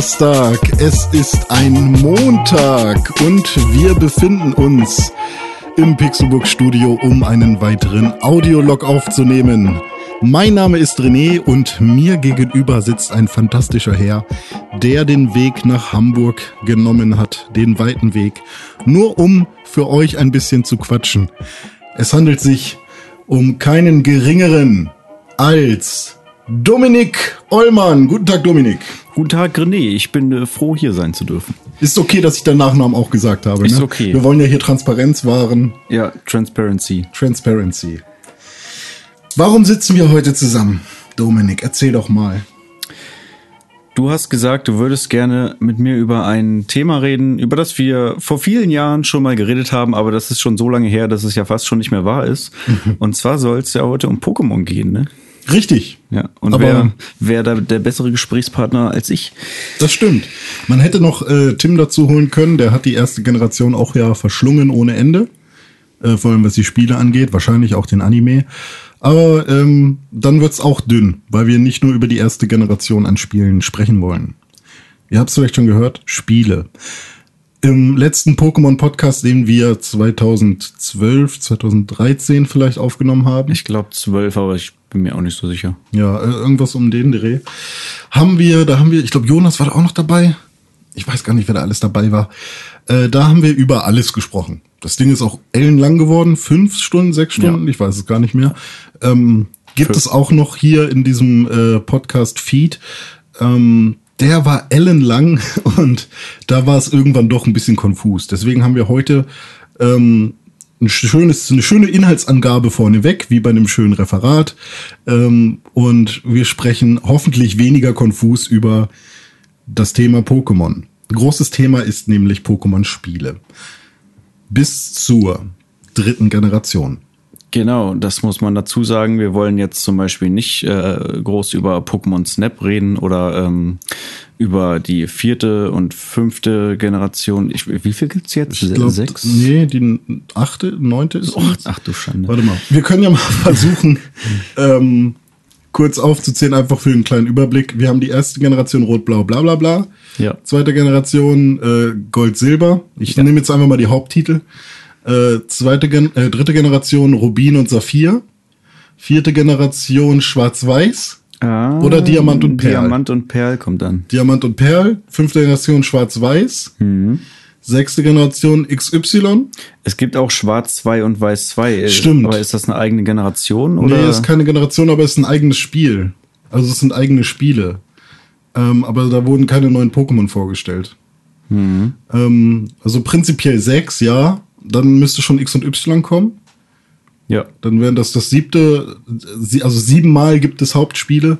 Donnerstag, es ist ein Montag und wir befinden uns im Pixelbook Studio, um einen weiteren Audiolog aufzunehmen. Mein Name ist René und mir gegenüber sitzt ein fantastischer Herr, der den Weg nach Hamburg genommen hat, den weiten Weg, nur um für euch ein bisschen zu quatschen. Es handelt sich um keinen geringeren als Dominik Ollmann. Guten Tag, Dominik. Guten Tag, René. Ich bin äh, froh, hier sein zu dürfen. Ist okay, dass ich deinen Nachnamen auch gesagt habe. Ist ne? okay. Wir wollen ja hier Transparenz wahren. Ja, Transparency. Transparency. Warum sitzen wir heute zusammen? Dominik, erzähl doch mal. Du hast gesagt, du würdest gerne mit mir über ein Thema reden, über das wir vor vielen Jahren schon mal geredet haben, aber das ist schon so lange her, dass es ja fast schon nicht mehr wahr ist. Und zwar soll es ja heute um Pokémon gehen, ne? Richtig. Ja. Und Aber- wer, wer da der bessere Gesprächspartner als ich? Das stimmt. Man hätte noch äh, Tim dazu holen können. Der hat die erste Generation auch ja verschlungen ohne Ende. Äh, vor allem was die Spiele angeht. Wahrscheinlich auch den Anime. Aber ähm, dann wird's auch dünn, weil wir nicht nur über die erste Generation an Spielen sprechen wollen. Ihr habt es vielleicht schon gehört, Spiele. Im letzten Pokémon-Podcast, den wir 2012, 2013 vielleicht aufgenommen haben, Ich glaube zwölf, aber ich bin mir auch nicht so sicher. ja, äh, irgendwas um den Dreh. Haben wir, da haben wir, ich glaube, Jonas war da auch noch dabei. Ich weiß gar nicht, wer da alles dabei war. Äh, da haben wir über alles gesprochen. Das Ding ist auch ellenlang geworden, fünf Stunden, sechs Stunden, ich weiß es gar nicht mehr. Ähm, gibt Fünf. es auch noch hier in diesem äh, Podcast-Feed. Ähm, der war ellenlang und da war es irgendwann doch ein bisschen konfus. Deswegen haben wir heute ähm, ein schönes, eine schöne Inhaltsangabe vorneweg, wie bei einem schönen Referat. Ähm, und wir sprechen hoffentlich weniger konfus über das Thema Pokémon. Großes Thema ist nämlich Pokémon-Spiele. Bis zur dritten Generation. Genau, das muss man dazu sagen. Wir wollen jetzt zum Beispiel nicht äh, groß über Pokémon Snap reden oder ähm, über die vierte und fünfte Generation. Ich, wie viel gibt's jetzt? Ich glaub, Sechs? Nee, die achte, neunte ist jetzt. ach du Schande. Warte mal. Wir können ja mal versuchen, ähm, kurz aufzuzählen, einfach für einen kleinen Überblick. Wir haben die erste Generation Rot, Blau, bla bla bla. Ja. Zweite Generation äh, Gold, Silber. Ich nehme jetzt einfach mal die Haupttitel. Äh, zweite Gen äh, dritte Generation Rubin und Saphir. Vierte Generation Schwarz-Weiß. Ah, Oder Diamant und Perl. Diamant und Perl kommt dann. Diamant und Perl. Fünfte Generation Schwarz-Weiß. Mhm. Sechste Generation XY. Es gibt auch Schwarz 2 und Weiß 2. Stimmt. Aber ist das eine eigene Generation? Oder? Nee, ist keine Generation, aber es ist ein eigenes Spiel. Also es sind eigene Spiele. Ähm, aber da wurden keine neuen Pokémon vorgestellt. Ähm, also prinzipiell sechs, ja. Dann müsste schon X und Y kommen. ja. Dann wären das das siebte, sie- also siebenmal gibt es Hauptspiele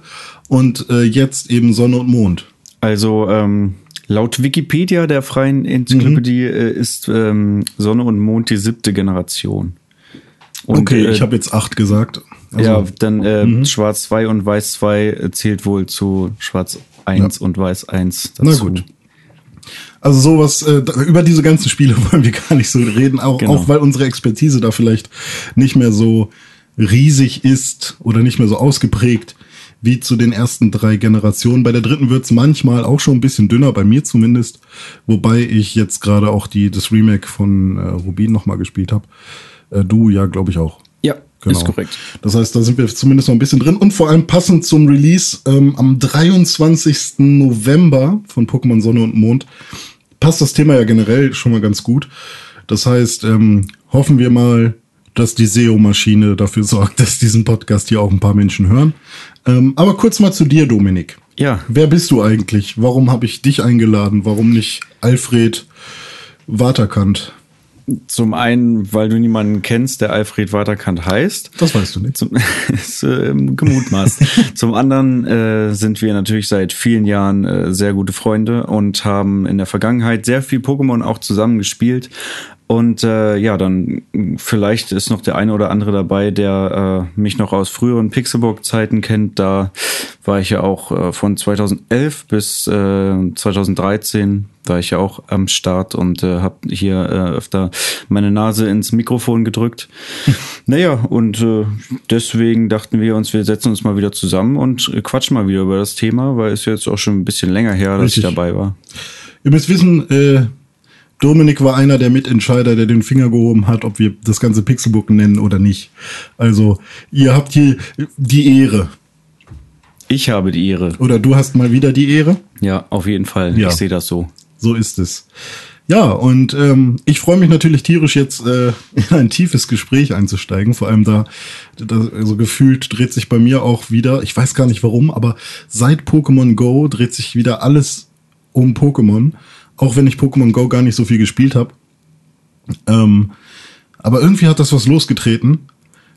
und äh, jetzt eben Sonne und Mond. Also ähm, laut Wikipedia der freien Enzyklopädie Mhm. äh, ist ähm, Sonne und Mond die siebte Generation. Und, okay, äh, ich habe jetzt acht gesagt. Also, ja, dann äh, Schwarz 2 und Weiß 2 zählt wohl zu Schwarz 1 und Weiß 1 dazu. Na gut. Also sowas, äh, über diese ganzen Spiele wollen wir gar nicht so reden, auch, Genau. auch weil unsere Expertise da vielleicht nicht mehr so riesig ist oder nicht mehr so ausgeprägt wie zu den ersten drei Generationen. Bei der dritten wird's manchmal auch schon ein bisschen dünner, bei mir zumindest, wobei ich jetzt gerade auch die, das Remake von äh, Rubin nochmal gespielt habe. Äh, du ja, glaube ich auch. Ja, Genau. ist korrekt. Das heißt, da sind wir zumindest noch ein bisschen drin. Und vor allem passend zum Release ähm, am 23. November von Pokémon Sonne und Mond passt das Thema ja generell schon mal ganz gut. Das heißt, ähm, hoffen wir mal, dass die SEO-Maschine dafür sorgt, dass diesen Podcast hier auch ein paar Menschen hören. Ähm, aber kurz mal zu dir, Dominik. Ja, Wer bist du eigentlich? Warum habe ich dich eingeladen? Warum nicht Alfred Waterkant? Zum einen, weil du niemanden kennst, der Alfred Waterkant heißt. Das weißt du nicht. Zum, ist äh, gemutmaßt. Zum anderen äh, sind wir natürlich seit vielen Jahren äh, sehr gute Freunde und haben in der Vergangenheit sehr viel Pokémon auch zusammen gespielt. Und äh, ja, dann vielleicht ist noch der eine oder andere dabei, der äh, mich noch aus früheren Pixelburg-Zeiten kennt. Da war ich ja auch äh, von 2011 bis äh, 2013 war ich ja auch am Start und äh, habe hier äh, öfter meine Nase ins Mikrofon gedrückt. naja, und äh, deswegen dachten wir uns, wir setzen uns mal wieder zusammen und quatschen mal wieder über das Thema, weil es jetzt auch schon ein bisschen länger her, dass Richtig. ich dabei war. Ihr müsst wissen, äh, Dominik war einer der Mitentscheider, der den Finger gehoben hat, ob wir das ganze Pixelbook nennen oder nicht. Also, ihr habt hier die Ehre. Ich habe die Ehre. Oder du hast mal wieder die Ehre? Ja, auf jeden Fall. Ja. Ich sehe das so. So ist es. Ja, und ähm, ich freue mich natürlich tierisch jetzt äh, in ein tiefes Gespräch einzusteigen. Vor allem da, da, also gefühlt dreht sich bei mir auch wieder, ich weiß gar nicht warum, aber seit Pokémon Go dreht sich wieder alles um Pokémon auch wenn ich Pokémon Go gar nicht so viel gespielt habe. Ähm, aber irgendwie hat das was losgetreten,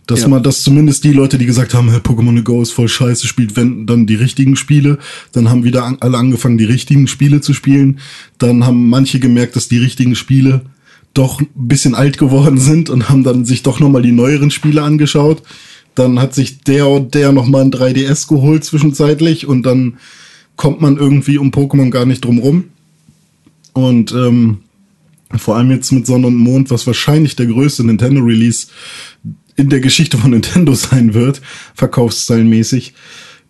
dass ja. man, dass zumindest die Leute, die gesagt haben, Pokémon Go ist voll scheiße, spielt wenn dann die richtigen Spiele, dann haben wieder an, alle angefangen, die richtigen Spiele zu spielen. Dann haben manche gemerkt, dass die richtigen Spiele doch ein bisschen alt geworden sind und haben dann sich doch nochmal die neueren Spiele angeschaut. Dann hat sich der und der nochmal ein 3DS geholt zwischenzeitlich und dann kommt man irgendwie um Pokémon gar nicht drum rum. Und ähm, vor allem jetzt mit Sonne und Mond, was wahrscheinlich der größte Nintendo-Release in der Geschichte von Nintendo sein wird, verkaufszahlenmäßig,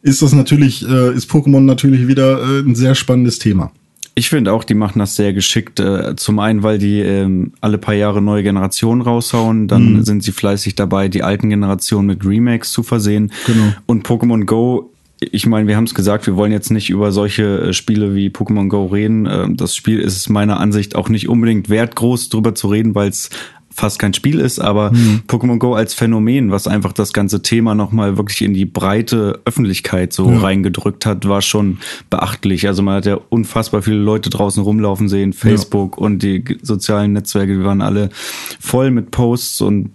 ist das natürlich, äh, ist Pokémon natürlich wieder äh, ein sehr spannendes Thema. Ich finde auch, die machen das sehr geschickt. Äh, zum einen, weil die ähm, alle paar Jahre neue Generationen raushauen, dann mhm. sind sie fleißig dabei, die alten Generationen mit Remakes zu versehen. Genau. Und Pokémon Go ich meine, wir haben es gesagt, wir wollen jetzt nicht über solche äh, Spiele wie Pokémon Go reden. Ähm, das Spiel ist meiner Ansicht auch nicht unbedingt wert, groß drüber zu reden, weil es fast kein Spiel ist, aber mhm. Pokémon Go als Phänomen, was einfach das ganze Thema nochmal wirklich in die breite Öffentlichkeit so ja. reingedrückt hat, war schon beachtlich. Also man hat ja unfassbar viele Leute draußen rumlaufen sehen, Facebook ja. und die sozialen Netzwerke, die waren alle voll mit Posts und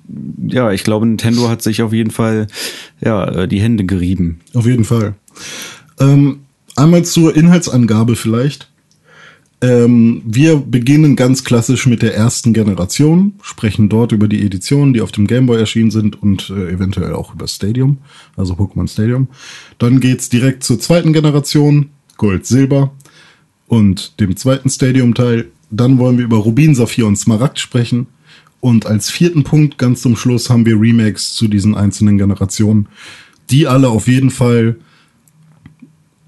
ja, ich glaube, Nintendo hat sich auf jeden Fall ja äh, die Hände gerieben. Auf jeden Fall. Ähm, einmal zur Inhaltsangabe vielleicht. Ähm, wir beginnen ganz klassisch mit der ersten Generation, sprechen dort über die Editionen, die auf dem Game Boy erschienen sind und äh, eventuell auch über Stadium, also Pokémon Stadium. Dann geht's direkt zur zweiten Generation, Gold, Silber und dem zweiten Stadium-Teil. Dann wollen wir über Rubin, Saphir und Smaragd sprechen. Und als vierten Punkt, ganz zum Schluss, haben wir Remakes zu diesen einzelnen Generationen, die alle auf jeden Fall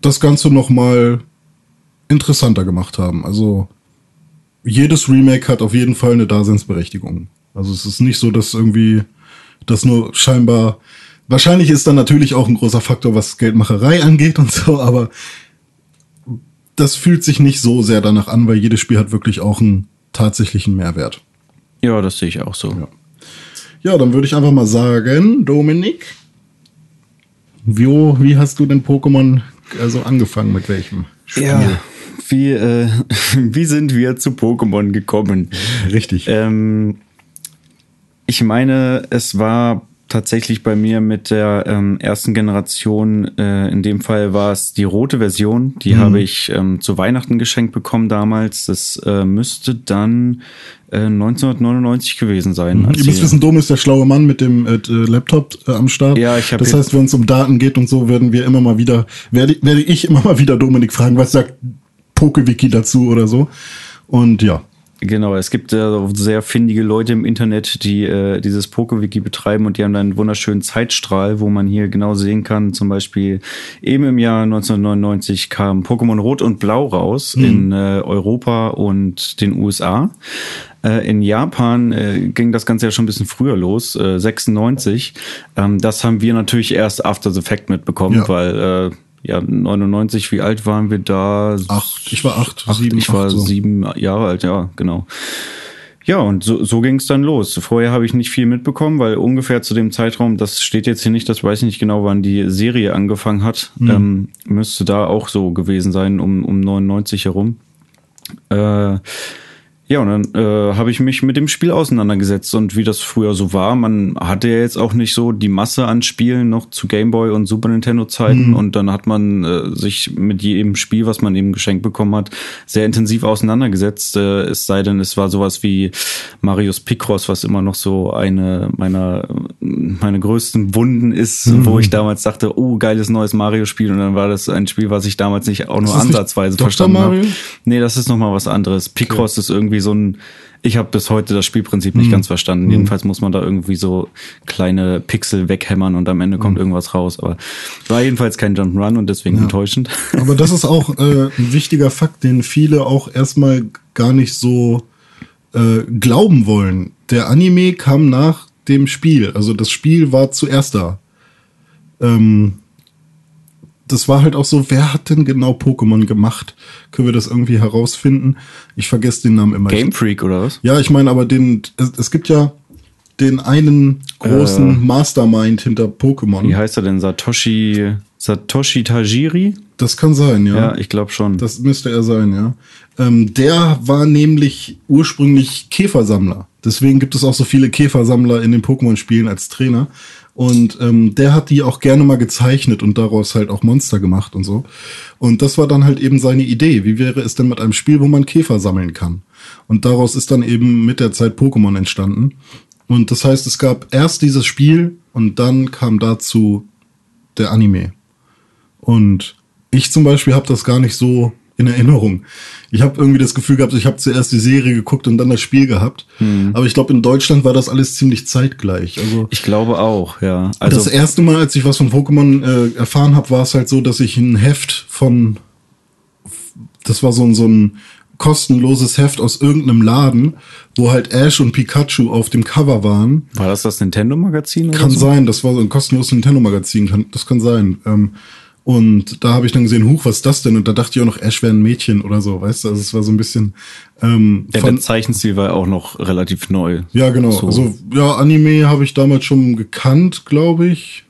das Ganze nochmal interessanter gemacht haben. Also jedes Remake hat auf jeden Fall eine Daseinsberechtigung. Also es ist nicht so, dass irgendwie das nur scheinbar wahrscheinlich ist dann natürlich auch ein großer Faktor, was Geldmacherei angeht und so, aber das fühlt sich nicht so sehr danach an, weil jedes Spiel hat wirklich auch einen tatsächlichen Mehrwert. Ja, das sehe ich auch so. Ja, ja dann würde ich einfach mal sagen, Dominik, wie, wie hast du denn Pokémon also angefangen mit welchem Spiel? Ja, wie, äh, wie sind wir zu Pokémon gekommen? Richtig. Ähm, ich meine, es war tatsächlich bei mir mit der ähm, ersten Generation, äh, in dem Fall war es die rote Version, die mhm. habe ich ähm, zu Weihnachten geschenkt bekommen damals. Das äh, müsste dann äh, 1999 gewesen sein. Mhm. Ihr müsst wissen, Dom ist der schlaue Mann mit dem äh, Laptop äh, am Start. Ja, ich habe. Das heißt, wenn es um Daten geht und so, werden wir immer mal wieder, werde, werde ich immer mal wieder Dominik fragen, was sagt PokeWiki dazu oder so. Und ja. Genau, es gibt äh, sehr findige Leute im Internet, die äh, dieses PokeWiki betreiben und die haben dann einen wunderschönen Zeitstrahl, wo man hier genau sehen kann, zum Beispiel eben im Jahr 1999 kam Pokémon Rot und Blau raus mhm. in äh, Europa und den USA. Äh, in Japan äh, ging das Ganze ja schon ein bisschen früher los, äh, 96. Ähm, das haben wir natürlich erst after the fact mitbekommen, ja. weil äh, ja, 99, wie alt waren wir da? Acht, ich war acht, acht sieben. Ich acht, war so. sieben Jahre alt, ja, genau. Ja, und so, so ging es dann los. Vorher habe ich nicht viel mitbekommen, weil ungefähr zu dem Zeitraum, das steht jetzt hier nicht, das weiß ich nicht genau, wann die Serie angefangen hat, mhm. ähm, müsste da auch so gewesen sein, um, um 99 herum. Äh, Ja, und dann äh, habe ich mich mit dem Spiel auseinandergesetzt und wie das früher so war. Man hatte ja jetzt auch nicht so die Masse an Spielen noch zu Gameboy und Super Nintendo Zeiten mhm. und dann hat man äh, sich mit jedem Spiel, was man eben geschenkt bekommen hat, sehr intensiv auseinandergesetzt. Äh, es sei denn, es war sowas wie Marius Picross, was immer noch so eine meiner meine größten Wunden ist, mhm. wo ich damals dachte, oh, geiles neues Mario-Spiel und dann war das ein Spiel, was ich damals nicht auch nur ansatzweise verstanden habe. Nee, das ist nochmal was anderes. Picross okay. ist irgendwie so ein, ich habe bis heute das Spielprinzip nicht mhm. ganz verstanden. Mhm. Jedenfalls muss man da irgendwie so kleine Pixel weghämmern und am Ende kommt mhm. irgendwas raus. Aber war jedenfalls kein Jump'n'Run und deswegen ja. enttäuschend. Aber das ist auch äh, ein wichtiger Fakt, den viele auch erstmal gar nicht so äh, glauben wollen. Der Anime kam nach dem Spiel. Also das Spiel war zuerst da. Ähm, das war halt auch so, wer hat denn genau Pokémon gemacht? Können wir das irgendwie herausfinden? Ich vergesse den Namen immer. Game Freak oder was? Ja, ich meine, aber den, es, es, gibt ja den einen großen äh, Mastermind hinter Pokémon. Wie heißt er denn? Satoshi, Satoshi Tajiri? Das kann sein, ja. Ja, ich glaube schon. Das müsste er sein, ja. Ähm, der war nämlich ursprünglich Käfersammler. Deswegen gibt es auch so viele Käfersammler in den Pokémon-Spielen als Trainer. Und ähm, der hat die auch gerne mal gezeichnet und daraus halt auch Monster gemacht und so. Und das war dann halt eben seine Idee. Wie wäre es denn mit einem Spiel, wo man Käfer sammeln kann? Und daraus ist dann eben mit der Zeit Pokémon entstanden. Und das heißt, es gab erst dieses Spiel und dann kam dazu der Anime. Und ich zum Beispiel habe das gar nicht so in Erinnerung. Ich habe irgendwie das Gefühl gehabt, ich habe zuerst die Serie geguckt und dann das Spiel gehabt. Hm. Aber ich glaube, in Deutschland war das alles ziemlich zeitgleich. Also ich glaube auch, ja. Also das erste Mal, als ich was von Pokémon äh, erfahren habe, war es halt so, dass ich ein Heft von, das war so ein so ein kostenloses Heft aus irgendeinem Laden, wo halt Ash und Pikachu auf dem Cover waren. War das das Nintendo Magazin? Kann so? sein, das war so ein kostenloses Nintendo Magazin, das kann sein. Ähm, und da habe ich dann gesehen, huch, was ist das denn? Und da dachte ich auch noch, Ash wäre ein Mädchen oder so, weißt du? Also es war so ein bisschen. Ähm, ja, der Zeichenstil war auch noch relativ neu. Ja, genau. So. Also ja, Anime habe ich damals schon gekannt, glaube ich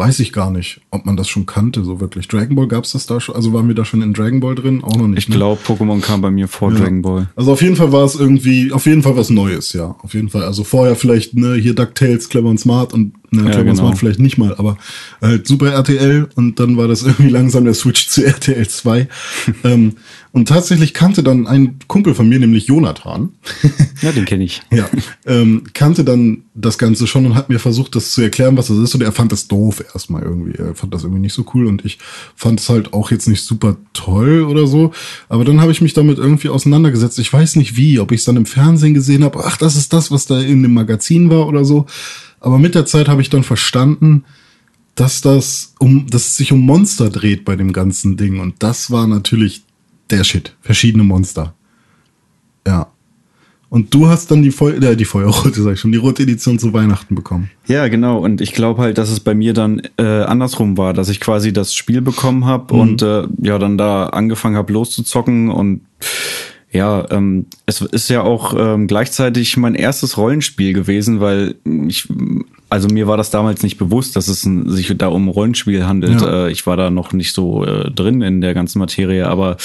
weiß ich gar nicht, ob man das schon kannte, so wirklich. Dragon Ball gab es das da schon, also waren wir da schon in Dragon Ball drin? Auch noch nicht. Ich ne? glaube, Pokémon kam bei mir vor ja. Dragon Ball. Also auf jeden Fall war es irgendwie, auf jeden Fall was Neues, ja. Auf jeden Fall. Also vorher vielleicht, ne, hier DuckTales, Clever und Smart und ne, ja, Clever genau. Smart vielleicht nicht mal, aber halt Super RTL und dann war das irgendwie langsam der Switch zu RTL 2. ähm, und tatsächlich kannte dann ein Kumpel von mir, nämlich Jonathan. ja, den kenne ich. Ja, ähm, kannte dann das Ganze schon und hat mir versucht, das zu erklären, was das ist. Und er fand das doof erstmal irgendwie. Er fand das irgendwie nicht so cool und ich fand es halt auch jetzt nicht super toll oder so. Aber dann habe ich mich damit irgendwie auseinandergesetzt. Ich weiß nicht wie, ob ich es dann im Fernsehen gesehen habe. Ach, das ist das, was da in dem Magazin war oder so. Aber mit der Zeit habe ich dann verstanden, dass das um, dass es sich um Monster dreht bei dem ganzen Ding. Und das war natürlich der Shit. Verschiedene Monster. Ja. Und du hast dann die, Feu äh, die Feuerrote, sag ich schon, die rote Edition zu Weihnachten bekommen. Ja, genau. Und ich glaube halt, dass es bei mir dann äh, andersrum war, dass ich quasi das Spiel bekommen habe mhm. und äh, ja dann da angefangen habe loszuzocken und ja, ähm, es ist ja auch ähm, gleichzeitig mein erstes Rollenspiel gewesen, weil ich also mir war das damals nicht bewusst, dass es ein, sich da um Rollenspiel handelt. Ja. Äh, ich war da noch nicht so äh, drin in der ganzen Materie, aber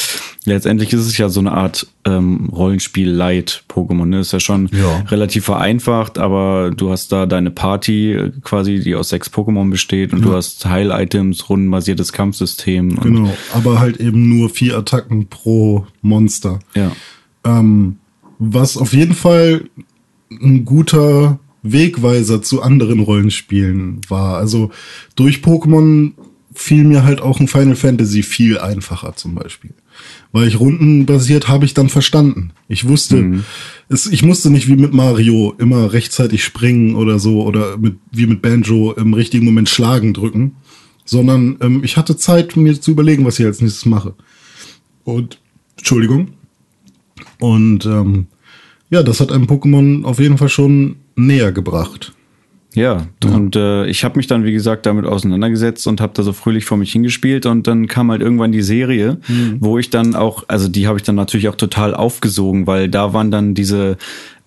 letztendlich ist es ja so eine Art ähm, Rollenspiel-Light-Pokémon. Ne? Ist ja schon ja. relativ vereinfacht, aber du hast da deine Party äh, quasi, die aus sechs Pokémon besteht und ja. du hast Heil-Items, rundenbasiertes Kampfsystem. Genau, aber halt eben nur vier Attacken pro Monster. Ja. Ähm, was auf jeden Fall ein guter Wegweiser zu anderen Rollenspielen war. Also durch Pokémon fiel mir halt auch ein Final Fantasy viel einfacher zum Beispiel. Weil ich rundenbasiert habe ich dann verstanden. Ich wusste, mhm. es, ich musste nicht wie mit Mario immer rechtzeitig springen oder so oder mit, wie mit Banjo im richtigen Moment schlagen drücken, sondern ähm, ich hatte Zeit, mir zu überlegen, was ich als nächstes mache. Und, Entschuldigung. Und ähm, ja, das hat einem Pokémon auf jeden Fall schon näher gebracht. Ja, ja. und äh, ich habe mich dann, wie gesagt, damit auseinandergesetzt und habe da so fröhlich vor mich hingespielt und dann kam halt irgendwann die Serie, mhm. wo ich dann auch, also die habe ich dann natürlich auch total aufgesogen, weil da waren dann diese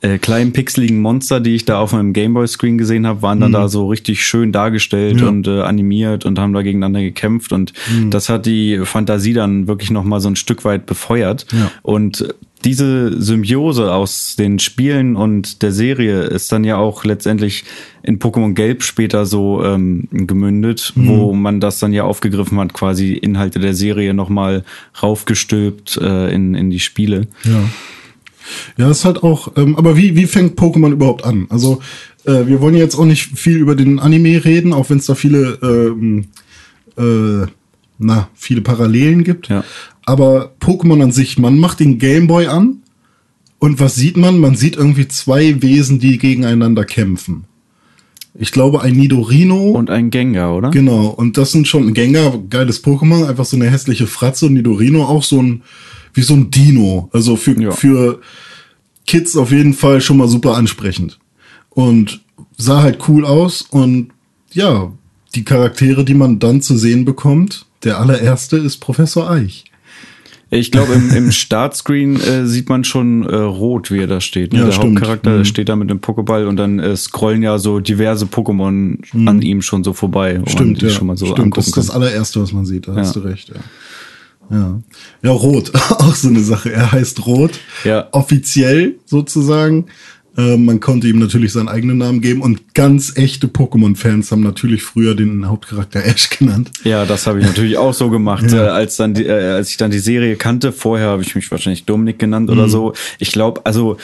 äh, kleinen pixeligen Monster, die ich da auf meinem Gameboy-Screen gesehen habe, waren dann mhm. da so richtig schön dargestellt ja. und äh, animiert und haben da gegeneinander gekämpft und mhm. das hat die Fantasie dann wirklich noch mal so ein Stück weit befeuert. Ja. Und diese Symbiose aus den Spielen und der Serie ist dann ja auch letztendlich in Pokémon Gelb später so ähm, gemündet, mhm. wo man das dann ja aufgegriffen hat, quasi Inhalte der Serie nochmal raufgestülpt äh, in, in die Spiele. Ja. Ja, ist halt auch, ähm, aber wie, wie fängt Pokémon überhaupt an? Also, äh, wir wollen jetzt auch nicht viel über den Anime reden, auch wenn es da viele, ähm, äh, na, viele Parallelen gibt. Ja. Aber Pokémon an sich, man macht den Gameboy an und was sieht man? Man sieht irgendwie zwei Wesen, die gegeneinander kämpfen. Ich glaube, ein Nidorino. Und ein Gengar, oder? Genau. Und das sind schon ein Gengar, geiles Pokémon, einfach so eine hässliche Fratze und Nidorino auch so ein, wie so ein Dino. Also für, ja. für Kids auf jeden Fall schon mal super ansprechend. Und sah halt cool aus und ja, die Charaktere, die man dann zu sehen bekommt, der allererste ist Professor Eich. Ich glaube, im, im Startscreen äh, sieht man schon äh, rot, wie er da steht. Ne? Ja, der stimmt. Hauptcharakter mhm. steht da mit dem Pokéball und dann äh, scrollen ja so diverse Pokémon mhm. an ihm schon so vorbei. Stimmt, ja. Schon mal so stimmt. Das ist das allererste, was man sieht. Da ja. hast du recht. Ja. Ja, ja Rot, auch so eine Sache. Er heißt Rot, ja. offiziell sozusagen. Äh, man konnte ihm natürlich seinen eigenen Namen geben und ganz echte Pokémon-Fans haben natürlich früher den Hauptcharakter Ash genannt. Ja, das habe ich natürlich auch so gemacht, ja. äh, als dann die, äh, als ich dann die Serie kannte. Vorher habe ich mich wahrscheinlich Dominik genannt oder mhm. so. Ich glaube, also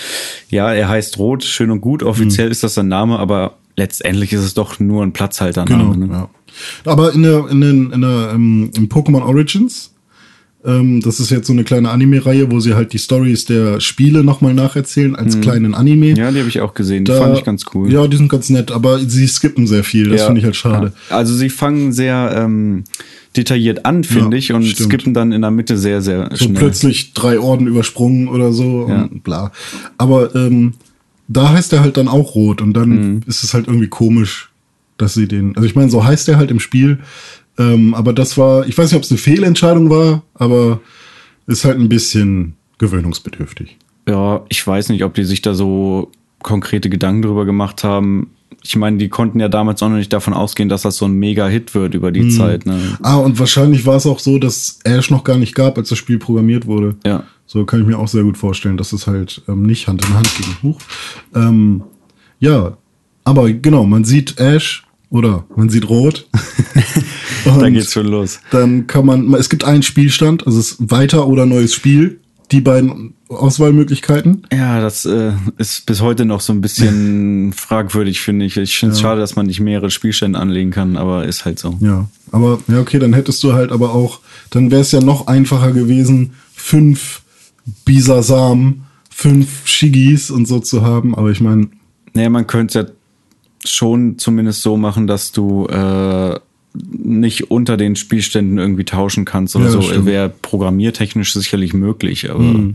ja, er heißt Rot, schön und gut. Offiziell mhm. ist das sein Name, aber letztendlich ist es doch nur ein Platzhaltername. Genau, ne? ja. Aber in der in den in der um, in Pokémon Origins ähm, das ist jetzt so eine kleine Anime-Reihe, wo sie halt die Stories der Spiele nochmal nacherzählen als hm. kleinen Anime. Ja, die habe ich auch gesehen. Die da, fand ich ganz cool. Ja, die sind ganz nett, aber sie skippen sehr viel. Das ja, finde ich halt schade. Ja. Also sie fangen sehr ähm, detailliert an, finde ja, ich, und stimmt. skippen dann in der Mitte sehr, sehr so schnell. plötzlich drei Orden übersprungen oder so und bla. Aber ähm, da heißt er halt dann auch rot und dann mhm. ist es halt irgendwie komisch, dass sie den. Also ich meine, so heißt er halt im Spiel, ähm, aber das war, ich weiß nicht, ob es eine Fehlentscheidung war, aber ist halt ein bisschen gewöhnungsbedürftig. Ja, ich weiß nicht, ob die sich da so konkrete Gedanken drüber gemacht haben. Ich meine, die konnten ja damals auch noch nicht davon ausgehen, dass das so ein Mega-Hit wird über die hm. Zeit. Ne? Ah, und wahrscheinlich war es auch so, dass Ash noch gar nicht gab, als das Spiel programmiert wurde. Ja. So kann ich mir auch sehr gut vorstellen, dass es halt ähm, nicht Hand in Hand ging. Huch. Ähm, ja, aber genau, man sieht Ash oder man sieht rot. dann geht's schon los. Dann kann man, es gibt einen Spielstand, also es ist weiter oder neues Spiel. Die beiden Auswahlmöglichkeiten. Ja, das äh, ist bis heute noch so ein bisschen fragwürdig, finde ich. Ich finde es ja. schade, dass man nicht mehrere Spielstände anlegen kann, aber ist halt so. Ja, aber ja, okay, dann hättest du halt aber auch, dann wäre es ja noch einfacher gewesen, fünf Bisasam, fünf Shigis und so zu haben, aber ich meine. Naja, man könnte ja schon zumindest so machen, dass du äh, nicht unter den Spielständen irgendwie tauschen kannst oder ja, so. Wäre programmiertechnisch sicherlich möglich, aber. Mhm.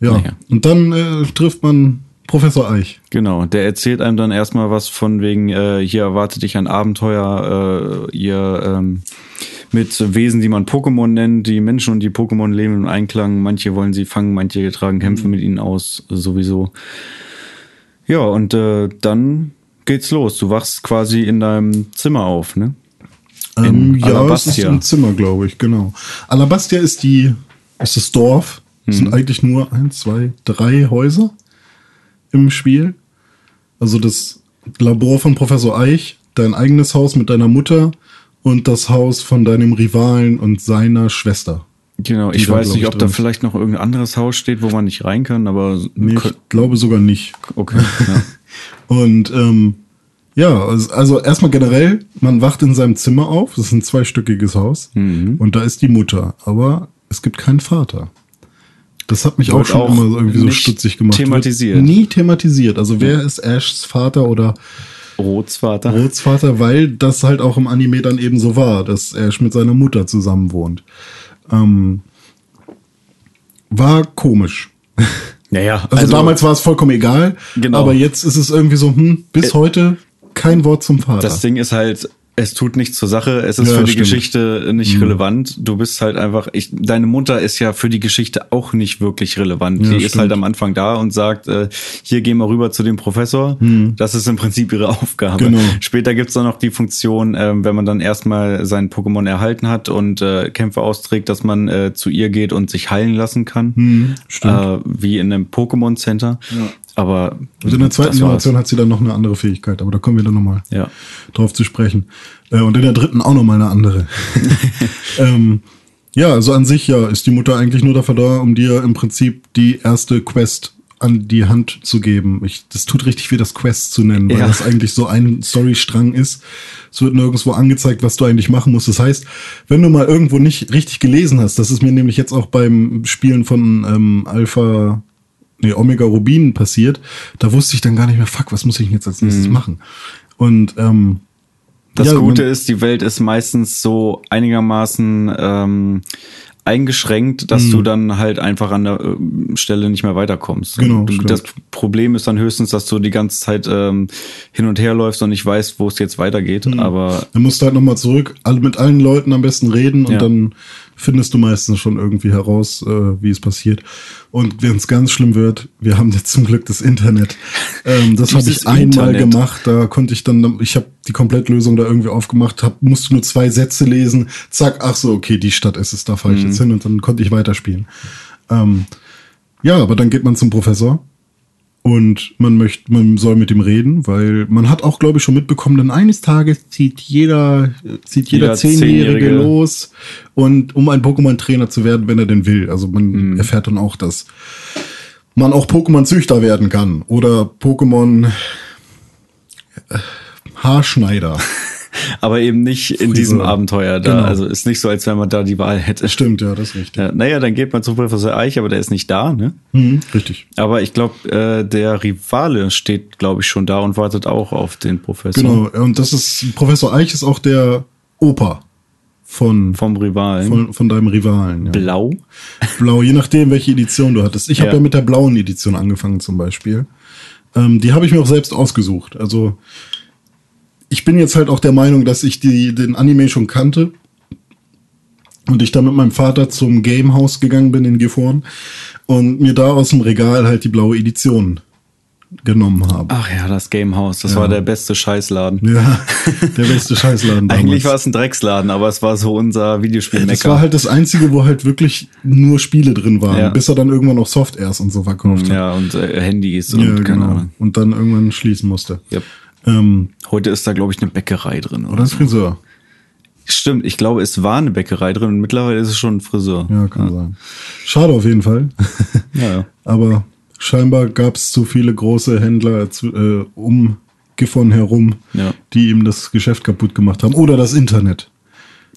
Ja. Naja. Und dann äh, trifft man Professor Eich. Genau, der erzählt einem dann erstmal was von wegen, äh, hier erwartet dich ein Abenteuer, äh, ihr ähm, mit Wesen, die man Pokémon nennt. Die Menschen und die Pokémon leben im Einklang. Manche wollen sie fangen, manche tragen Kämpfe mhm. mit ihnen aus, sowieso. Ja, und äh, dann geht's los. Du wachst quasi in deinem Zimmer auf, ne? Ähm, ja, es ist im Zimmer, glaube ich, genau. Alabastia ist die, ist das Dorf. Es mhm. sind eigentlich nur eins, zwei, drei Häuser im Spiel. Also das Labor von Professor Eich, dein eigenes Haus mit deiner Mutter und das Haus von deinem Rivalen und seiner Schwester. Genau, ich weiß nicht, ob da vielleicht noch irgendein anderes Haus steht, wo man nicht rein kann, aber. Nee, ich glaube sogar nicht. Okay. Ja. Und ähm, ja, also, erstmal generell, man wacht in seinem Zimmer auf, das ist ein zweistöckiges Haus mhm. und da ist die Mutter, aber es gibt keinen Vater. Das hat mich Wird auch schon auch immer irgendwie so stutzig gemacht. Thematisiert. Wird nie thematisiert. Also wer ist Ashs Vater oder Rotsvater? Rotsvater, weil das halt auch im Anime dann eben so war, dass Ash mit seiner Mutter zusammen wohnt. Ähm, war komisch. Naja, also, also damals war es vollkommen egal, genau. aber jetzt ist es irgendwie so, hm, bis äh, heute kein Wort zum Vater. Das Ding ist halt, es tut nichts zur Sache, es ist Ja, für die stimmt. Geschichte nicht relevant. Du bist halt einfach, ich, deine Mutter ist ja für die Geschichte auch nicht wirklich relevant. Ja, die ist stimmt. halt am Anfang da und sagt, äh, hier gehen wir rüber zu dem Professor. Das ist im Prinzip ihre Aufgabe. Genau. Später gibt's dann noch die Funktion, ähm, wenn man dann erstmal sein Pokémon erhalten hat und äh, Kämpfe austrägt, dass man äh, zu ihr geht und sich heilen lassen kann. stimmt. Äh, wie in einem Pokémon Center. Aber Und in der zweiten. Generation hat sie dann noch eine andere Fähigkeit, aber da kommen wir dann nochmal Ja. drauf zu sprechen. Äh, und in der dritten auch nochmal eine andere. ähm, ja, also an sich ja ist die Mutter eigentlich nur dafür da, um dir im Prinzip die erste Quest an die Hand zu geben. Ich, das tut richtig weh, das Quest zu nennen, weil Ja. das eigentlich so ein Storystrang ist. Es wird nirgendwo angezeigt, was du eigentlich machen musst. Das heißt, wenn du mal irgendwo nicht richtig gelesen hast, das ist mir nämlich jetzt auch beim Spielen von ähm, Alpha, nee, Omega Rubin passiert, da wusste ich dann gar nicht mehr, fuck, was muss ich denn jetzt als nächstes machen? Und ähm, Das ja, Gute ist, die Welt ist meistens so einigermaßen ähm, eingeschränkt, dass Mhm. du dann halt einfach an der äh, Stelle nicht mehr weiterkommst. Genau, Du, das Problem ist dann höchstens, dass du die ganze Zeit ähm, hin und her läufst und nicht weißt, wo es jetzt weitergeht. Mhm. Aber Dann musst du halt nochmal zurück, mit allen Leuten am besten reden und Ja. dann findest du meistens schon irgendwie heraus, äh, wie es passiert. Und wenn es ganz schlimm wird, wir haben jetzt zum Glück das Internet. Ähm, das habe ich einmal Internet. gemacht. Da konnte ich dann, ich habe die Komplettlösung da irgendwie aufgemacht, hab, musste nur zwei Sätze lesen. Zack, ach so, okay, die Stadt ist es, da fahre ich Mhm. jetzt hin und dann konnte ich weiterspielen. Ähm, ja, aber dann geht man zum Professor und man möchte, man soll mit ihm reden, weil man hat auch, glaube ich, schon mitbekommen, denn eines Tages zieht jeder, zieht jeder Jeder Zehnjährige Zehnjährige. los und um ein Pokémon-Trainer zu werden, wenn er denn will. Also man Mhm. erfährt dann auch, dass man auch Pokémon-Züchter werden kann oder Pokémon äh, Haarschneider. aber eben nicht in diesem Abenteuer da. Genau. Also ist nicht so, als wenn man da die Wahl hätte. Stimmt, ja, das ist richtig. Ja, naja, dann geht man zu Professor Eich, aber der ist nicht da, ne? Mhm, richtig. Aber ich glaube, äh, der Rivale steht, glaube ich, schon da und wartet auch auf den Professor. Genau, und das ist, Professor Eich ist auch der Opa von, Vom Rivalen. von, von deinem Rivalen. Ja. Blau. Blau, je nachdem, welche Edition du hattest. Ich habe Ja. ja mit der blauen Edition angefangen zum Beispiel. Ähm, die habe ich mir auch selbst ausgesucht. Also ich bin jetzt halt auch der Meinung, dass ich die, den Anime schon kannte und ich dann mit meinem Vater zum Gamehouse gegangen bin in Gifhorn und mir da aus dem Regal halt die blaue Edition genommen habe. Ach ja, das Gamehouse, das Ja. war der beste Scheißladen. Ja, der beste Scheißladen damals. Eigentlich war es ein Drecksladen, aber es war so unser Videospielmecker. das war halt das Einzige, wo halt wirklich nur Spiele drin waren, Ja. bis er dann irgendwann noch Softairs und so verkauft hat. ja, und äh, Handys und Ja, keine genau. Ahnung. Und dann irgendwann schließen musste. Yep. Ähm, Heute ist da, glaube ich, eine Bäckerei drin. Oder? oder ein Friseur. Stimmt, ich glaube, es war eine Bäckerei drin und mittlerweile ist es schon ein Friseur. Ja, kann sein. Schade auf jeden Fall. Ja, ja. Aber scheinbar gab es zu viele große Händler äh, um Gifhorn herum, Ja. die ihm das Geschäft kaputt gemacht haben. Oder das Internet.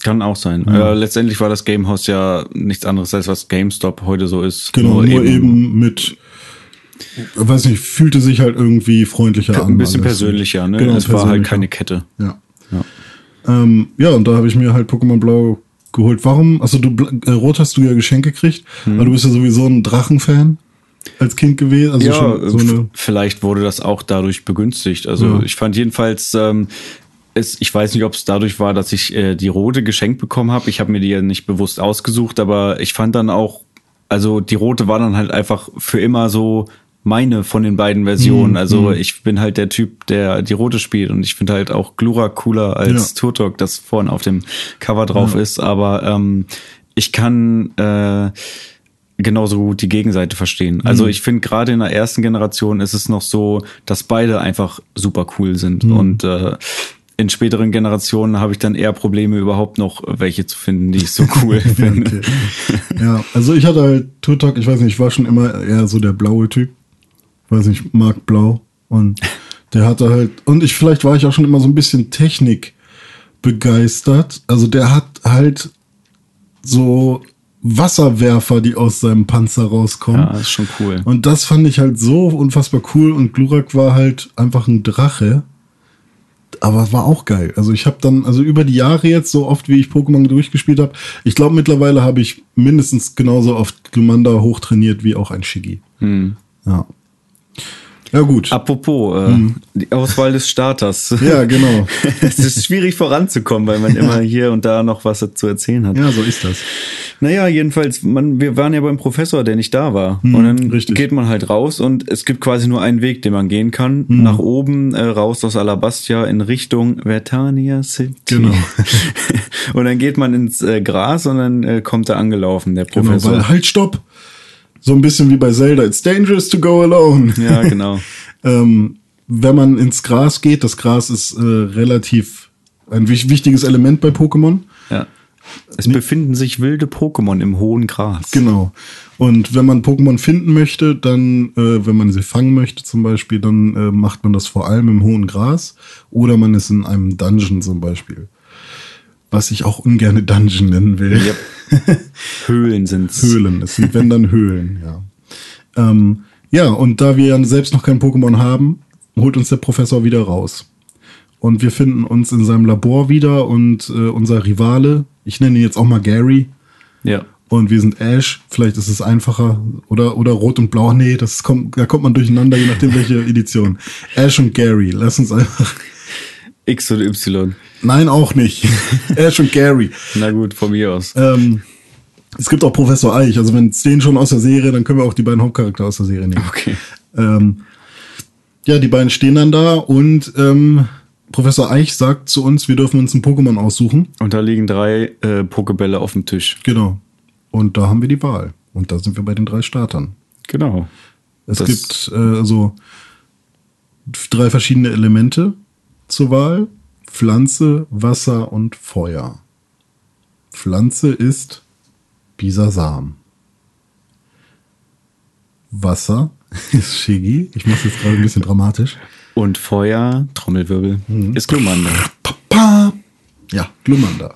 Kann auch sein. Äh, letztendlich war das Gamehouse ja nichts anderes als was GameStop heute so ist. Genau, nur, eben, mit, weiß nicht, fühlte sich halt irgendwie freundlicher an. ein bisschen alles. persönlicher, ne? Genau, es war halt keine Kette. Ja. Ja. Ähm, ja, und da habe ich mir halt Pokémon Blau geholt. Warum? Also du äh, Rot hast du ja Geschenk gekriegt, weil du bist ja sowieso ein Drachenfan als Kind gewesen. Also ja, so eine. vielleicht wurde das auch dadurch begünstigt. Also Ja. ich fand jedenfalls, ähm, es, ich weiß nicht, ob es dadurch war, dass ich äh, die rote geschenkt bekommen habe. Ich habe mir die ja nicht bewusst ausgesucht, aber ich fand dann auch, also die rote war dann halt einfach für immer so meine von den beiden Mhm, Versionen. Also ich bin halt der Typ, der die rote spielt und ich finde halt auch Glurak cooler als Ja. Turtok, das vorne auf dem Cover drauf ist. Aber ähm, ich kann äh, genauso gut die Gegenseite verstehen. Also ich finde gerade in der ersten Generation ist es noch so, dass beide einfach super cool sind und äh, in späteren Generationen habe ich dann eher Probleme überhaupt noch welche zu finden, die ich so cool finde. Ja, also ich hatte halt Turtok, ich weiß nicht, ich war schon immer eher so der blaue Typ. Weiß nicht, mag blau. Und der hatte halt, und ich, vielleicht war ich auch schon immer so ein bisschen Technik begeistert. Also der hat halt so Wasserwerfer, die aus seinem Panzer rauskommen. Ja, ist schon cool. Und das fand ich halt so unfassbar cool. Und Glurak war halt einfach ein Drache. Aber war auch geil. Also ich habe dann, also über die Jahre jetzt, so oft wie ich Pokémon durchgespielt habe, ich glaube mittlerweile habe ich mindestens genauso oft Glumanda hochtrainiert wie auch ein Shiggy. Hm. Ja. Ja, gut. Apropos, äh, die Auswahl des Starters. Ja, genau. es ist schwierig voranzukommen, weil man immer hier und da noch was zu erzählen hat. Ja, so ist das. Naja, jedenfalls, man, wir waren ja beim Professor, der nicht da war. und dann Hm, richtig. geht man halt raus und es gibt quasi nur einen Weg, den man gehen kann. Hm. Nach oben, äh, raus aus Alabastia in Richtung Vertania City. Genau. und dann geht man ins äh, Gras und dann äh, kommt er angelaufen, der Genau, Professor. weil halt stopp. So ein bisschen wie bei Zelda. It's dangerous to go alone. ja, genau. ähm, wenn man ins Gras geht, das Gras ist äh, relativ ein wich- wichtiges Element bei Pokémon. Ja. Es befinden sich wilde Pokémon im hohen Gras. Genau. Und wenn man Pokémon finden möchte, dann, äh, wenn man sie fangen möchte zum Beispiel, dann äh, macht man das vor allem im hohen Gras oder man ist in einem Dungeon zum Beispiel. Was ich auch ungerne Dungeon nennen will. Yep. Höhlen sind's. Höhlen. Es sind wenn dann Höhlen, ja. Ähm, ja, und da wir ja selbst noch kein Pokémon haben, holt uns der Professor wieder raus. Und wir finden uns in seinem Labor wieder und äh, unser Rivale, ich nenne ihn jetzt auch mal Gary, Ja. und wir sind Ash. Vielleicht ist es einfacher. Oder, oder Rot und Blau. Nee, das kommt, da kommt man durcheinander, je nachdem welche Edition. Ash und Gary. Lass uns einfach. X oder Y. Nein, auch nicht. Ash und Gary. Na gut, von mir aus. Ähm, es gibt auch Professor Eich. Also wenn es den schon aus der Serie, dann können wir auch die beiden Hauptcharaktere aus der Serie nehmen. Okay. Ähm, ja, die beiden stehen dann da und ähm, Professor Eich sagt zu uns, wir dürfen uns ein Pokémon aussuchen. Und da liegen drei äh, Pokebälle auf dem Tisch. Genau. Und da haben wir die Wahl. Und da sind wir bei den drei Startern. Genau. Es Das- gibt äh, so drei verschiedene Elemente zur Wahl. Pflanze, Wasser und Feuer. Pflanze ist Bisasam. Wasser ist Shiggy. Ich mache jetzt gerade ein bisschen dramatisch. Und Feuer, Trommelwirbel, Mhm. ist Glumanda. Papa. Ja, Glumanda.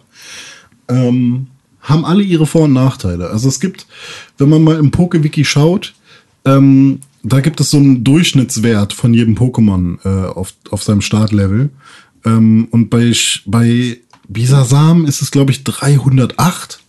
Ähm, haben alle ihre Vor- und Nachteile. Also es gibt, wenn man mal im PokeWiki schaut, ähm, da gibt es so einen Durchschnittswert von jedem Pokémon äh, auf, auf seinem Startlevel. Ähm, und bei, bei Bisasam ist es, glaube ich, 308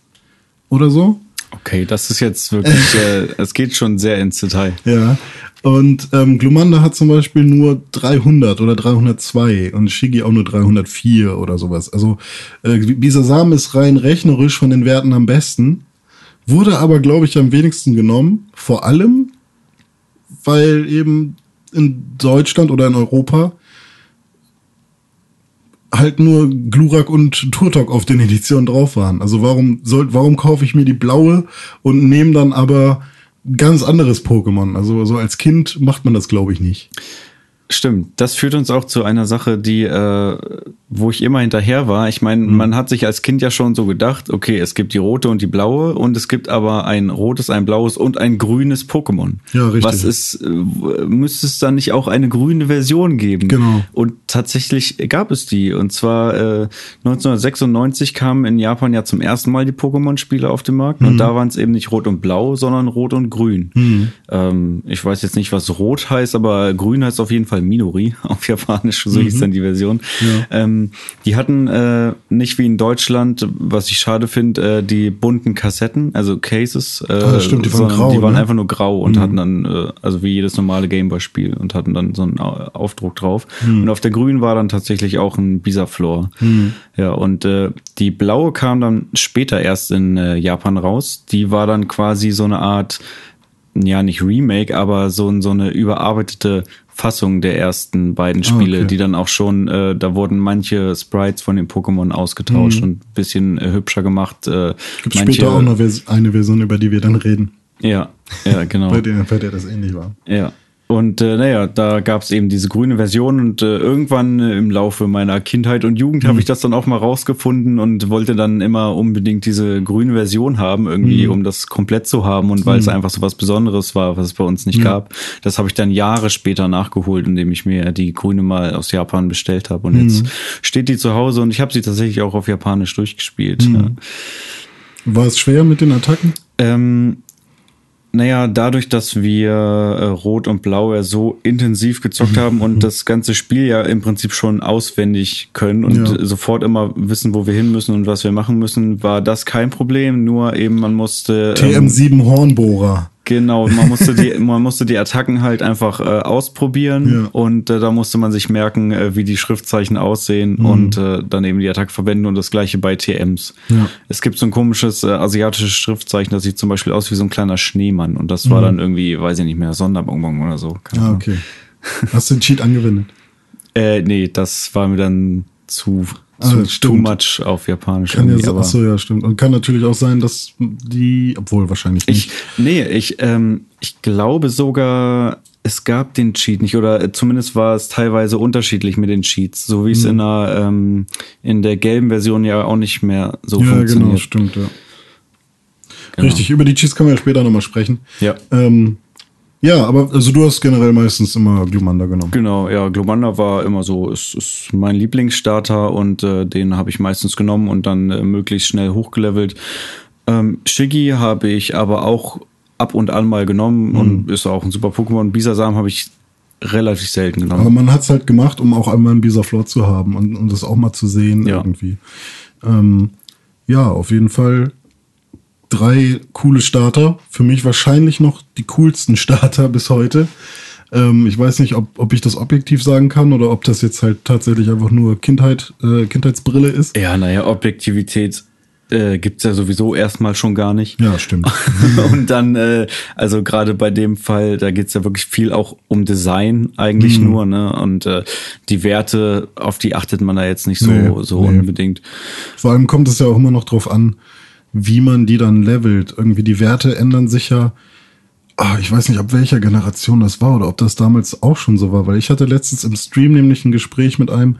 oder so. Okay, das ist jetzt wirklich, äh, es geht schon sehr ins Detail. Ja. Und ähm, Glumanda hat zum Beispiel nur 300 oder 302 und Shiggy auch nur 304 oder sowas. Also äh, Bisasam ist rein rechnerisch von den Werten am besten, wurde aber, glaube ich, am wenigsten genommen. Vor allem, weil eben in Deutschland oder in Europa halt nur Glurak und Turtok auf den Editionen drauf waren. Also warum soll, warum kaufe ich mir die blaue und nehme dann aber ganz anderes Pokémon? Also so als Kind macht man das, glaube ich, nicht. Stimmt, das führt uns auch zu einer Sache, die, äh, wo ich immer hinterher war. Ich meine, Mhm. man hat sich als Kind ja schon so gedacht, okay, es gibt die rote und die blaue und es gibt aber ein rotes, ein blaues und ein grünes Pokémon. Ja, richtig. Was ist, äh, müsste es dann nicht auch eine grüne Version geben? Genau. Und tatsächlich gab es die. Und zwar äh, 1996 kamen in Japan ja zum ersten Mal die Pokémon-Spiele auf den Markt. Mhm. Und da waren es eben nicht rot und blau, sondern rot und grün. Ähm, ich weiß jetzt nicht, was rot heißt, aber grün heißt auf jeden Fall Minori auf Japanisch. So Mhm. hieß dann die Version. Ähm, die hatten äh, nicht wie in Deutschland, was ich schade finde, äh, die bunten Kassetten, also Cases. Äh, Ah, stimmt, die waren grau, Die waren ne? einfach nur grau und hatten dann, äh, also wie jedes normale Gameboy-Spiel und hatten dann so einen Au- Aufdruck drauf. Und auf der grünen war dann tatsächlich auch ein Bisaflor. Ja, und äh, die blaue kam dann später erst in äh, Japan raus. Die war dann quasi so eine Art, ja, nicht Remake, aber so, so eine überarbeitete Fassung der ersten beiden Spiele, okay. die dann auch schon, äh, da wurden manche Sprites von den Pokémon ausgetauscht und ein bisschen äh, hübscher gemacht. Äh, Gibt später auch noch eine Version, über die wir dann reden, Ja, ja, genau. bei der, bei der das ähnlich war. Ja. Und äh, naja, da gab es eben diese grüne Version und äh, irgendwann äh, im Laufe meiner Kindheit und Jugend habe ich das dann auch mal rausgefunden und wollte dann immer unbedingt diese grüne Version haben, irgendwie, um das komplett zu haben und weil es einfach so was Besonderes war, was es bei uns nicht gab. Das habe ich dann Jahre später nachgeholt, indem ich mir die grüne mal aus Japan bestellt habe. Und jetzt steht die zu Hause und ich habe sie tatsächlich auch auf Japanisch durchgespielt. Ja. War es schwer mit den Attacken? Ähm, naja, dadurch, dass wir äh, Rot und Blau ja so intensiv gezockt haben und das ganze Spiel ja im Prinzip schon auswendig können und Ja. sofort immer wissen, wo wir hin müssen und was wir machen müssen, war das kein Problem. Nur eben, man musste. ähm, TM7 Hornbohrer. Genau, man musste die, man musste die Attacken halt einfach äh, ausprobieren Ja. und äh, da musste man sich merken, äh, wie die Schriftzeichen aussehen und äh, dann eben die Attacke verwenden und das gleiche bei TMs. Ja. Es gibt so ein komisches äh, asiatisches Schriftzeichen, das sieht zum Beispiel aus wie so ein kleiner Schneemann und das war dann irgendwie, weiß ich nicht mehr, Sonderbonbon oder so. Keine Ah, okay. Hast du den Cheat angewendet? Äh, nee, das war mir dann zu, Ah, zu too much auf Japanisch. Kann ja, aber- ach so, ja, stimmt. Und kann natürlich auch sein, dass die, obwohl wahrscheinlich nicht. Ich, nee, ich, ähm, ich glaube sogar, es gab den Cheat nicht oder äh, zumindest war es teilweise unterschiedlich mit den Cheats, so wie es Hm. in der, ähm, in der gelben Version ja auch nicht mehr so ja, funktioniert. genau, stimmt, ja. Genau. Richtig, über die Cheats können wir ja später nochmal sprechen. Ja. Ähm, ja, aber also du hast generell meistens immer Glumanda genommen. Genau, ja, Glomanda war immer so, ist, ist mein Lieblingsstarter und äh, den habe ich meistens genommen und dann äh, möglichst schnell hochgelevelt. Ähm, Shiggy habe ich aber auch ab und an mal genommen Mhm. und ist auch ein super Pokémon. Bisasam habe ich relativ selten genommen. Aber man hat es halt gemacht, um auch einmal einen Bisaflor zu haben und, und das auch mal zu sehen Ja. irgendwie. Ähm, ja, auf jeden Fall drei coole Starter. Für mich wahrscheinlich noch die coolsten Starter bis heute. Ähm, ich weiß nicht, ob, ob ich das objektiv sagen kann oder ob das jetzt halt tatsächlich einfach nur Kindheit, äh, Kindheitsbrille ist. Ja, naja, Objektivität äh, gibt's ja sowieso erstmal schon gar nicht. Ja, stimmt. Und dann, äh, also gerade bei dem Fall, da geht's ja wirklich viel auch um Design eigentlich Mhm. nur, ne? Und äh, die Werte, auf die achtet man da jetzt nicht so, Nee, so nee. unbedingt. Vor allem kommt es ja auch immer noch drauf an, wie man die dann levelt. Irgendwie die Werte ändern sich ja. Ah, ich weiß nicht, ab welcher Generation das war oder ob das damals auch schon so war, weil ich hatte letztens im Stream nämlich ein Gespräch mit einem,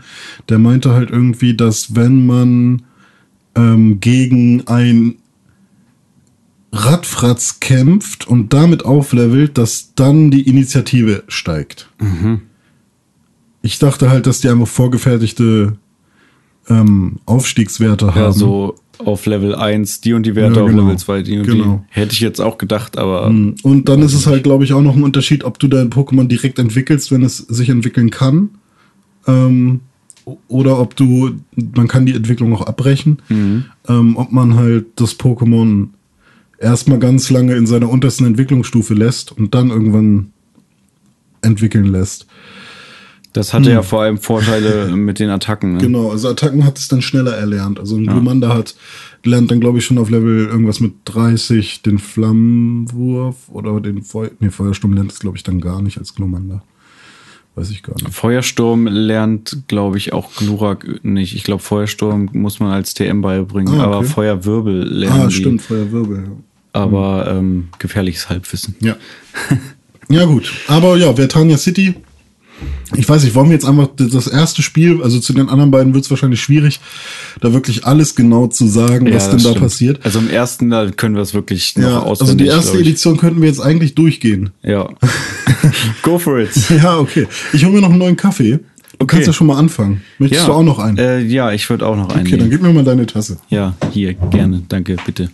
der meinte halt irgendwie, dass wenn man ähm, gegen ein Radfratz kämpft und damit auflevelt, dass dann die Initiative steigt. Ich dachte halt, dass die einfach vorgefertigte ähm, Aufstiegswerte haben. Ja, so auf Level 1 die und die Werte, Ja, auf genau. Level 2 die und Genau. die. Hätte ich jetzt auch gedacht, aber Und dann ist es halt, glaube ich, auch noch ein Unterschied, ob du dein Pokémon direkt entwickelst, wenn es sich entwickeln kann. Ähm, oder ob du, man kann die Entwicklung auch abbrechen. Ähm, ob man halt das Pokémon erstmal ganz lange in seiner untersten Entwicklungsstufe lässt und dann irgendwann entwickeln lässt. Das hatte ja vor allem Vorteile mit den Attacken. Ne? Hm. Genau, also Attacken hat es dann schneller erlernt. Also ein Glumanda hat, lernt dann, glaube ich, schon auf Level irgendwas mit 30 den Flammenwurf oder den Feu nee, Feuersturm lernt es, glaube ich, dann gar nicht als Glumanda. Weiß ich gar nicht. Feuersturm lernt, glaube ich, auch Glurak nicht. Ich glaube, Feuersturm muss man als TM beibringen, Ah, okay. aber Feuerwirbel lernen Ah, die. stimmt, Feuerwirbel. ja. Aber ähm, gefährliches Halbwissen. Ja. ja, gut. Aber ja, Vertania City. Ich weiß nicht, wollen wir jetzt einfach das erste Spiel, also zu den anderen beiden wird es wahrscheinlich schwierig, da wirklich alles genau zu sagen, was Ja, denn das da stimmt. passiert. Also im ersten, da können wir es wirklich noch Ja, auswendig. also die erste. Edition könnten wir jetzt eigentlich durchgehen. Ja. Go for it. Ja, okay. Ich hole mir noch einen neuen Kaffee. Du Okay. kannst ja schon mal anfangen. Möchtest ja. du auch noch einen? Äh, ja, ich würde auch noch einen. okay, dann gib mir mal deine Tasse. Ja, hier, gerne, danke, bitte.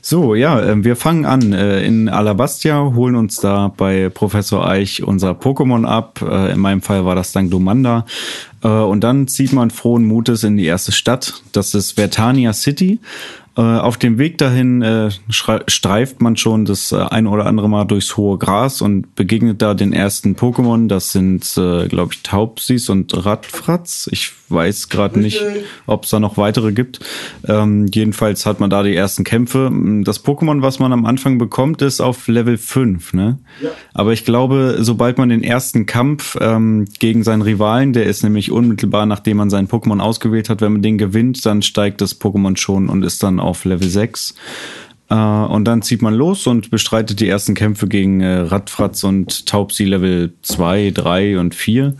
So, ja, ähm, wir fangen an äh, in Alabastia, holen uns da bei Professor Eich unser Pokémon ab. Äh, in meinem Fall war das dann Glomanda. Äh, und dann zieht man frohen Mutes in die erste Stadt. Das ist Vertania City. Äh, auf dem Weg dahin äh, streift man schon das äh, ein oder andere Mal durchs hohe Gras und begegnet da den ersten Pokémon. Das sind, äh, glaube ich, Taubsis und Radfratz. Ich weiß gerade nicht, ob es da noch weitere gibt. Ähm, jedenfalls hat man da die ersten Kämpfe. Das Pokémon, was man am Anfang bekommt, ist auf Level 5. Ne? Ja. Aber ich glaube, sobald man den ersten Kampf ähm, gegen seinen Rivalen, der ist nämlich unmittelbar, nachdem man seinen Pokémon ausgewählt hat, wenn man den gewinnt, dann steigt das Pokémon schon und ist dann auf Level 6. Äh, und dann zieht man los und bestreitet die ersten Kämpfe gegen äh, Radfratz und Taubsi Level 2, 3 und 4.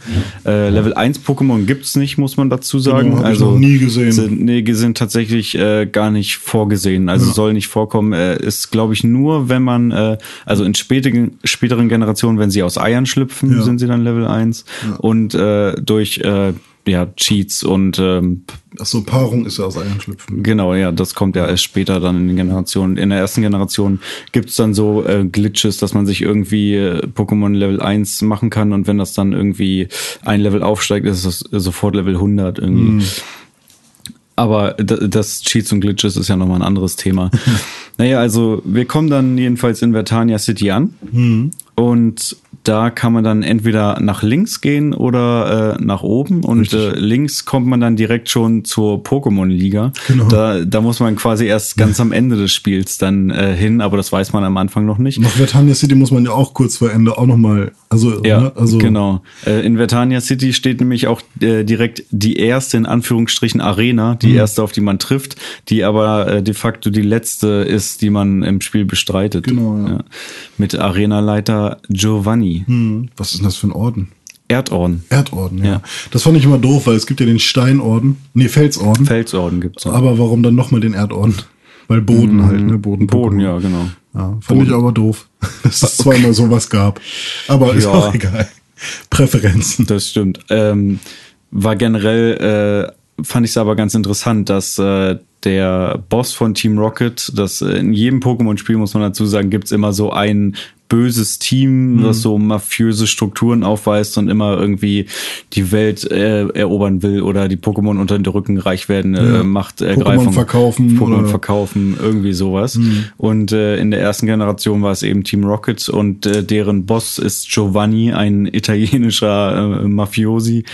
Äh, Level 1 Pokémon gibt's nicht, muss man dazu sagen. Genau, hab ich also nie gesehen. Sind, nee, sind tatsächlich äh, gar nicht vorgesehen. Also soll nicht vorkommen. Äh, ist, glaube ich, nur, wenn man, äh, also in spätigen, späteren Generationen, wenn sie aus Eiern schlüpfen, Ja. sind sie dann Level 1. Und äh, durch äh, ja, Cheats und ähm, Achso, Paarung ist ja aus Eiern schlüpfen. Genau, ja, das kommt ja erst später dann in den Generationen. In der ersten Generation gibt's dann so äh, Glitches, dass man sich irgendwie äh, Pokémon Level 1 machen kann und wenn das dann irgendwie ein Level aufsteigt, ist es sofort Level 100 irgendwie. Aber d- das Cheats und Glitches ist ja nochmal ein anderes Thema. naja, also wir kommen dann jedenfalls in Vertania City an. Und da kann man dann entweder nach links gehen oder äh, nach oben. Und äh, links kommt man dann direkt schon zur Pokémon-Liga. Genau. Da, da muss man quasi erst ganz am Ende des Spiels dann äh, hin, aber das weiß man am Anfang noch nicht. Nach Vertania City muss man ja auch kurz vor Ende auch nochmal, also, Ja, ne, also genau. Äh, in Vertania City steht nämlich auch äh, direkt die erste, in Anführungsstrichen, Arena, Mhm. die erste, auf die man trifft, die aber äh, de facto die letzte ist, die man im Spiel bestreitet. Genau, ja. Mit Arenaleiter Giovanni. Hm, was ist denn das für ein Orden? Erdorden. Erdorden, ja. Ja. Das fand ich immer doof, weil es gibt ja den Steinorden, nee, Felsorden. Felsorden gibt's noch. aber warum dann nochmal den Erdorden? Weil Boden halt, ne? Boden. Mhm. Boden, ja, genau. Ja, fand ich aber doof, dass es zweimal sowas gab. Aber ist Ja. auch egal. Präferenzen. Das stimmt. Ähm, war generell, äh, fand ich es aber ganz interessant, dass äh, der Boss von Team Rocket, das äh, in jedem Pokémon-Spiel, muss man dazu sagen, gibt's immer so ein böses Team, das so mafiöse Strukturen aufweist und immer irgendwie die Welt äh, erobern will oder die Pokémon unter den Rücken reich werden, Ja. äh, Machtergreifung. Pokémon verkaufen Pokémon verkaufen, irgendwie sowas. Und äh, in der ersten Generation war es eben Team Rocket und äh, deren Boss ist Giovanni, ein italienischer äh, Mafiosi.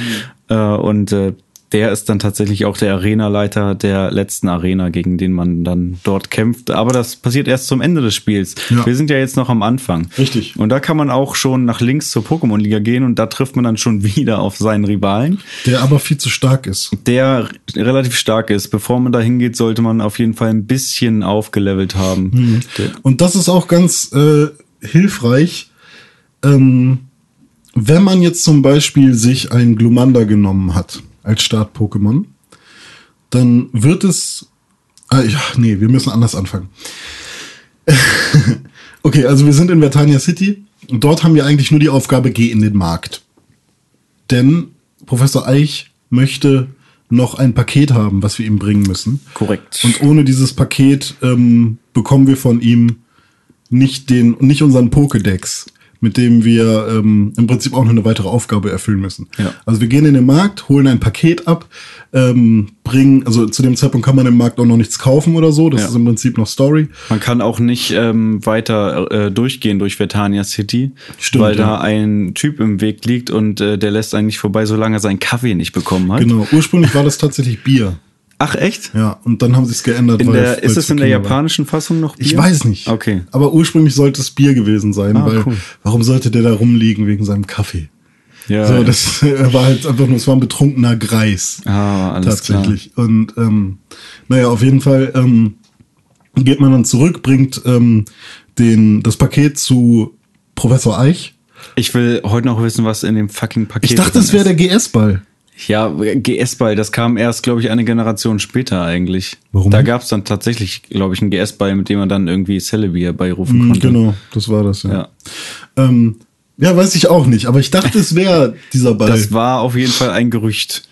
Äh, und äh, der ist dann tatsächlich auch der Arenaleiter der letzten Arena, gegen den man dann dort kämpft. Aber das passiert erst zum Ende des Spiels. Ja. Wir sind ja jetzt noch am Anfang. Richtig. Und da kann man auch schon nach links zur Pokémon-Liga gehen und da trifft man dann schon wieder auf seinen Rivalen Der aber viel zu stark ist. der relativ stark ist. Bevor man da hingeht, sollte man auf jeden Fall ein bisschen aufgelevelt haben. Der- Und das ist auch ganz äh, hilfreich, ähm, wenn man jetzt zum Beispiel sich ein Glumanda genommen hat als Start-Pokémon, dann wird es. Ah, ja, nee, wir müssen anders anfangen. okay, also wir sind in Vertania City und dort haben wir eigentlich nur die Aufgabe, geh in den Markt. Denn Professor Eich möchte noch ein Paket haben, was wir ihm bringen müssen. Korrekt. Und ohne dieses Paket ähm, bekommen wir von ihm nicht den, nicht unseren Pokédex, mit dem wir ähm, im Prinzip auch noch eine weitere Aufgabe erfüllen müssen. Ja. Also wir gehen in den Markt, holen ein Paket ab, ähm, bringen, also zu dem Zeitpunkt kann man im Markt auch noch nichts kaufen oder so. Das Ja. ist im Prinzip noch Story. Man kann auch nicht ähm, weiter äh, durchgehen durch Vertania City, Stimmt, weil ja. da ein Typ im Weg liegt und äh, der lässt einen nicht vorbei, solange er seinen Kaffee nicht bekommen hat. Genau. Ursprünglich war das tatsächlich Bier. Ach echt? Ja, und dann haben sie es geändert. In der, weil ist es in der Kinder war. japanischen Fassung noch Bier? Ich weiß nicht. Okay. Aber ursprünglich sollte es Bier gewesen sein, Ah, weil cool. warum sollte der da rumliegen wegen seinem Kaffee? Ja, So, das war halt einfach nur, es war ein betrunkener Greis. ah, alles tatsächlich. Und ähm, naja, auf jeden Fall ähm, geht man dann zurück, bringt ähm, den, das Paket zu Professor Eich. klar. Ich will heute noch wissen, was in dem fucking Paket Ich dachte, es wäre ist. der GS-Ball. Ja, GS-Ball, das kam erst, glaube ich, eine Generation später eigentlich. Warum? Da gab es dann tatsächlich, glaube ich, einen GS-Ball, mit dem man dann irgendwie Celebi herbeirufen konnte. Genau, das war das, ja. Ja. Ähm, ja, weiß ich auch nicht, aber ich dachte, es wäre dieser Ball. Das war auf jeden Fall ein Gerücht.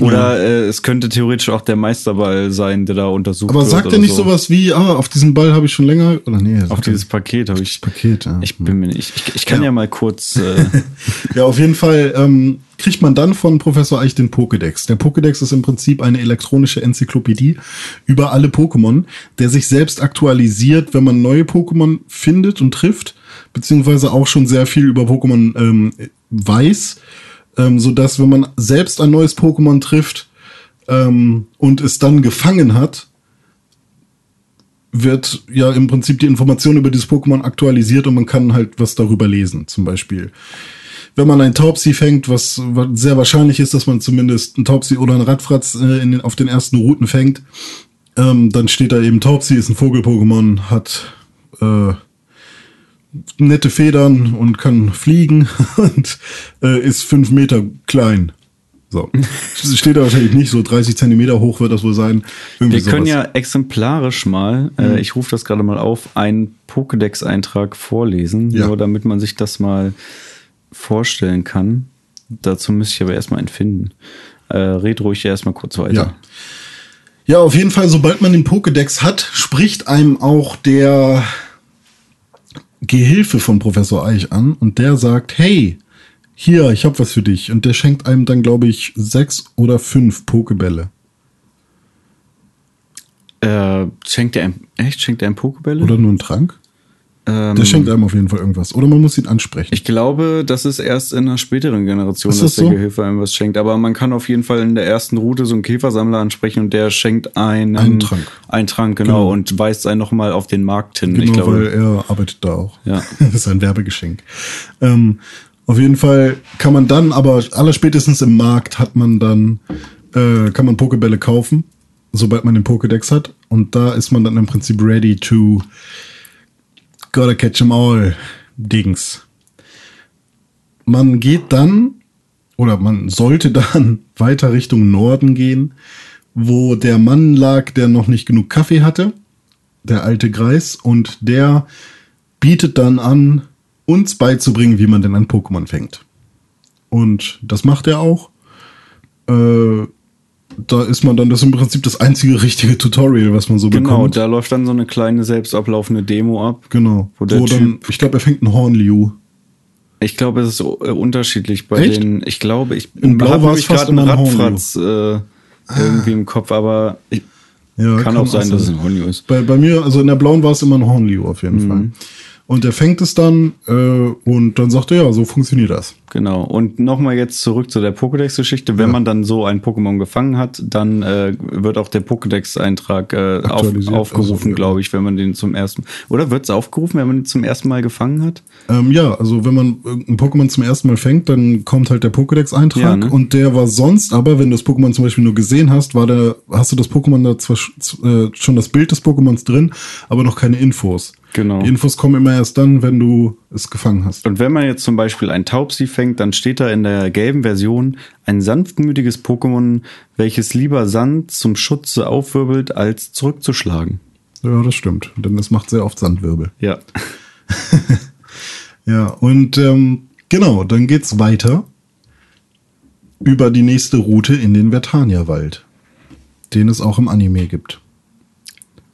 Oder äh, es könnte theoretisch auch der Meisterball sein, der da untersucht aber wird. sagt oder er nicht so. sowas wie, ah, auf diesen Ball habe ich schon länger, oder nee, Auf dieses Paket habe ich. Paket, ja. Ich bin mir nicht. Ich, ich kann ja, Ja. mal kurz. Äh, Ja, auf jeden Fall ähm, kriegt man dann von Professor Eich den Pokédex. Der Pokédex ist im Prinzip eine elektronische Enzyklopädie über alle Pokémon, der sich selbst aktualisiert, wenn man neue Pokémon findet und trifft, beziehungsweise auch schon sehr viel über Pokémon ähm, weiß, ähm, so dass wenn man selbst ein neues Pokémon trifft ähm, und es dann gefangen hat, wird ja im Prinzip die Information über dieses Pokémon aktualisiert und man kann halt was darüber lesen. Zum Beispiel, wenn man ein Taubsi fängt, was wa- sehr wahrscheinlich ist, dass man zumindest ein Taubsi oder ein Radfratz äh, in den, auf den ersten Routen fängt, ähm, dann steht da eben Taubsi ist ein Vogel-Pokémon, hat äh, nette Federn und kann fliegen und äh, ist fünf Meter klein. So. Steht da wahrscheinlich nicht, so 30 Zentimeter hoch wird das wohl sein. Irgendwie wir können sowas. ja exemplarisch mal, äh, ich rufe das gerade mal auf, einen Pokédex-Eintrag vorlesen, Ja. nur damit man sich das mal vorstellen kann. Dazu müsste ich aber erstmal einen finden. Äh, red ruhig erstmal kurz weiter. Ja. Ja, auf jeden Fall, sobald man den Pokédex hat, spricht einem auch der Gehilfe von Professor Eich an und der sagt, hey, hier, ich hab was für dich. Und der schenkt einem dann, glaube ich, sechs oder fünf Pokebälle. Äh, schenkt er einem, echt, schenkt er einem Pokebälle? Oder nur einen Trank? Ähm, Der schenkt einem auf jeden Fall irgendwas. Oder man muss ihn ansprechen. Ich glaube, das ist erst in einer späteren Generation, Ist dass das der so? Gehilfe einem was schenkt. Aber man kann auf jeden Fall in der ersten Route so einen Käfersammler ansprechen und der schenkt einen, Einen Trank. Einen Trank, genau, Genau. und weist einen nochmal auf den Markt hin. ich Genau, weil glaube. er arbeitet da auch. Ja. Das ist ein Werbegeschenk. Ähm, auf jeden Fall kann man dann, aber allerspätestens im Markt hat man dann, äh, kann man Pokebälle kaufen, sobald man den Pokédex hat. Und da ist man dann im Prinzip ready to gotta catch 'em all Dings. Man geht dann, oder man sollte dann weiter Richtung Norden gehen, wo der Mann lag, der noch nicht genug Kaffee hatte der alte Greis, und der bietet dann an, uns beizubringen, wie man denn ein Pokémon fängt. Und das macht er auch. Äh, da ist man dann, das ist im Prinzip das einzige richtige Tutorial, was man so Genau, bekommt. da läuft dann so eine kleine selbst ablaufende Demo ab. Genau. Wo der Wo dann, ich glaube, er fängt einen Hornliu. Ich glaube, es ist äh, unterschiedlich bei Echt? den. Ich glaube, ich In Blau war es fast gerade einen ein Radfratz äh, irgendwie im Kopf, aber ich, Ja, kann, auch sein, dass es ein Honio ist. Bei, bei mir, also in der blauen war es immer ein Hornliu auf Mhm. jeden Fall. Und er fängt es dann äh, und dann sagt er, ja, so funktioniert das. Genau. Und nochmal jetzt zurück zu der Pokédex-Geschichte. Wenn Ja. man dann so ein Pokémon gefangen hat, dann äh, wird auch der Pokédex-Eintrag äh, auf, Aktualisiert, aufgerufen, also, ja. glaube ich, wenn man den zum ersten Oder wird es aufgerufen, wenn man den zum ersten Mal gefangen hat? Ähm, ja, also wenn man irgendein Pokémon zum ersten Mal fängt, dann kommt halt der Pokédex-Eintrag Ja, ne? und der war sonst, aber wenn du das Pokémon zum Beispiel nur gesehen hast, war der, hast du das Pokémon da zwar äh, schon das Bild des Pokémons drin, aber noch keine Infos. Genau. Die Infos kommen immer erst dann, wenn du es gefangen hast. Und wenn man jetzt zum Beispiel ein Taubsi fängt, dann steht da in der gelben Version ein sanftmütiges Pokémon, welches lieber Sand zum Schutze aufwirbelt, als zurückzuschlagen. Ja, das stimmt. Denn es macht sehr oft Sandwirbel. Ja. Ja, und ähm, genau, dann geht's weiter über die nächste Route in den Vertania-Wald, den es auch im Anime gibt.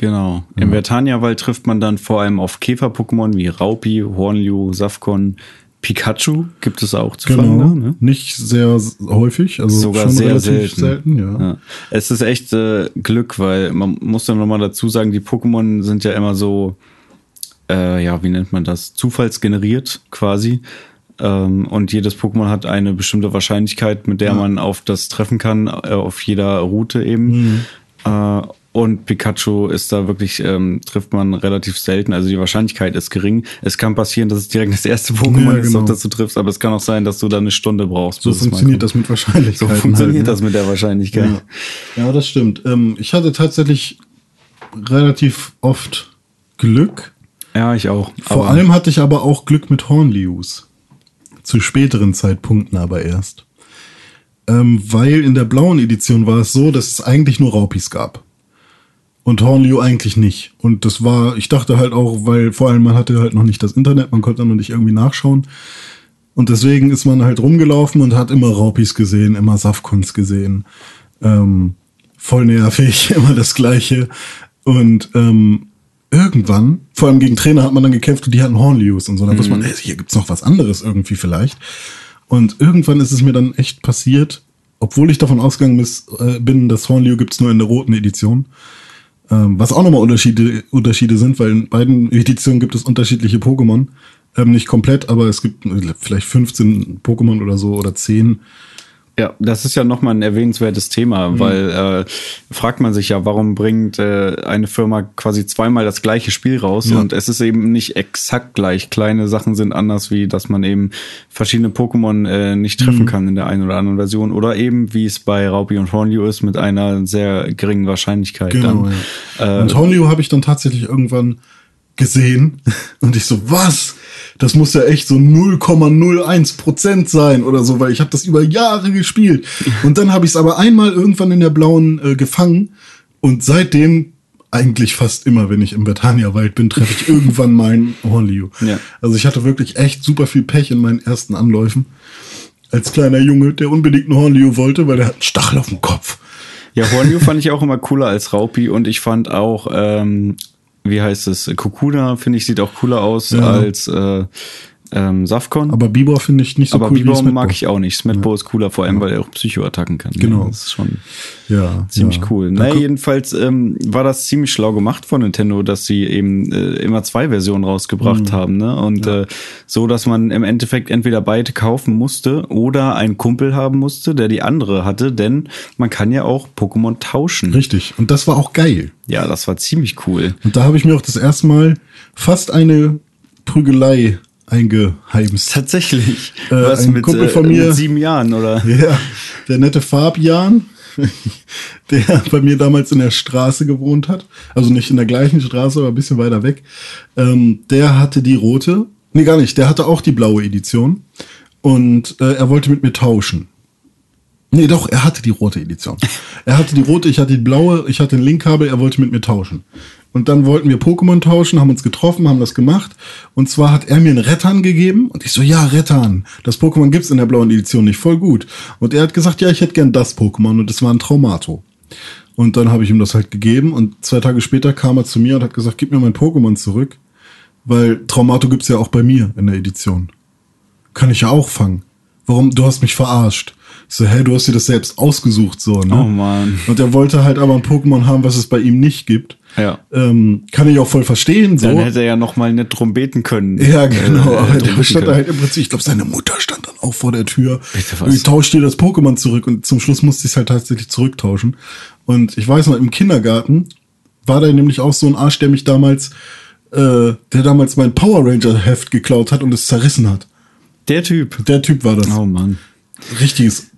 Genau. Im Vertania-Wald trifft man dann vor allem auf Käfer-Pokémon wie Raupi, Hornliu, Safkon, Pikachu gibt es auch zu fangen. Genau, Ne? nicht sehr häufig, also Sogar sehr selten. selten, ja. Ja. Es ist echt äh, Glück, weil man muss dann nochmal dazu sagen, die Pokémon sind ja immer so, äh, ja, wie nennt man das? Zufallsgeneriert quasi. Ähm, und jedes Pokémon hat eine bestimmte Wahrscheinlichkeit, mit der man auf das treffen kann, äh, auf jeder Route eben. Äh, und Pikachu ist da wirklich, ähm, trifft man relativ selten. Also die Wahrscheinlichkeit ist gering. Es kann passieren, dass es direkt das erste Pokémon Ja, ist, genau. auf das du triffst, aber es kann auch sein, dass du da eine Stunde brauchst. So funktioniert das mit Wahrscheinlichkeit. So funktioniert das mit der Wahrscheinlichkeit. Ja, ja das stimmt. Ähm, ich hatte tatsächlich relativ oft Glück. Ja, ich auch. Vor allem hatte ich aber auch Glück mit Hornlius. Zu späteren Zeitpunkten aber erst. Ähm, weil in der blauen Edition war es so, dass es eigentlich nur Raupis gab. Und Hornliu eigentlich nicht. Und das war, ich dachte halt auch, weil vor allem man hatte halt noch nicht das Internet, man konnte noch nicht irgendwie nachschauen. Und deswegen ist man halt rumgelaufen und hat immer Raupis gesehen, immer Safkons gesehen. Ähm, voll nervig, immer das Gleiche. Und ähm, irgendwann, vor allem gegen Trainer, hat man dann gekämpft und die hatten Hornlius und so. Dann wusste man, ey, hier gibt's noch was anderes irgendwie vielleicht. Und irgendwann ist es mir dann echt passiert, obwohl ich davon ausgegangen äh, bin, das Hornliu gibt's nur in der roten Edition. Ähm, was auch nochmal Unterschiede, Unterschiede sind, weil in beiden Editionen gibt es unterschiedliche Pokémon. Ähm, nicht komplett, aber es gibt äh, vielleicht 15 Pokémon oder so oder 10. Ja, das ist ja nochmal ein erwähnenswertes Thema, weil äh, fragt man sich ja, warum bringt äh, eine Firma quasi zweimal das gleiche Spiel raus Ja. und es ist eben nicht exakt gleich. Kleine Sachen sind anders, wie dass man eben verschiedene Pokémon äh, nicht treffen kann in der einen oder anderen Version oder eben, wie es bei Raupi und Hornliu ist, mit einer sehr geringen Wahrscheinlichkeit. Genau, dann. ja. Äh, und Hornliu habe ich dann tatsächlich irgendwann gesehen und ich so, was? Das muss ja echt so 0,01 Prozent sein oder so, weil ich habe das über Jahre gespielt. Und dann habe ich es aber einmal irgendwann in der blauen äh, gefangen und seitdem eigentlich fast immer, wenn ich im Betania-Wald bin, treffe ich irgendwann meinen Hornliu. Ja. Also ich hatte wirklich echt super viel Pech in meinen ersten Anläufen. Als kleiner Junge, der unbedingt einen Hornliu wollte, weil der hat einen Stachel auf dem Kopf. Ja, Hornliu fand ich auch immer cooler als Raupi und ich fand auch, ähm, wie heißt es, Kokuna, finde ich, sieht auch cooler aus Ja. als, äh, ähm, Safcon. Aber Bibor finde ich nicht so Aber cool Bibor wie Smetbo. mag ich auch nicht. Smetbo ist cooler, vor allem, weil er auch Psychoattacken kann. ne? Genau. Das ist schon Ja, ziemlich ja. cool. Naja, jedenfalls ähm, war das ziemlich schlau gemacht von Nintendo, dass sie eben äh, immer zwei Versionen rausgebracht Mhm. haben. Ne? Und äh, so, dass man im Endeffekt entweder beide kaufen musste oder einen Kumpel haben musste, der die andere hatte, denn man kann ja auch Pokémon tauschen. Richtig. Und das war auch geil. Ja, das war ziemlich cool. Und da habe ich mir auch das erste Mal fast eine Prügelei eingeheimst. Tatsächlich. Äh, Was ein mit, Kumpel äh, von mir- mit sieben Jahren, oder? Ja, der nette Fabian, der bei mir damals in der Straße gewohnt hat, also nicht in der gleichen Straße, aber ein bisschen weiter weg, ähm, der hatte die rote, nee, gar nicht, der hatte auch die blaue Edition und äh, er wollte mit mir tauschen. Nee, doch, er hatte die rote Edition. Er hatte die rote, ich hatte die blaue, ich hatte den Linkkabel, er wollte mit mir tauschen. Und dann wollten wir Pokémon tauschen, haben uns getroffen, haben das gemacht. Und zwar hat er mir einen Rettern gegeben. Und ich so, ja, Rettern. Das Pokémon gibt's in der blauen Edition nicht, voll gut. Und er hat gesagt, ja, ich hätte gern das Pokémon. Und das war ein Traumato. Und dann habe ich ihm das halt gegeben. Und zwei Tage später kam er zu mir und hat gesagt, gib mir mein Pokémon zurück. Weil Traumato gibt's ja auch bei mir in der Edition. Kann ich ja auch fangen. Warum? Du hast mich verarscht. Ich so, hä, du hast dir das selbst ausgesucht, so, ne? Oh Mann. Und er wollte halt aber ein Pokémon haben, was es bei ihm nicht gibt. Ja. Ähm, kann ich auch voll verstehen, so. Dann hätte er ja noch mal nicht drum beten können. ja, genau. Äh, aber der stand da halt im Prinzip, ich glaube, seine Mutter stand dann auch vor der Tür. Bitte was? Ich tausche dir das Pokémon zurück und zum Schluss musste ich es halt tatsächlich zurücktauschen. Und ich weiß noch, im Kindergarten war da nämlich auch so ein Arsch, der mich damals, äh, der damals mein Power Ranger Heft geklaut hat und es zerrissen hat. Der Typ. Der Typ war das. Oh Mann. Richtiges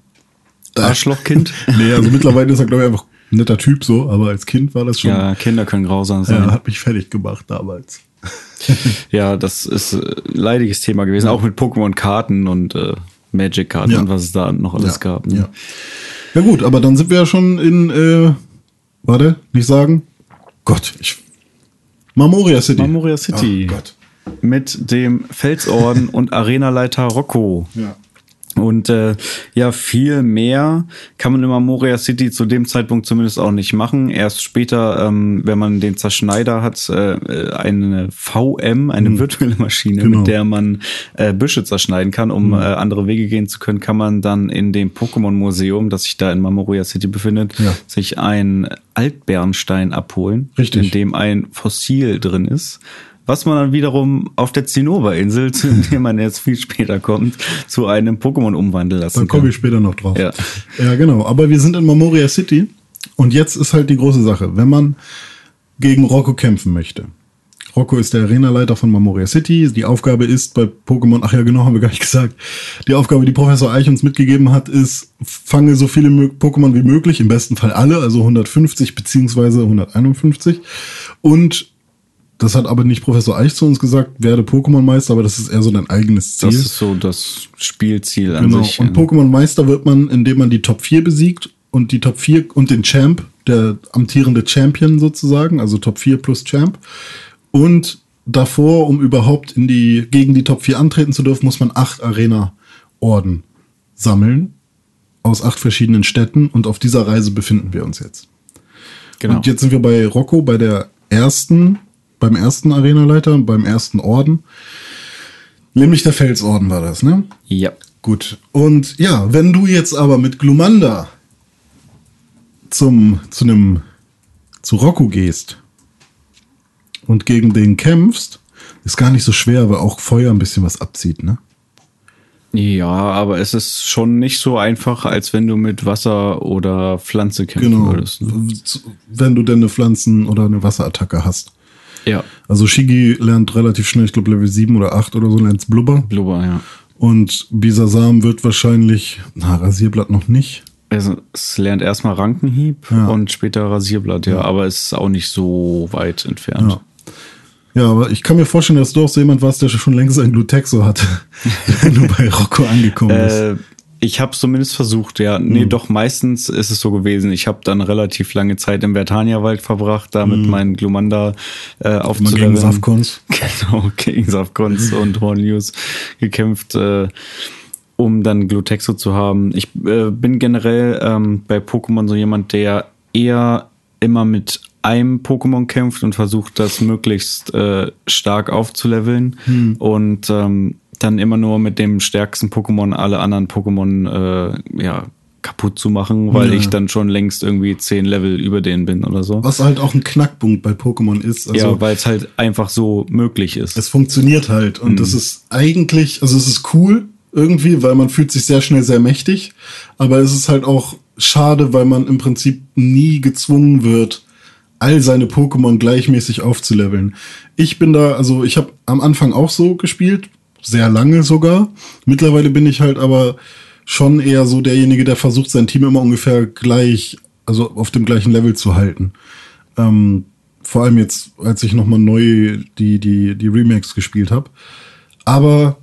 Arschlochkind. Nee, also mittlerweile ist er, glaube ich, einfach ein netter Typ so, aber als Kind war das schon. ja, Kinder können grausam sein. Ja, Ja, hat mich fertig gemacht damals. das ist äh, leidiges Thema gewesen. Auch mit Pokémon-Karten und äh, Magic-Karten Ja. und was es da noch alles ja, gab. ne? Ja. ja gut, aber dann sind wir ja schon in, äh, warte, nicht sagen? Gott, ich. Mamoria City. Mamoria City. Oh Gott. Mit dem Felsorden und Arenaleiter Rocco. Ja. Und äh, ja, viel mehr kann man in Moria City zu dem Zeitpunkt zumindest auch nicht machen. Erst später, ähm, wenn man den Zerschneider hat, äh, eine VM, eine virtuelle Maschine, Genau. mit der man äh, Büsche zerschneiden kann, um äh, andere Wege gehen zu können, kann man dann in dem Pokémon-Museum, das sich da in Mamoria City befindet, Ja. sich einen Altbernstein abholen, Richtig. in dem ein Fossil drin ist. Was man dann wiederum auf der Zinnoberinsel, zu dem man jetzt viel später kommt, zu einem Pokémon umwandeln lassen Dann kann. komme ich später noch drauf. Ja. ja, genau. Aber wir sind in Mamoria City und jetzt ist halt die große Sache. Wenn man gegen Rocco kämpfen möchte. Rocco ist der Arenaleiter von Mamoria City. Die Aufgabe ist bei Pokémon, ach ja, genau, haben wir gar nicht gesagt. Die Aufgabe, die Professor Eich uns mitgegeben hat, ist, fange so viele Pokémon wie möglich, im besten Fall alle, also 150 beziehungsweise 151. Und das hat aber nicht Professor Eich zu uns gesagt, werde Pokémon-Meister, aber das ist eher so dein eigenes Ziel. Das ist so das Spielziel an Genau. sich. Und ja. Pokémon Meister wird man, indem man die Top 4 besiegt und die Top 4 und den Champ, der amtierende Champion sozusagen, also Top 4 plus Champ. Und davor, um überhaupt in die, gegen die Top 4 antreten zu dürfen, muss man acht Arena-Orden sammeln aus acht verschiedenen Städten und auf dieser Reise befinden wir uns jetzt. genau. Und jetzt sind wir bei Rocco, bei der ersten, beim ersten Arenaleiter, beim ersten Orden. Nämlich der Felsorden war das, ne? ja. Gut. Und ja, wenn du jetzt aber mit Glumanda zum, zu einem, zu Rocco gehst und gegen den kämpfst, ist gar nicht so schwer, weil auch Feuer ein bisschen was abzieht, ne? Ja, aber es ist schon nicht so einfach, als wenn du mit Wasser oder Pflanze kämpfen Genau. würdest. Ne? Wenn du denn eine Pflanzen- oder eine Wasserattacke hast. Ja, Also Shigi lernt relativ schnell, ich glaube Level 7 oder 8 oder so, lernt Blubber. Blubber, ja. Und Bisasam wird wahrscheinlich, na, Rasierblatt noch nicht. Also, es lernt erstmal Rankenhieb Ja. und später Rasierblatt, ja, aber es ist auch nicht so weit entfernt. Ja. Ja, aber ich kann mir vorstellen, dass du auch so jemand warst, der schon längst ein Glutexo hatte, wenn du bei Rocco angekommen bist. Äh, ich habe zumindest versucht, ja. Hm. Nee, doch meistens ist es so gewesen. Ich habe dann relativ lange Zeit im Vertania-Wald verbracht, da mit meinen Glumanda äh, Hm. Aufzuleveln. gegen Safkons. Genau, gegen Safkons und Hornlius gekämpft, äh, um dann Glutexo zu haben. Ich äh, bin generell ähm, bei Pokémon so jemand, der eher immer mit einem Pokémon kämpft und versucht, das möglichst äh, stark aufzuleveln. Und ähm, dann immer nur mit dem stärksten Pokémon alle anderen Pokémon äh, ja, kaputt zu machen, weil Ja. ich dann schon längst irgendwie zehn Level über denen bin oder so. Was halt auch ein Knackpunkt bei Pokémon ist. Also ja, weil es halt einfach so möglich ist. es funktioniert halt. Und das ist eigentlich, also es ist cool irgendwie, weil man fühlt sich sehr schnell sehr mächtig. Aber es ist halt auch schade, weil man im Prinzip nie gezwungen wird, all seine Pokémon gleichmäßig aufzuleveln. Ich bin da, also ich habe am Anfang auch so gespielt, sehr lange sogar. Mittlerweile bin ich halt aber schon eher so derjenige, der versucht, sein Team immer ungefähr gleich, also auf dem gleichen Level zu halten. Ähm, vor allem jetzt, als ich nochmal neu die, die, die Remakes gespielt habe. Aber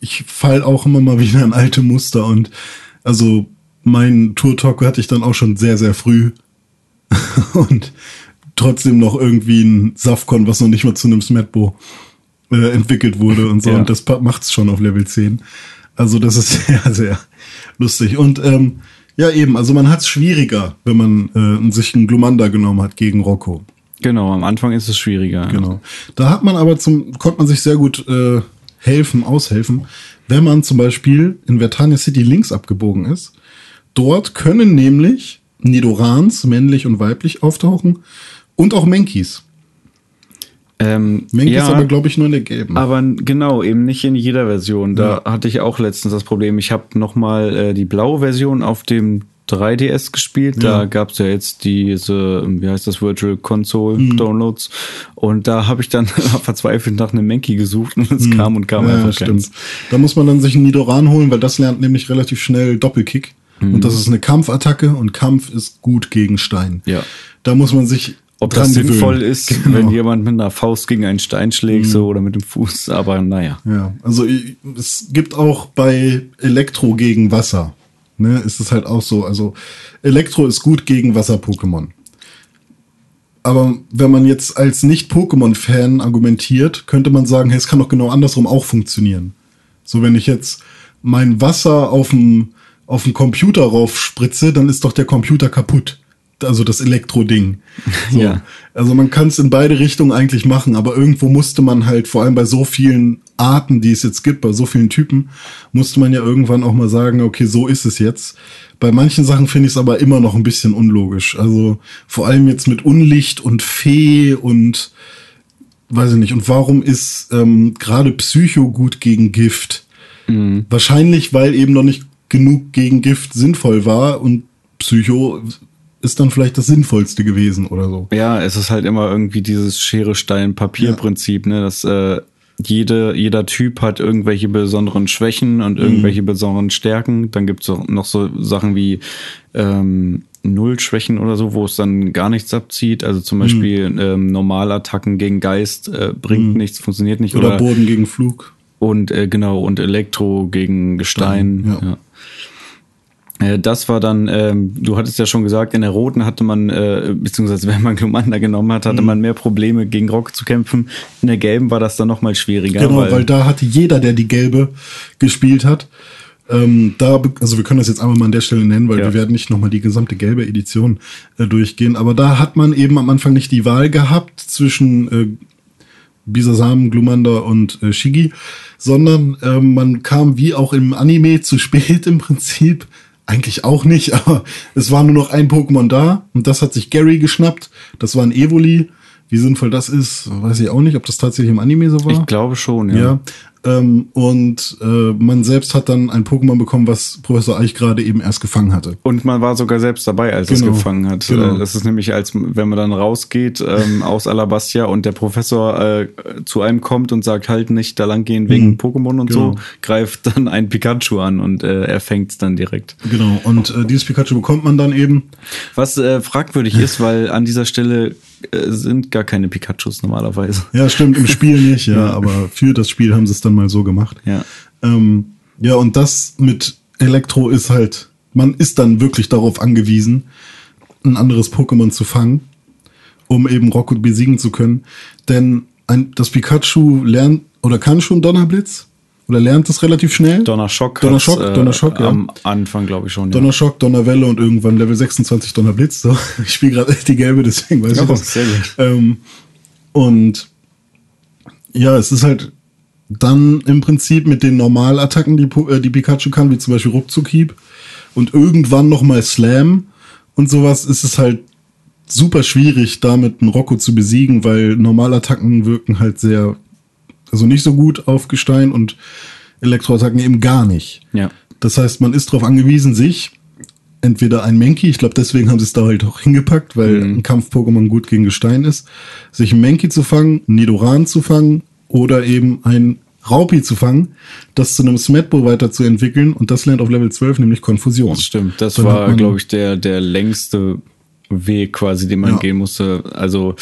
ich fall auch immer mal wieder in alte Muster und also mein Tour Talk hatte ich dann auch schon sehr, sehr früh. und trotzdem noch irgendwie ein Safcon, was noch nicht mal zu einem Smetbo äh, entwickelt wurde und so. Ja. Und das macht's schon auf Level 10. Also das ist sehr, sehr lustig. Und ähm, ja, eben, also man hat's schwieriger, wenn man äh, sich einen Glumanda genommen hat gegen Rocco. Genau, am Anfang ist es schwieriger. Genau. Da hat man aber zum, konnte man sich sehr gut äh, helfen, aushelfen, wenn man zum Beispiel in Vertania City links abgebogen ist. Dort können nämlich Nidorans, männlich und weiblich, auftauchen und auch Menkis. Ähm, Menkis ja, aber, glaube ich, nur in der gelben. Aber genau, eben nicht in jeder Version. Da hatte ich auch letztens das Problem. Ich habe nochmal äh, die blaue Version auf dem 3DS gespielt. Da Ja. gab's ja jetzt diese, wie heißt das, Virtual Console Mhm. Downloads. Und da habe ich dann verzweifelt nach einem Menki gesucht und es kam und kam Mhm. ja, einfach stimmt. keins. Da muss man dann sich einen Nidoran holen, weil das lernt nämlich relativ schnell Doppelkick. Mhm. Und das ist eine Kampfattacke und Kampf ist gut gegen Stein. Ja. Da muss man sich Ob das sinnvoll ist, Genau. Mhm. wenn jemand mit einer Faust gegen einen Stein schlägt, so oder mit dem Fuß, aber naja. Ja, also es gibt auch bei Elektro gegen Wasser, ne, ist es halt auch so. Also Elektro ist gut gegen Wasser-Pokémon. Aber wenn man jetzt als Nicht-Pokémon-Fan argumentiert, könnte man sagen, hey, es kann doch genau andersrum auch funktionieren. So, wenn ich jetzt mein Wasser auf den auf den Computer rauf spritze, dann ist doch der Computer kaputt. Also das Elektro-Ding. So. Ja. Also man kann es in beide Richtungen eigentlich machen, aber irgendwo musste man halt, vor allem bei so vielen Arten, die es jetzt gibt, bei so vielen Typen, musste man ja irgendwann auch mal sagen, okay, so ist es jetzt. Bei manchen Sachen finde ich es aber immer noch ein bisschen unlogisch. Also vor allem jetzt mit Unlicht und Fee und weiß ich nicht. Und warum ist ähm, gerade Psycho gut gegen Gift? Wahrscheinlich, weil eben noch nicht genug gegen Gift sinnvoll war und Psycho ist dann vielleicht das Sinnvollste gewesen oder so. Ja, es ist halt immer irgendwie dieses Schere, Stein, Papier-Prinzip, ne? Dass äh, jede, jeder Typ hat irgendwelche besonderen Schwächen und irgendwelche besonderen Stärken. Dann gibt's auch noch so Sachen wie ähm, Nullschwächen oder so, wo es dann gar nichts abzieht. Also zum Beispiel ähm, Normalattacken gegen Geist äh, bringt nichts, funktioniert nicht. Oder, Oder, Boden gegen Flug. und äh, genau, und Elektro gegen Gestein. Stein, ja. ja. Äh, Das war dann, ähm, du hattest ja schon gesagt, in der roten hatte man, äh, beziehungsweise wenn man Glumanda genommen hat, Mhm. hatte man mehr Probleme gegen Rock zu kämpfen. In der gelben war das dann nochmal schwieriger. Genau, weil, da hatte jeder, der die gelbe gespielt hat, ähm, da, also wir können das jetzt einfach mal an der Stelle nennen, weil Ja. wir werden nicht nochmal die gesamte gelbe Edition äh, durchgehen, aber da hat man eben am Anfang nicht die Wahl gehabt zwischen äh, Bisasam, Glumanda und äh, Shigi, sondern ähm, man kam wie auch im Anime zu spät im Prinzip. Eigentlich auch nicht, aber es war nur noch ein Pokémon da und das hat sich Gary geschnappt. Das war ein Evoli. Wie sinnvoll das ist, weiß ich auch nicht, ob das tatsächlich im Anime so war. ich glaube schon, ja. Ja. Ähm, und äh, man selbst hat dann ein Pokémon bekommen, was Professor Eich gerade eben erst gefangen hatte. Und man war sogar selbst dabei, als es Genau, gefangen hat. genau. Äh, Das ist nämlich, als wenn man dann rausgeht ähm, aus Alabastia und der Professor äh, zu einem kommt und sagt, halt nicht da lang gehen wegen Pokémon und Genau. so, greift dann ein Pikachu an und äh, er fängt es dann direkt. Genau. Und äh, dieses Pikachu bekommt man dann eben. Was äh, fragwürdig ist, weil an dieser Stelle sind gar keine Pikachus normalerweise. Ja, stimmt, im Spiel nicht, ja, aber für das Spiel haben sie es dann mal so gemacht. Ja. Ähm, ja, und das mit Elektro ist halt, man ist dann wirklich darauf angewiesen, ein anderes Pokémon zu fangen, um eben Rocket besiegen zu können. Denn ein, das Pikachu lernt oder kann schon Donnerblitz oder lernt es relativ schnell. Donnerschock. Donnerschock, hat's, Donnerschock, ja. Am Anfang, glaube ich schon. Ja. Donnerschock, Donnerwelle und irgendwann Level 26 Donnerblitz. So, ich spiele gerade die gelbe, deswegen weiß Oh, ich das. sehr gut. Ähm, und ja, es ist halt dann im Prinzip mit den Normalattacken, die, äh, die Pikachu kann, wie zum Beispiel Ruckzuckhieb und irgendwann nochmal Slam und sowas, ist es halt super schwierig, damit einen Rocco zu besiegen, weil Normalattacken wirken halt sehr, also nicht so gut auf Gestein und Elektroattacken eben gar nicht. Ja. Das heißt, man ist darauf angewiesen, sich entweder ein Menki, ich glaube, deswegen haben sie es da halt auch hingepackt, weil ein Kampf-Pokémon gut gegen Gestein ist, sich ein Menki zu fangen, Nidoran zu fangen oder eben ein Raupi zu fangen, das zu einem Smetbo weiterzuentwickeln und das lernt auf Level 12 nämlich Konfusion. Das stimmt. Das Dann war, glaube ich, der, der längste Weg quasi, den man Ja. gehen musste. Also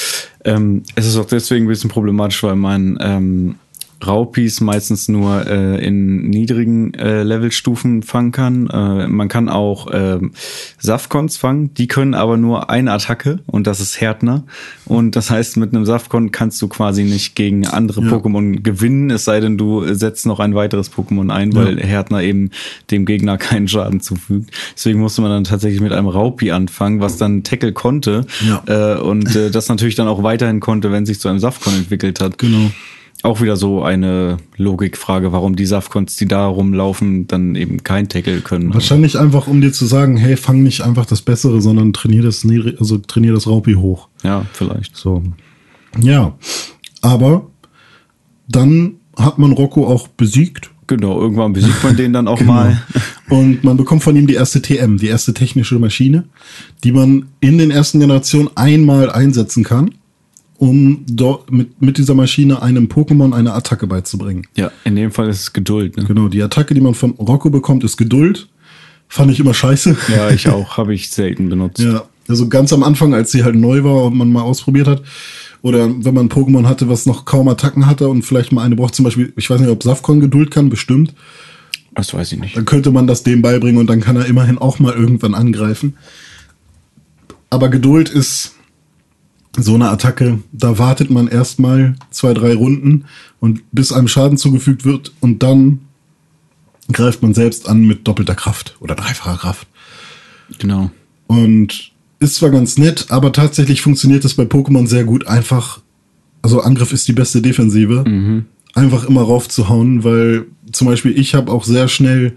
ähm, es ist auch deswegen ein bisschen problematisch, weil man ähm, Raupis meistens nur äh, in niedrigen äh, Levelstufen fangen kann. Äh, man kann auch ähm, Safkons fangen, die können aber nur eine Attacke und das ist Härtner. Und das heißt, mit einem Safkon kannst du quasi nicht gegen andere Ja. Pokémon gewinnen, es sei denn, du setzt noch ein weiteres Pokémon ein, weil Härtner eben dem Gegner keinen Schaden zufügt. Deswegen musste man dann tatsächlich mit einem Raupi anfangen, was dann Tackle konnte Ja. äh, und äh, das natürlich dann auch weiterhin konnte, wenn sich zu einem Safkon entwickelt hat. Genau. Auch wieder so eine Logikfrage, warum die Safkons, die da rumlaufen, dann eben kein Tackle können. Wahrscheinlich einfach, um dir zu sagen, hey, fang nicht einfach das Bessere, sondern trainier das, also trainier das Raupi hoch. Ja, vielleicht. So. Ja. Aber dann hat man Rocco auch besiegt. Genau, irgendwann besiegt man den dann auch mal. Und man bekommt von ihm die erste TM, die erste technische Maschine, die man in den ersten Generationen einmal einsetzen kann, um dort mit, mit dieser Maschine einem Pokémon eine Attacke beizubringen. Ja, in dem Fall ist es Geduld. Ne? Genau, die Attacke, die man von Rocco bekommt, ist Geduld. Fand ich immer scheiße. Ja, ich auch, habe ich selten benutzt. Ja, also ganz am Anfang, als sie halt neu war und man mal ausprobiert hat, oder wenn man ein Pokémon hatte, was noch kaum Attacken hatte und vielleicht mal eine braucht, zum Beispiel, ich weiß nicht, ob Safkon Geduld kann, bestimmt, Das weiß ich nicht. dann könnte man das dem beibringen und dann kann er immerhin auch mal irgendwann angreifen. Aber Geduld ist so eine Attacke, da wartet man erstmal zwei, drei Runden und bis einem Schaden zugefügt wird und dann greift man selbst an mit doppelter Kraft oder dreifacher Kraft. Genau. Und ist zwar ganz nett, aber tatsächlich funktioniert das bei Pokémon sehr gut. Einfach, also Angriff ist die beste Defensive. Einfach immer raufzuhauen, weil zum Beispiel ich habe auch sehr schnell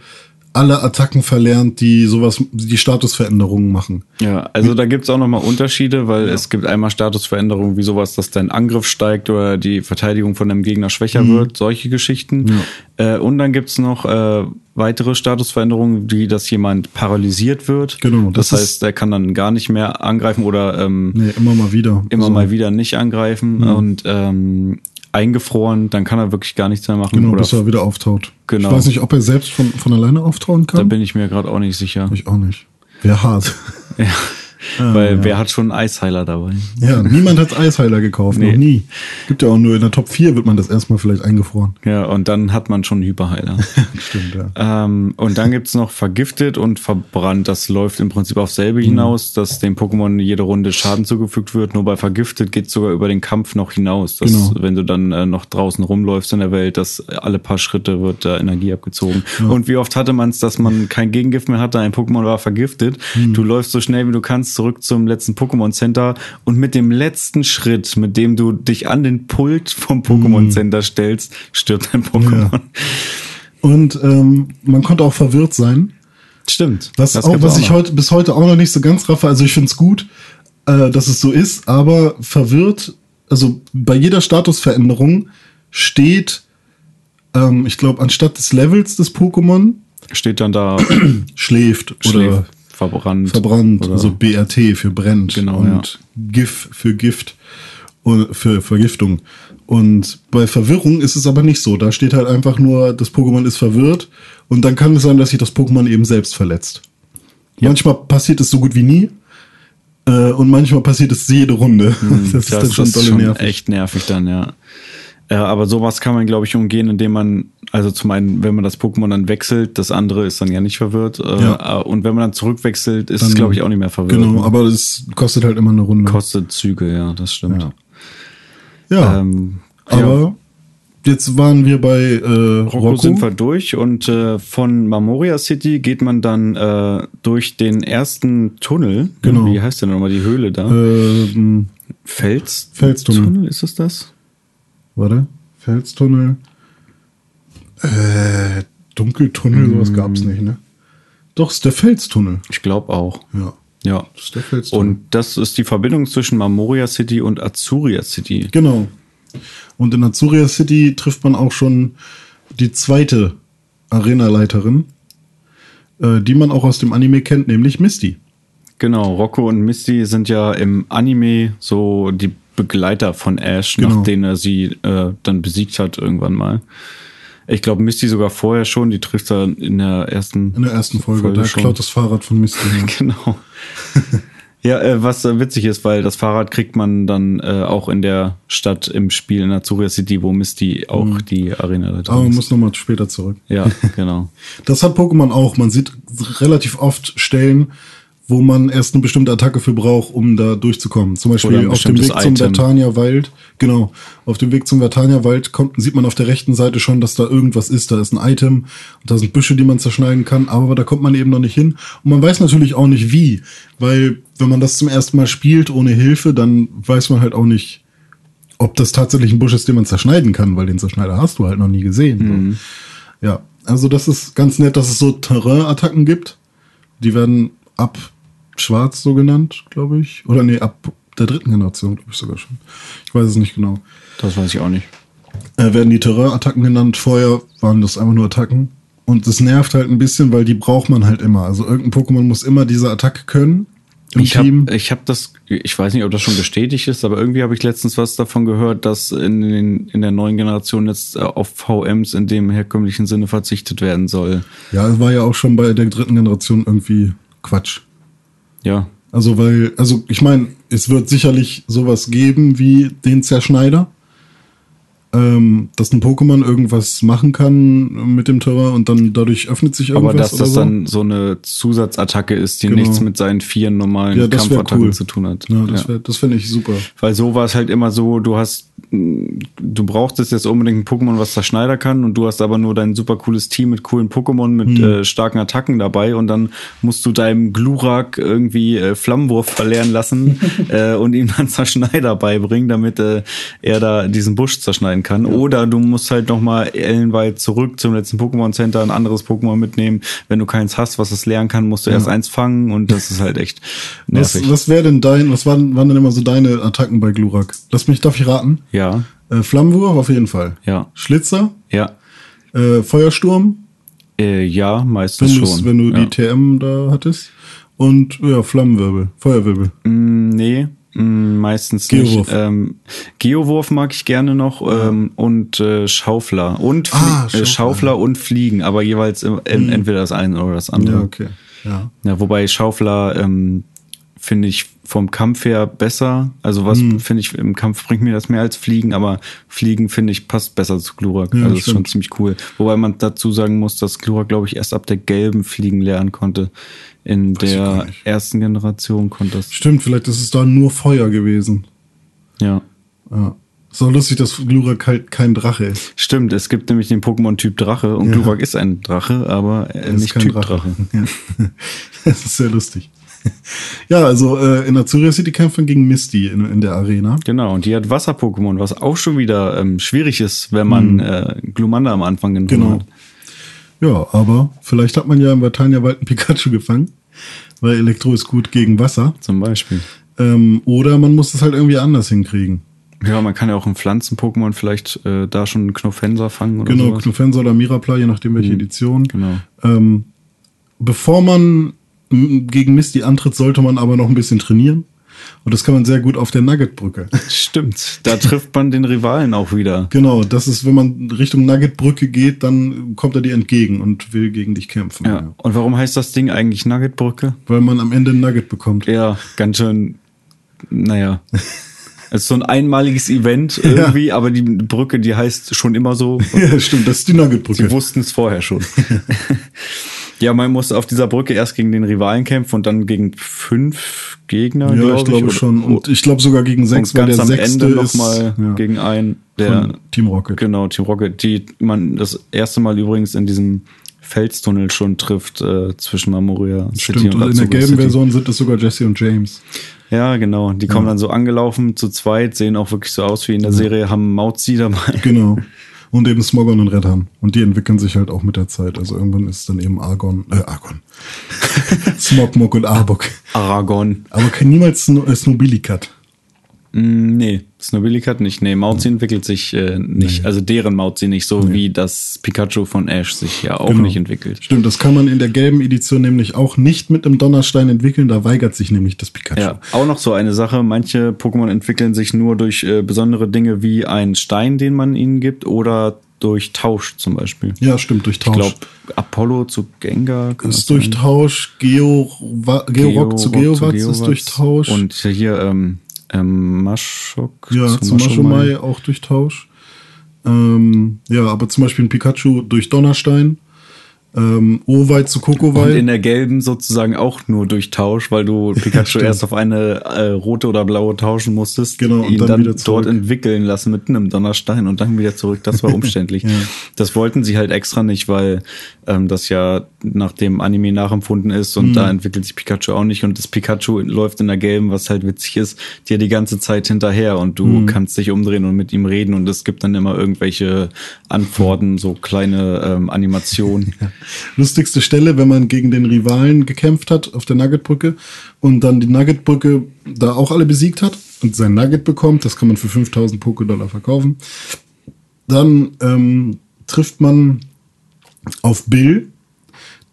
alle Attacken verlernt, die sowas, die Statusveränderungen machen. Ja, also da gibt's auch nochmal Unterschiede, weil es gibt einmal Statusveränderungen wie sowas, dass dein Angriff steigt oder die Verteidigung von deinem Gegner schwächer Mhm. wird, solche Geschichten. Äh, und dann gibt's noch äh, weitere Statusveränderungen, wie dass jemand paralysiert wird. Genau, Das, das heißt, der kann dann gar nicht mehr angreifen oder ähm, Nee, immer mal wieder. immer So. mal wieder nicht angreifen und ähm, eingefroren, dann kann er wirklich gar nichts mehr machen. Genau, oder bis er wieder auftaut. Genau. Ich weiß nicht, ob er selbst von, von alleine auftauen da kann. bin ich mir gerade auch nicht sicher. ich auch nicht. Wäre hart. Ja. Weil wer hat schon einen Eisheiler dabei? ja, niemand hat Eisheiler gekauft, Nee. noch nie. Gibt ja auch nur in der Top 4 wird man das erstmal vielleicht eingefroren. Ja, und dann hat man schon einen Hyperheiler. Stimmt, ja. ähm, und dann gibt's noch vergiftet und verbrannt. Das läuft im Prinzip auf selbe Mhm. hinaus, dass dem Pokémon jede Runde Schaden zugefügt wird. Nur bei vergiftet geht's sogar über den Kampf noch hinaus. Dass, Genau. wenn du dann äh, noch draußen rumläufst in der Welt, dass alle paar Schritte wird da Energie abgezogen. Und wie oft hatte man's, dass man kein Gegengift mehr hatte, ein Pokémon war vergiftet. Mhm. Du läufst so schnell wie du kannst zurück zum letzten Pokémon Center und mit dem letzten Schritt, mit dem du dich an den Pult vom Pokémon Center stellst, stirbt dein Pokémon. Mhm. Ja. Und ähm, man konnte auch verwirrt sein. Stimmt. Was, Das auch, was ich noch. heute bis heute auch noch nicht so ganz raffe. Also ich finde es gut, äh, dass es so ist, aber verwirrt, also bei jeder Statusveränderung steht, ähm, ich glaube, anstatt des Levels des Pokémon steht dann da schläft, oder schläft, verbrannt. verbrannt, also BRT für brennt Genau, und GIF für Gift und für Vergiftung. Und bei Verwirrung ist es aber nicht so. Da steht halt einfach nur, das Pokémon ist verwirrt und dann kann es sein, dass sich das Pokémon eben selbst verletzt. Manchmal passiert es so gut wie nie äh, und manchmal passiert es jede Runde. das ist dann schon dolle schon nervig. echt nervig dann, ja. Ja, aber sowas kann man, glaube ich, umgehen, indem man, also zum einen, wenn man das Pokémon dann wechselt, das andere ist dann ja nicht verwirrt. Äh, Ja. Und wenn man dann zurückwechselt, ist es, Dann- glaube ich, auch nicht mehr verwirrt. Genau, aber es kostet halt immer eine Runde. Kostet Züge, ja, das stimmt. Ja. ja, Ähm, aber jetzt waren wir bei äh, Rocco, Rocco. sind wir durch und äh, von Mamoria City geht man dann äh, durch den ersten Tunnel. Genau. Wie heißt denn nochmal die Höhle da? ähm, Fels? Felstunnel. ist es das? Warte. Felstunnel. Äh, Dunkeltunnel, sowas gab's nicht, ne? Doch, ist der Felstunnel. Ich glaube auch. Ja. Ja. Das ist der Felstunnel. Und das ist die Verbindung zwischen Marmoria City und Azuria City. Genau. Und in Azuria City trifft man auch schon die zweite Arenaleiterin, äh, die man auch aus dem Anime kennt, nämlich Misty. Genau, Rocco und Misty sind ja im Anime so die Begleiter von Ash, Genau. nachdem er sie äh, dann besiegt hat irgendwann mal. Ich glaube, Misty sogar vorher schon, die trifft er in der ersten. In der ersten Folge, Folge da schon. klaut das Fahrrad von Misty. Ja. Genau. ja, äh, was äh, witzig ist, weil das Fahrrad kriegt man dann äh, auch in der Stadt im Spiel in Azuria City, wo Misty auch die Arena Aber man muss nochmal später zurück. Ja, genau. Das hat Pokémon auch. Man sieht relativ oft Stellen, wo man erst eine bestimmte Attacke für braucht, um da durchzukommen. Zum Beispiel auf dem Weg zum Item. Vertania-Wald. Genau. Auf dem Weg zum Vertania-Wald kommt, sieht man auf der rechten Seite schon, dass da irgendwas ist. Da ist ein Item und da sind Büsche, die man zerschneiden kann, aber da kommt man eben noch nicht hin. Und man weiß natürlich auch nicht wie, weil wenn man das zum ersten Mal spielt ohne Hilfe, dann weiß man halt auch nicht, ob das tatsächlich ein Busch ist, den man zerschneiden kann, weil den Zerschneider hast du halt noch nie gesehen. So. Ja, also das ist ganz nett, dass es so Terrain-Attacken gibt. Die werden ab Schwarz so genannt, glaube ich. Oder nee, ab der dritten Generation, glaube ich sogar schon. Ich weiß es nicht genau. Das weiß ich auch nicht. Äh, werden die Terrain-Attacken genannt. Vorher waren das einfach nur Attacken. Und das nervt halt ein bisschen, weil die braucht man halt immer. Also irgendein Pokémon muss immer diese Attacke können. Im Ich habe ich hab das, ich weiß nicht, ob das schon bestätigt ist, aber irgendwie habe ich letztens was davon gehört, dass in, den, in der neuen Generation jetzt äh, auf VMs in dem herkömmlichen Sinne verzichtet werden soll. Ja, es war ja auch schon bei der dritten Generation irgendwie Quatsch. Ja, Also, weil, also ich meine, es wird sicherlich sowas geben wie den Zerschneider. Ähm, dass ein Pokémon irgendwas machen kann mit dem Terrain und dann dadurch öffnet sich irgendwas. aber dass das so. dann so eine Zusatzattacke ist, die Genau. nichts mit seinen vier normalen ja, Kampfattacken cool. zu tun hat. Ja, das Ja. das fände ich super. Weil so war es halt immer so, du hast, du brauchtest jetzt unbedingt ein Pokémon, was Zerschneider kann und du hast aber nur dein super cooles Team mit coolen Pokémon mit Hm. äh, starken Attacken dabei und dann musst du deinem Glurak irgendwie äh, Flammenwurf verlernen lassen äh, und ihm dann Zerschneider beibringen, damit äh, er da diesen Busch zerschneiden kann. Oder du musst halt nochmal ellenweit zurück zum letzten Pokémon Center ein anderes Pokémon mitnehmen. Wenn du keins hast, was es lernen kann, musst du erst eins fangen und das ist halt echt Was, nervig. was wäre denn dein, was waren, waren denn immer so deine Attacken bei Glurak? Lass mich, darf ich raten? Ja, Äh, Flammenwurf auf jeden Fall. ja, Schlitzer, ja. äh, Feuersturm, Äh, ja, meistens wenn, schon. wenn du ja. die TM da hattest. Und ja, Flammenwirbel, Feuerwirbel. Mm, nee, meistens Geowurf. nicht. Ähm, Geowurf mag ich gerne noch ähm, und äh, Schaufler. Und Ah, Schaufler. Schaufler. Äh, Schaufler und Fliegen, aber jeweils in, entweder das eine oder das andere. Ja, okay. Ja. Ja, wobei Schaufler ähm, finde ich vom Kampf her besser. Also was Hm. finde ich im Kampf bringt mir das mehr als Fliegen, aber Fliegen finde ich passt besser zu Glurak. Ja, also ist schon ziemlich cool. Wobei man dazu sagen muss, dass Glurak glaube ich erst ab der gelben Fliegen lernen konnte. In gar der ersten Generation konnte das. Stimmt, vielleicht ist es da nur Feuer gewesen. Ja. Ja. Auch lustig, dass Glurak halt kein Drache ist. Stimmt, es gibt nämlich den Pokémon-Typ Drache und Ja. Glurak ist ein Drache, aber ist nicht kein Typ Drache. Ja. das ist sehr lustig. Ja, also äh, in Azuria City kämpft man gegen Misty in, in der Arena. Genau, und die hat Wasser-Pokémon, was auch schon wieder ähm, schwierig ist, wenn man äh, Glumanda am Anfang genommen. Genau. hat. Ja, aber vielleicht hat man ja im Vatania-Wald einen Pikachu gefangen, weil Elektro ist gut gegen Wasser. Zum Beispiel. Ähm, oder man muss es halt irgendwie anders hinkriegen. Ja, man kann ja auch ein Pflanzen-Pokémon vielleicht äh, da schon einen Knofenser fangen oder Genau, sowas. Knofensa oder Mirapla, je nachdem welche Edition. Genau. Ähm, bevor man gegen Misty antritt, sollte man aber noch ein bisschen trainieren. Und das kann man sehr gut auf der Nugget-Brücke. Stimmt, da trifft man den Rivalen auch wieder. Genau, das ist, wenn man Richtung Nugget-Brücke geht, dann kommt er dir entgegen und will gegen dich kämpfen. Ja. Und warum heißt das Ding eigentlich Nuggetbrücke? Weil man am Ende ein Nugget bekommt. Ja, ganz schön, naja. Es ist so ein einmaliges Event irgendwie, aber die Brücke, die heißt schon immer so. Ja, stimmt, das ist die Sie Nugget-Brücke. wussten es vorher schon. ja, man muss auf dieser Brücke erst gegen den Rivalen kämpfen und dann gegen fünf Gegner, Ja, glaub ich glaube schon. Und ich glaube sogar gegen und sechs, weil ganz der am sechste Ende nochmal ja, gegen einen, der Team Rocket. Genau, Team Rocket, die man das erste Mal übrigens in diesem Felstunnel schon trifft äh, zwischen Mamoria City Stimmt, und in der gelben City. Version sind es sogar Jesse und James. Ja, genau. Die kommen dann so angelaufen zu zweit, sehen auch wirklich so aus wie in der Serie, haben Mauzi dabei. Genau. Und eben Smogon und Redham. Und die entwickeln sich halt auch mit der Zeit. Also irgendwann ist dann eben Argon, äh, Argon. Smogmog und Arbok. Aragon. Aber kein niemals Sno äh, Snobilicat. Mm, nee, Snobilicat nicht. Nee, Mauzi entwickelt sich äh, nicht. Also deren Mauzi nicht, so wie das Pikachu von Ash sich ja auch Genau. nicht entwickelt. Stimmt, das kann man in der gelben Edition nämlich auch nicht mit einem Donnerstein entwickeln. Da weigert sich nämlich das Pikachu. Ja, auch noch so eine Sache. Manche Pokémon entwickeln sich nur durch äh, besondere Dinge wie einen Stein, den man ihnen gibt, oder durch Tausch zum Beispiel. Ja, stimmt, durch Ich Tausch. glaube, Apollo zu Gengar. ist durch? Tausch, Geo, Georock zu Geowatz ist durch Tausch. Und hier ähm, ähm, Maschok ja, zu Maschomai auch durch Tausch. Ähm, ja, aber zum Beispiel ein Pikachu durch Donnerstein. Ähm, Owei zu Und in Kokowai. der gelben sozusagen auch nur durch Tausch, weil du Pikachu Stimmt. erst auf eine äh, rote oder blaue tauschen musstest, Genau, und ihn dann dann, wieder zurück. dort entwickeln lassen mit einem Donnerstein und dann wieder zurück. Das war umständlich. Ja. Das wollten sie halt extra nicht, weil ähm, das ja nach dem Anime nachempfunden ist und Mhm. da entwickelt sich Pikachu auch nicht und das Pikachu läuft in der gelben, was halt witzig ist, dir die ganze Zeit hinterher und du Mhm. kannst dich umdrehen und mit ihm reden und es gibt dann immer irgendwelche Antworten, so kleine ähm, Animationen. Lustigste Stelle, wenn man gegen den Rivalen gekämpft hat auf der Nuggetbrücke und dann die Nuggetbrücke da auch alle besiegt hat und sein Nugget bekommt, das kann man für 5000 Pokédollar verkaufen. Dann ähm, trifft man auf Bill,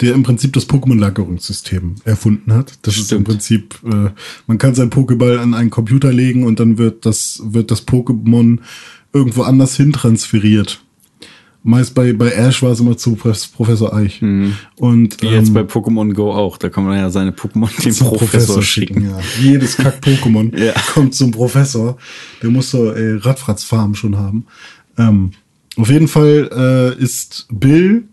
der im Prinzip das Pokémon-Lagerungssystem erfunden hat. Das ist im Stimmt. Prinzip, äh, man kann seinen Pokéball an einen Computer legen und dann wird das, wird das Pokémon irgendwo anders hin transferiert. Meist bei, bei Ash war es immer zu Prof- Professor Eich. Und Wie jetzt ähm, bei Pokémon Go auch. Da kann man ja seine Pokémon dem zum Professor, schicken. Ja. Jedes Kack-Pokémon Ja. kommt zum Professor. Der muss so äh, Radfratz-Farm schon haben. Ähm, auf jeden Fall äh, ist Bill.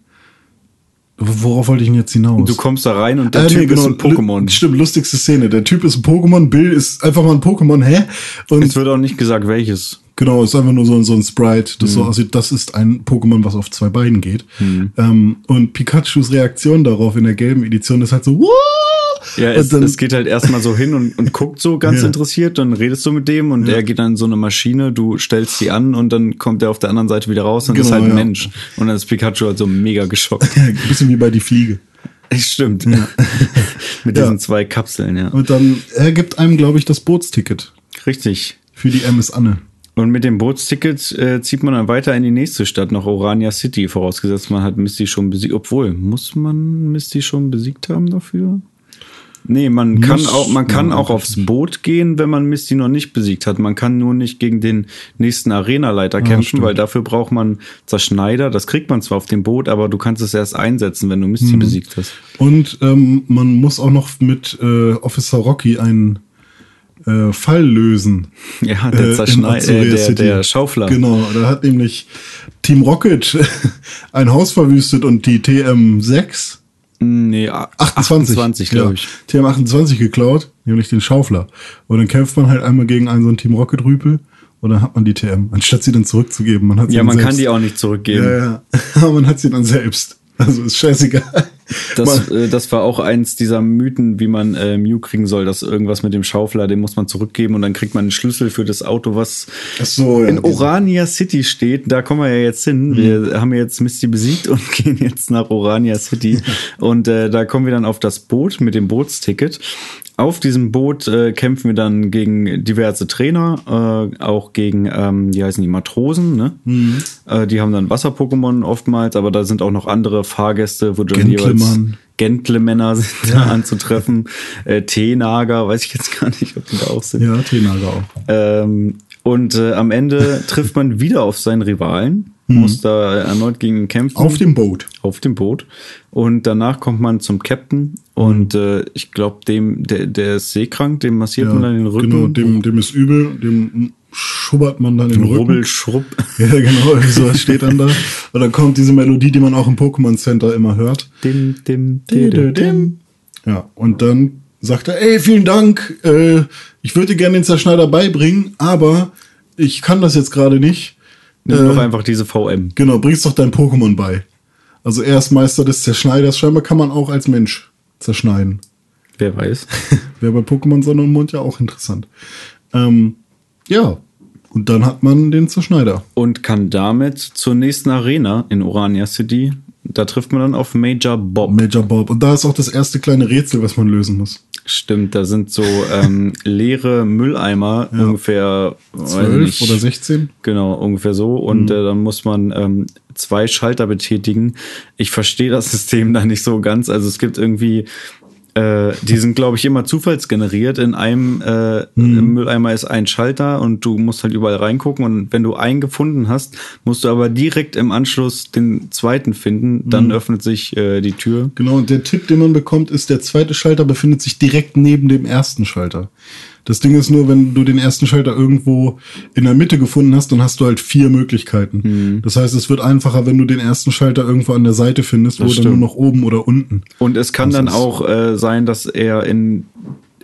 Worauf wollte ich denn jetzt hinaus? Du kommst da rein und der Äh, Typ nee, genau, ist ein Pokémon. Stimmt, lustigste Szene. Der Typ ist ein Pokémon, Bill ist einfach mal ein Pokémon, hä? Und Es wird auch nicht gesagt, welches. Genau, ist einfach nur so, so ein Sprite, das Mhm. so aussieht. Das ist ein Pokémon, was auf zwei Beinen geht. Ähm, und Pikachus Reaktion darauf in der gelben Edition ist halt so, Wah! Ja, es, dann- es geht halt erstmal so hin und, und guckt so ganz Ja. interessiert, dann redest du mit dem und er geht dann in so eine Maschine, du stellst die an und dann kommt er auf der anderen Seite wieder raus und ist Genau, halt ein ja. Mensch. Und dann ist Pikachu halt so mega geschockt. Ein bisschen wie bei die Fliege. Stimmt. mit Ja. diesen zwei Kapseln, ja. Und dann, er gibt einem, glaube ich, das Bootsticket Richtig. für die MS Anne. Und mit dem Bootsticket äh, zieht man dann weiter in die nächste Stadt, nach Orania City, vorausgesetzt man hat Misty schon besiegt. Obwohl, muss man Misty schon besiegt haben dafür? Nee, man kann Muss auch, man kann auch aufs Boot gehen, wenn man Misty noch nicht besiegt hat. Man kann nur nicht gegen den nächsten Arenaleiter kämpfen, Ah, stimmt. weil dafür braucht man Zerschneider. Das kriegt man zwar auf dem Boot, aber du kannst es erst einsetzen, wenn du Misty Mhm. besiegt hast. Und ähm, man muss auch noch mit äh, Officer Rocky einen äh, Fall lösen. Ja, Äh, der in Zerschneider, Azuria äh, der, der Schaufler. Genau, da hat nämlich Team Rocket ein Haus verwüstet und die TM6 Nee, 28, 28 glaube ja, ich. TM 28 geklaut, nämlich den Schaufler. Und dann kämpft man halt einmal gegen einen so einen Team Rocket Rüpel und dann hat man die TM, anstatt sie dann zurückzugeben. Man hat sie Ja, man kann selbst. die auch nicht zurückgeben. Ja, ja. Aber man hat sie dann selbst. Also ist scheißegal. Das, äh, das war auch eins dieser Mythen, wie man äh, Mew kriegen soll, dass irgendwas mit dem Schaufler, den muss man zurückgeben und dann kriegt man einen Schlüssel für das Auto, was so, ja, in Orania City steht. Da kommen wir ja jetzt hin. Wir haben jetzt Misty besiegt und gehen jetzt nach Orania City. und äh, da kommen wir dann auf das Boot mit dem Bootsticket. Auf diesem Boot äh, kämpfen wir dann gegen diverse Trainer, äh, auch gegen, ähm, wie heißen die, Matrosen, ne? Äh, die haben dann Wasser-Pokémon oftmals, aber da sind auch noch andere Fahrgäste, wo du dann jeweils Gentleman. Gentlemänner sind da anzutreffen. Äh, Teenager, weiß ich jetzt gar nicht, ob die da auch sind. Ja, Tenaga auch. Ähm, und äh, am Ende trifft man wieder auf seinen Rivalen, muss da erneut gegen ihn kämpfen. Auf dem Boot. auf dem Boot. Und danach kommt man zum Captain und äh, ich glaube, dem, der, der ist seekrank, dem massiert Ja, man dann den Rücken. Genau, dem, dem ist übel, dem schubbert man dann den Rücken. Rubbel, Schrubb. Ja, genau, sowas steht dann da. Und dann kommt diese Melodie, die man auch im Pokémon Center immer hört. Dim, dim, dim, dim. Ja, und dann sagt er, ey, vielen Dank, äh, ich würde dir gerne den Zerschneider beibringen, aber ich kann das jetzt gerade nicht. Nimm doch einfach diese VM. Genau, bringst doch dein Pokémon bei. Also er ist Meister des Zerschneiders. Scheinbar kann man auch als Mensch zerschneiden. Wer weiß. Wäre bei Pokémon Sonne und Mond ja auch interessant. Ähm, ja, Und dann hat man den Zerschneider. Und kann damit zur nächsten Arena in Orania City. Da trifft man dann auf Major Bob. Major Bob. Und da ist auch das erste kleine Rätsel, was man lösen muss. Stimmt, da sind so ähm, leere Mülleimer, Ja. ungefähr weiß 12 nicht, oder 16? Genau, ungefähr so. Und äh, dann muss man ähm, zwei Schalter betätigen. Ich verstehe das System da nicht so ganz. Also es gibt irgendwie, äh, die sind, glaube ich, immer zufallsgeneriert. In einem äh, im Mülleimer ist ein Schalter und du musst halt überall reingucken. Und wenn du einen gefunden hast, musst du aber direkt im Anschluss den zweiten finden. Dann öffnet sich äh, die Tür. Genau, und der Tipp, den man bekommt, ist, der zweite Schalter befindet sich direkt neben dem ersten Schalter. Das Ding ist nur, wenn du den ersten Schalter irgendwo in der Mitte gefunden hast, dann hast du halt vier Möglichkeiten. Mhm. Das heißt, es wird einfacher, wenn du den ersten Schalter irgendwo an der Seite findest, wo Das dann nur stimmt. noch oben oder unten. Und es kann Das dann auch äh, sein, dass er in,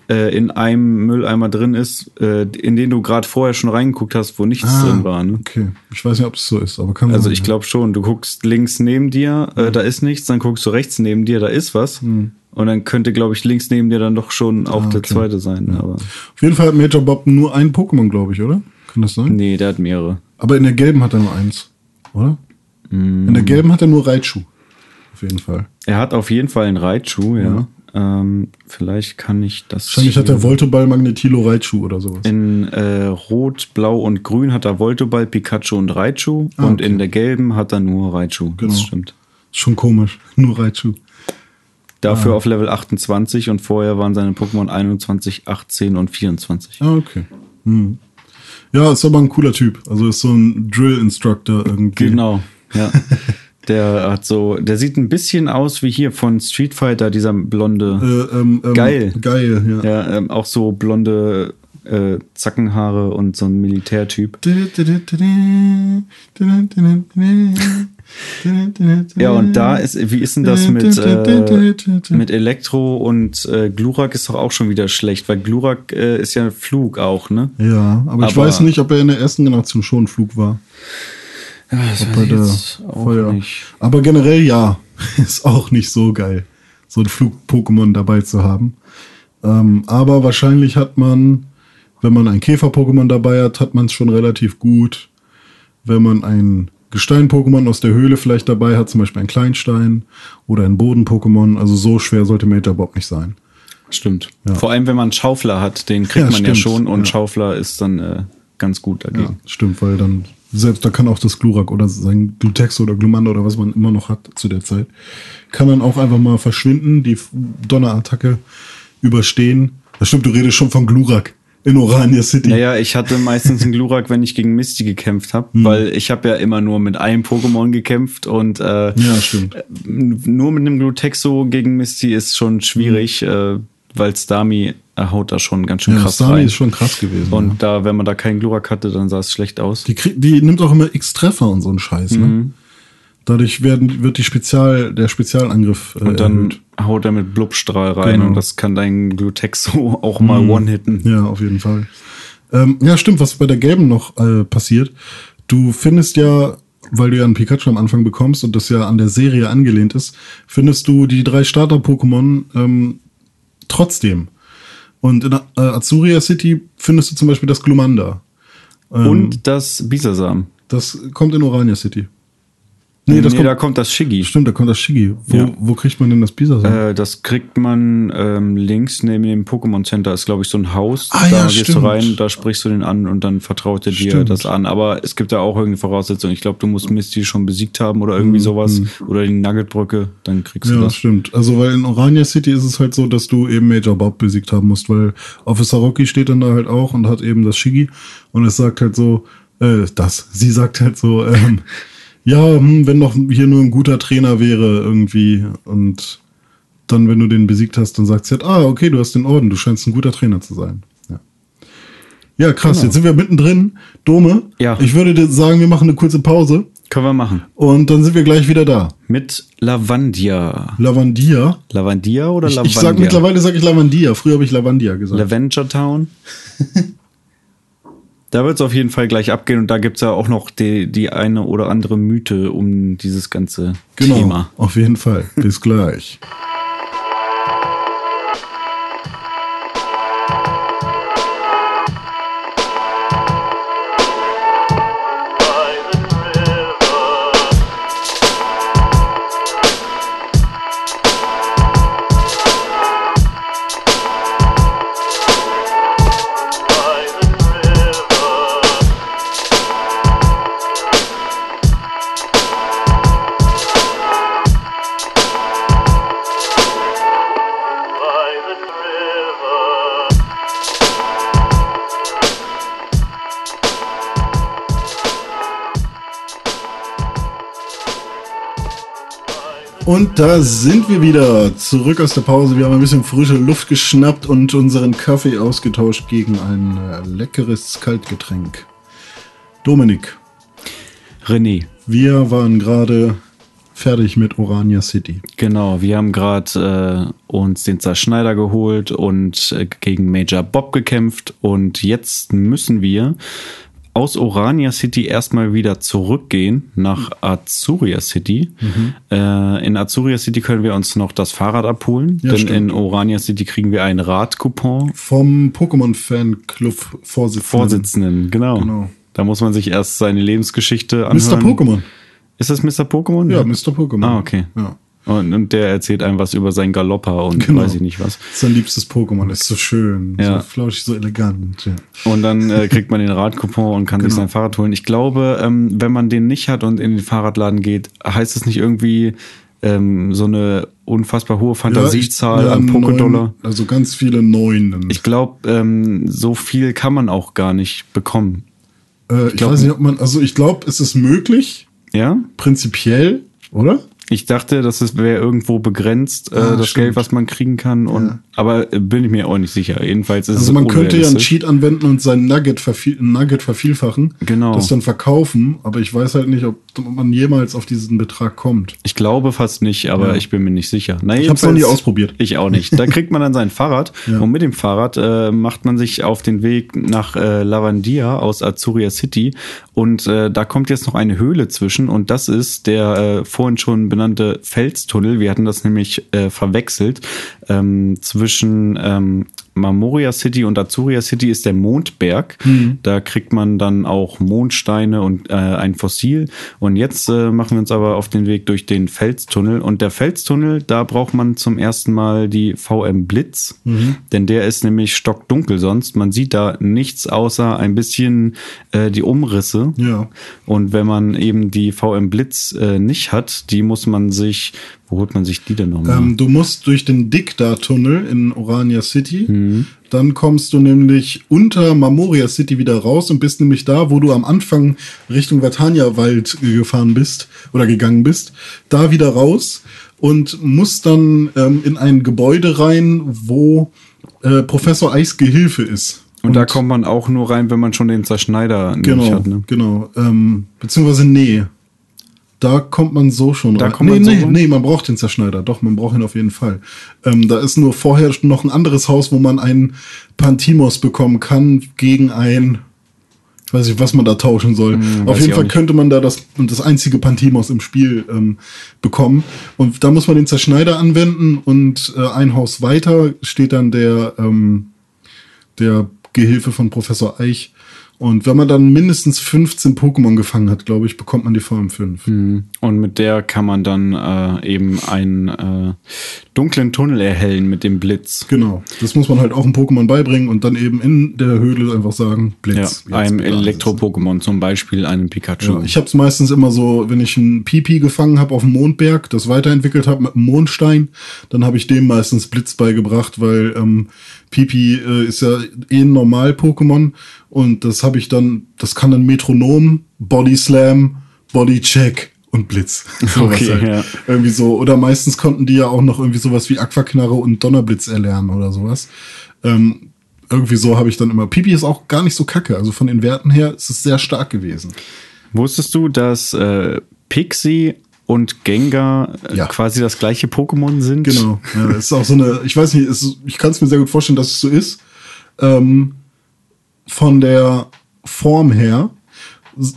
äh, in einem Mülleimer drin ist, äh, in den du gerade vorher schon reingeguckt hast, wo nichts drin war. Ne? Ah, Okay, ich weiß nicht, ob es so ist, aber kann Also sein, ich ja. glaube schon, du guckst links neben dir, äh, da ist nichts, dann guckst du rechts neben dir, da ist was. Und dann könnte, glaube ich, links neben dir dann doch schon auch der okay. zweite sein. Aber Auf jeden Fall hat Major Bob nur ein Pokémon, glaube ich, oder? Kann das sein? nee, der hat mehrere. Aber in der gelben hat er nur eins, oder? In der gelben hat er nur Raichu. Auf jeden Fall. Er hat auf jeden Fall einen Raichu, ja. Ähm, vielleicht kann ich das. Wahrscheinlich hat er Voltoball Magnetilo Raichu oder sowas. In äh, Rot, Blau und Grün hat er Voltoball, Pikachu und Raichu. Ah, und okay. in der gelben hat er nur Raichu. Genau. Das stimmt. Schon komisch. Nur Raichu. Dafür Ah. auf Level 28 und vorher waren seine Pokémon 21, 18 und 24. Ah, okay. Hm. Ja, ist aber ein cooler Typ. Also ist so ein Drill-Instructor irgendwie. Genau, ja. Der hat so, der sieht ein bisschen aus wie hier von Street Fighter, dieser blonde, Äh, ähm, ähm, Geil. Geil, ja. ja, ähm, auch so blonde äh, Zackenhaare und so ein Militärtyp. Ja, und da ist, wie ist denn das mit, äh, mit Elektro und äh, Glurak ist doch auch schon wieder schlecht, weil Glurak äh, ist ja Flug auch, ne? Ja, aber, ich Aber- weiß nicht, ob er in der ersten Generation schon Flug war. Ja, das Ob er da Feuer. Aber generell ja, ist auch nicht so geil, so ein Flug-Pokémon dabei zu haben. Ähm, aber wahrscheinlich hat man, wenn man ein Käfer-Pokémon dabei hat, hat man es schon relativ gut. Wenn man ein Gestein-Pokémon aus der Höhle vielleicht dabei hat, zum Beispiel ein Kleinstein oder ein Boden-Pokémon, also so schwer sollte Major Bob nicht sein. Stimmt. Vor allem, wenn man einen Schaufler hat, den kriegt Ja, man ja stimmt. schon und Ja. Schaufler ist dann äh, ganz gut Ja, dagegen. stimmt, weil dann selbst da kann auch das Glurak oder sein Glutex oder Glumanda oder was man immer noch hat zu der Zeit, kann dann auch einfach mal verschwinden, die Donnerattacke überstehen. Das stimmt, du redest schon von Glurak in Orania City. Naja, ich hatte meistens einen Glurak, wenn ich gegen Misty gekämpft habe, Hm. weil ich habe ja immer nur mit einem Pokémon gekämpft und äh, Ja, stimmt. nur mit einem Glutexo gegen Misty ist schon schwierig, äh, weil Stami haut da schon ganz schön Ja, krass Stami rein. ist schon krass gewesen. und ja. da, wenn man da keinen Glurak hatte, dann sah es schlecht aus. die, krieg, die nimmt auch immer X-Treffer und so einen Scheiß. Mhm. Ne? Dadurch werden, wird die Spezial, der Spezialangriff äh, Und dann erhöht. haut er mit Blubstrahl rein Genau. und das kann dein Glutexo auch mal one-hitten. Ja, auf jeden Fall. Ähm, ja, stimmt, was bei der gelben noch äh, passiert. Du findest ja, weil du ja einen Pikachu am Anfang bekommst und das ja an der Serie angelehnt ist, findest du die drei Starter-Pokémon ähm, trotzdem. Und in äh, Azuria City findest du zum Beispiel das Glumanda. Ähm, Und das Bisasam. das kommt in Orania City. Nee, das nee, kommt, da kommt das Shiggy. stimmt, da kommt das Shigi. Wo, Ja. wo kriegt man denn das Bisasam? Äh, das kriegt man ähm, links neben dem Pokémon Center ist, glaube ich, so ein Haus. Ah, da ja, gehst stimmt. du rein, da sprichst du den an und dann vertraut er dir Stimmt. das an. Aber es gibt da auch irgendeine Voraussetzung. Ich glaube, du musst Misty schon besiegt haben oder Mhm. irgendwie sowas. Oder die Nuggetbrücke, dann kriegst du Ja, das. stimmt. Also, weil in Orania City ist es halt so, dass du eben Major Bob besiegt haben musst, weil Officer Rocky steht dann da halt auch und hat eben das Shigi und es sagt halt so, äh, das, sie sagt halt so, ähm, ja, hm, wenn doch hier nur ein guter Trainer wäre irgendwie und dann, wenn du den besiegt hast, dann sagt sie halt, ah, okay, du hast den Orden, du scheinst ein guter Trainer zu sein. Ja, ja krass, Genau. jetzt sind wir mittendrin. Dome, Ja. ich würde dir sagen, wir machen eine kurze Pause Können wir machen. und dann sind wir gleich wieder da. Mit Lavandia. Lavandia. Lavandia oder Ich, Lavandia? ich sag mittlerweile sage ich Lavandia. Früher habe ich Lavandia gesagt. Lavender Town. da wird es auf jeden Fall gleich abgehen und da gibt es ja auch noch die, die eine oder andere Mythe um dieses ganze genau. Thema. Auf jeden Fall. Bis gleich. Und da sind wir wieder zurück aus der Pause. Wir haben ein bisschen frische Luft geschnappt und unseren Kaffee ausgetauscht gegen ein äh, leckeres Kaltgetränk. Dominik. René. Wir waren gerade fertig mit Orania City. Genau, wir haben gerade äh, uns den Zerschneider geholt und äh, gegen Major Bob gekämpft und jetzt müssen wir aus Orania City erstmal wieder zurückgehen nach Azuria City. Mhm. Äh, in Azuria City können wir uns noch das Fahrrad abholen, ja, denn stimmt. in Orania City kriegen wir ein Radcoupon. Vom Pokémon-Fanclub Vorsitzenden. Vorsitzenden, genau. genau. Da muss man sich erst seine Lebensgeschichte anhören. Mr. Pokémon. Ist das Mr. Pokémon? Ja, Mr. Pokémon. Ah, okay. Ja. Und, und, der erzählt einem was über seinen Galopper und genau. weiß ich nicht was. Sein liebstes Pokémon ist so schön, ja. so flauschig, so elegant. Ja. Und dann äh, kriegt man den Radcoupon und kann genau. sich sein Fahrrad holen. Ich glaube, ähm, wenn man den nicht hat und in den Fahrradladen geht, heißt es nicht irgendwie ähm, so eine unfassbar hohe Fantasiezahl ja, an Pokédollar. Also ganz viele Neunen. Ich glaube, ähm, so viel kann man auch gar nicht bekommen. Äh, ich, ich weiß nicht, ob man, also ich glaube, es ist möglich. Ja. Prinzipiell, oder? Ich dachte, das wäre irgendwo begrenzt, äh, ah, das stimmt. Geld, was man kriegen kann. Und, ja. Aber äh, bin ich mir auch nicht sicher. Jedenfalls ist also es man könnte ja einen Cheat anwenden und sein Nugget, verviel Nugget vervielfachen. Genau. Das dann verkaufen. Aber ich weiß halt nicht, ob man jemals auf diesen Betrag kommt. Ich glaube fast nicht, aber ja. ich bin mir nicht sicher. Na, ich habe es noch nie ausprobiert. Ich auch nicht. Da kriegt man dann sein Fahrrad und mit dem Fahrrad äh, macht man sich auf den Weg nach äh, Lavandia aus Azuria City und äh, da kommt jetzt noch eine Höhle zwischen und das ist der äh, vorhin schon benannte Felstunnel. Wir hatten das nämlich äh, verwechselt. Ähm, zwischen ähm, Marmoria City und Azuria City ist der Mondberg. Mhm. Da kriegt man dann auch Mondsteine und äh, ein Fossil. Und jetzt äh, machen wir uns aber auf den Weg durch den Felstunnel. Und der Felstunnel, da braucht man zum ersten Mal die VM Blitz, mhm. denn der ist nämlich stockdunkel sonst. Man sieht da nichts außer ein bisschen äh, die Umrisse. Ja. Und wenn man eben die VM Blitz äh, nicht hat, die muss man sich wo holt man sich die denn nochmal? Ähm, du musst durch den Dikta-Tunnel in Orania City. Mhm. Dann kommst du nämlich unter Mamoria City wieder raus und bist nämlich da, wo du am Anfang Richtung Vatania-Wald gefahren bist oder gegangen bist. Da wieder raus und musst dann ähm, in ein Gebäude rein, wo äh, Professor Eis Gehilfe ist. Und, und, da kommt man auch nur rein, wenn man schon den Zerschneider genau, hat. Ne? Genau, ähm, beziehungsweise nee, da kommt man so schon da rein. Kommt nee, man nee, so nee, man braucht den Zerschneider. Doch, man braucht ihn auf jeden Fall. Ähm, da ist nur vorher noch ein anderes Haus, wo man einen Pantimos bekommen kann gegen ein, ich weiß nicht, was man da tauschen soll. Hm, auf jeden Fall könnte man da das, das einzige Pantimos im Spiel ähm, bekommen. Und da muss man den Zerschneider anwenden und äh, ein Haus weiter steht dann der, ähm, der Gehilfe von Professor Eich und wenn man dann mindestens 15 Pokémon gefangen hat, glaube ich, bekommt man die VM5. Mhm. Und mit der kann man dann äh, eben einen äh, dunklen Tunnel erhellen mit dem Blitz. Genau. Das muss man halt auch einem Pokémon beibringen und dann eben in der Höhle einfach sagen, Blitz. Ja, einem Elektro-Pokémon, zum Beispiel einem Pikachu. Ja, ich habe es meistens immer so, wenn ich einen Pipi gefangen habe auf dem Mondberg, das weiterentwickelt habe mit einem Mondstein, dann habe ich dem meistens Blitz beigebracht, weil ähm, Pipi äh, ist ja eh ein Normal-Pokémon und das habe ich dann, das kann ein Metronom, Body Slam, Body Check und Blitz. okay, halt. ja. Irgendwie so. Oder meistens konnten die ja auch noch irgendwie sowas wie Aquaknarre und Donnerblitz erlernen oder sowas. Ähm, irgendwie so habe ich dann immer. Pipi ist auch gar nicht so kacke. Also von den Werten her ist es sehr stark gewesen. Wusstest du, dass äh, Pixie und Gengar äh, ja. quasi das gleiche Pokémon sind. Genau. Ja, ist auch so eine, ich weiß nicht, ist, ich kann es mir sehr gut vorstellen, dass es so ist. Ähm, von der Form her,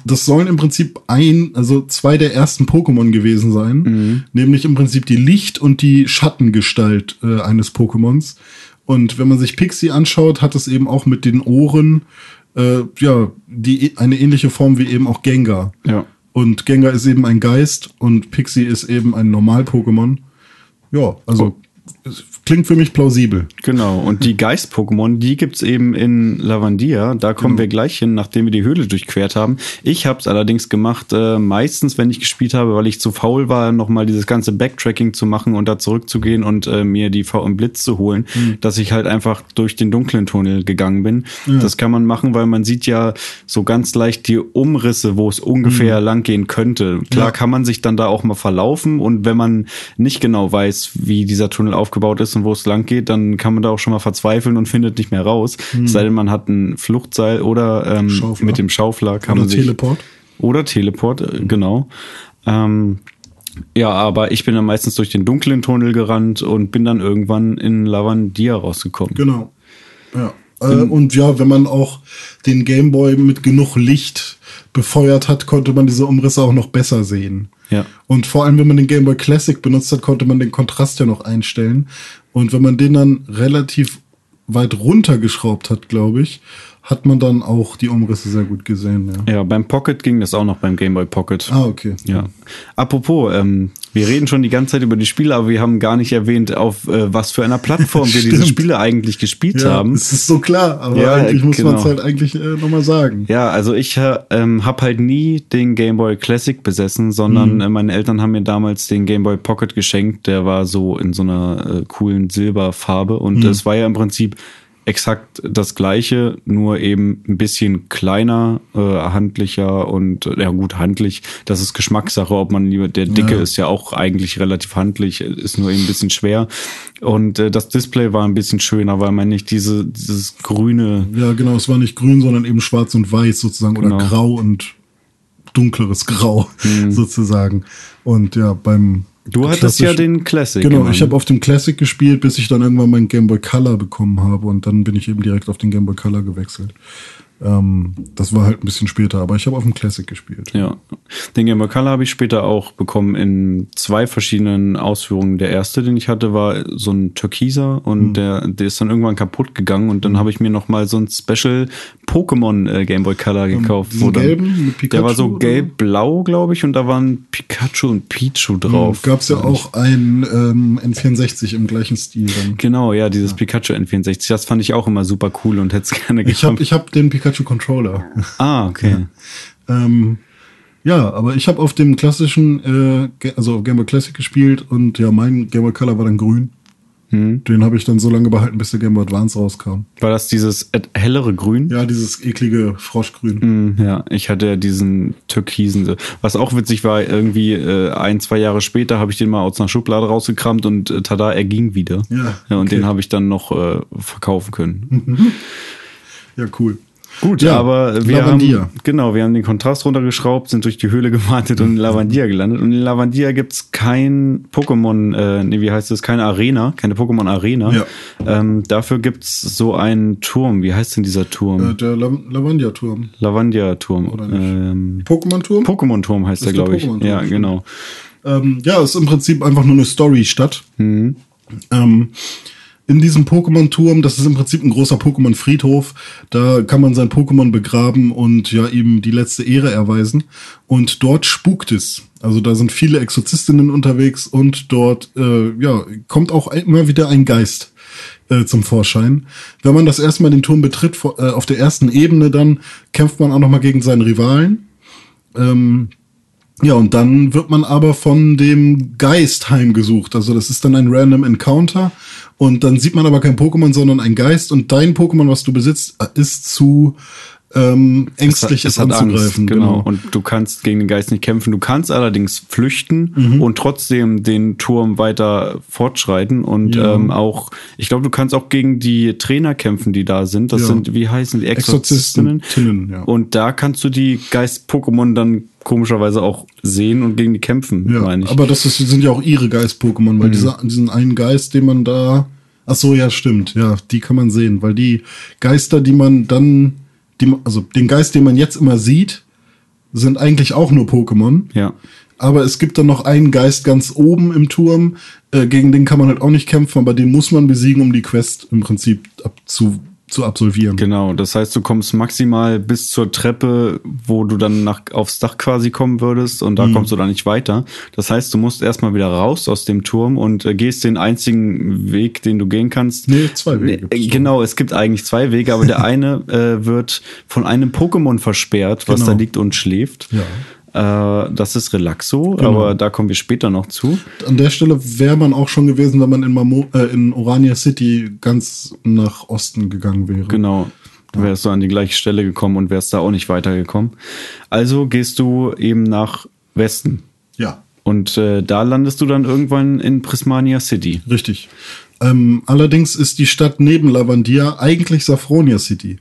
das sollen im Prinzip ein, also zwei der ersten Pokémon gewesen sein, mhm. nämlich im Prinzip die Licht- und die Schattengestalt äh, eines Pokémons. Und wenn man sich Pixie anschaut, hat es eben auch mit den Ohren äh, ja die eine ähnliche Form wie eben auch Gengar. Ja. Und Gengar ist eben ein Geist und Pixie ist eben ein Normal-Pokémon. Ja, also klingt für mich plausibel. Genau, und die Geist-Pokémon, die gibt's eben in Lavandia. Da kommen Genau. wir gleich hin, nachdem wir die Höhle durchquert haben. Ich habe es allerdings gemacht, äh, meistens, wenn ich gespielt habe, weil ich zu faul war, nochmal dieses ganze Backtracking zu machen und da zurückzugehen und äh, mir die V im Blitz zu holen, dass ich halt einfach durch den dunklen Tunnel gegangen bin. Das kann man machen, weil man sieht ja so ganz leicht die Umrisse, wo es ungefähr lang gehen könnte. Klar Ja. kann man sich dann da auch mal verlaufen und wenn man nicht genau weiß, wie dieser Tunnel aufgebaut ist und wo es lang geht, dann kann man da auch schon mal verzweifeln und findet nicht mehr raus. Es sei denn, man hat ein Fluchtseil oder ähm, Schaufler. mit dem Schaufler kann Oder man sich Teleport. oder Teleport, äh, genau. Ähm, ja, aber ich bin dann meistens durch den dunklen Tunnel gerannt und bin dann irgendwann in Lavandia rausgekommen. Genau. Ja. Äh, und ja, wenn man auch den Gameboy mit genug Licht befeuert hat, konnte man diese Umrisse auch noch besser sehen. Ja. Und vor allem, wenn man den Game Boy Classic benutzt hat, konnte man den Kontrast ja noch einstellen. Und wenn man den dann relativ weit runtergeschraubt hat, glaube ich, hat man dann auch die Umrisse sehr gut gesehen. Ja. Ja, beim Pocket ging das auch noch beim Game Boy Pocket. Ah, okay. Ja. Apropos, ähm, wir reden schon die ganze Zeit über die Spiele, aber wir haben gar nicht erwähnt, auf äh, was für einer Plattform wir diese. Spiele eigentlich gespielt Ja, haben. es ist so klar, aber Ja, eigentlich muss genau. man es halt eigentlich äh, nochmal sagen. Ja, also ich äh, ähm, habe halt nie den Game Boy Classic besessen, sondern Mhm. äh, meine Eltern haben mir damals den Game Boy Pocket geschenkt. Der war so in so einer äh, coolen Silberfarbe und Mhm. es war ja im Prinzip exakt das gleiche, nur eben ein bisschen kleiner, äh, handlicher und äh, ja gut handlich. Das ist Geschmackssache, ob man lieber der dicke Ja. ist ja auch eigentlich relativ handlich, ist nur eben ein bisschen schwer. Und äh, das Display war ein bisschen schöner, weil man nicht diese dieses grüne Ja, genau, es war nicht grün, sondern eben schwarz und weiß sozusagen oder Genau. grau und dunkleres Grau sozusagen. Und ja, beim Du hattest ja den Classic. Genau, ich habe auf dem Classic gespielt, bis ich dann irgendwann meinen Game Boy Color bekommen habe und dann bin ich eben direkt auf den Game Boy Color gewechselt. Ähm, das war halt ein bisschen später, aber ich habe auf dem Classic gespielt. Ja, den Game Boy Color habe ich später auch bekommen in zwei verschiedenen Ausführungen. Der erste, den ich hatte, war so ein Türkiser Mhm. und der, der ist dann irgendwann kaputt gegangen und dann habe ich mir noch mal so ein Special Pokémon äh, Game Boy Color gekauft. diesen dann, gelben mit Pikachu, der war so gelb-blau, glaube ich, und da waren Pikachu und Pichu drauf. Gab es ja auch ein ähm, N64 im gleichen Stil dann. Genau, ja, dieses Pikachu N64, das fand ich auch immer super cool und hätte es gerne Ich habe ich hab den Pikachu Controller. ah, okay. Ähm, ja, aber ich habe auf dem klassischen, äh, also auf Game Boy Classic gespielt und ja, mein Game Boy Color war dann grün. Hm. Den habe ich dann so lange behalten, bis der Game Boy Advance rauskam. War das dieses hellere Grün? Ja, dieses eklige Froschgrün. Mm, Ja, ich hatte ja diesen türkisen. Was auch witzig war, irgendwie äh, ein, zwei Jahre später habe ich den mal aus einer Schublade rausgekramt und äh, tada, er ging wieder. Ja, und okay. den habe ich dann noch äh, verkaufen können. Ja, cool. Gut, Ja, aber wir Lavandia. haben genau, wir haben den Kontrast runtergeschraubt, sind durch die Höhle gewartet und in Lavandia gelandet. Und in Lavandia gibt's kein Pokémon, äh, nee, wie heißt es, keine Arena, keine Pokémon Arena. Ja. Ähm, dafür gibt's so einen Turm. Wie heißt denn dieser Turm? Äh, der La Lavandia-Turm. Lavandia-Turm. Oder nicht? Ähm, Pokémon-Turm? Pokémon-Turm heißt der, Ist der glaube ich. Pokémon-Turm, Ja, genau. Ähm, ja, ist im Prinzip einfach nur eine Story-Stadt. Mhm. Ähm, in diesem Pokémon-Turm, das ist im Prinzip ein großer Pokémon-Friedhof, da kann man sein Pokémon begraben und ja ihm die letzte Ehre erweisen. Und dort spukt es. Also da sind viele Exorzistinnen unterwegs und dort äh, ja, kommt auch immer wieder ein Geist äh, zum Vorschein. Wenn man das erstmal den Turm betritt, äh, auf der ersten Ebene, dann kämpft man auch nochmal gegen seinen Rivalen. Ähm, ja, und dann wird man aber von dem Geist heimgesucht. Also das ist dann ein Random Encounter. Und dann sieht man aber kein Pokémon, sondern ein Geist. Und dein Pokémon, was du besitzt, ist zu ähm, ängstlich, es, hat anzugreifen. genau. Und du kannst gegen den Geist nicht kämpfen. Du kannst allerdings flüchten Mhm. und trotzdem den Turm weiter fortschreiten. Und Ja. ähm, auch, ich glaube, du kannst auch gegen die Trainer kämpfen, die da sind. Das Ja. sind, wie heißen die Exorzistinnen? Exorzistinnen, ja. Und da kannst du die Geist-Pokémon dann komischerweise auch sehen und gegen die kämpfen, Ja, meine ich. aber das ist, sind ja auch ihre Geist-Pokémon, weil dieser, diesen einen Geist, den man da. Ach so, ja, stimmt. Ja, die kann man sehen, weil die Geister, die man dann, die, also den Geist, den man jetzt immer sieht, sind eigentlich auch nur Pokémon. ja. Aber es gibt dann noch einen Geist ganz oben im Turm, äh, gegen den kann man halt auch nicht kämpfen, aber den muss man besiegen, um die Quest im Prinzip abzu, zu absolvieren. Genau, das heißt, du kommst maximal bis zur Treppe, wo du dann nach, aufs Dach quasi kommen würdest und da Mhm. kommst du dann nicht weiter. Das heißt, du musst erstmal wieder raus aus dem Turm und äh, gehst den einzigen Weg, den du gehen kannst. Nee, zwei Wege äh, genau, es gibt eigentlich zwei Wege, aber der eine äh, wird von einem Pokémon versperrt, was Genau. da liegt und schläft. Ja. Äh, das ist Relaxo, Genau. aber da kommen wir später noch zu. An der Stelle wäre man auch schon gewesen, wenn man in, Mamo äh, in Orania City ganz nach Osten gegangen wäre. Genau. Du wärst du an die gleiche Stelle gekommen und wärst da auch nicht weitergekommen. Also gehst du eben nach Westen. Ja, Und äh, da landest du dann irgendwann in Prismania City. richtig. Ähm, allerdings ist die Stadt neben Lavandia eigentlich Safronia City.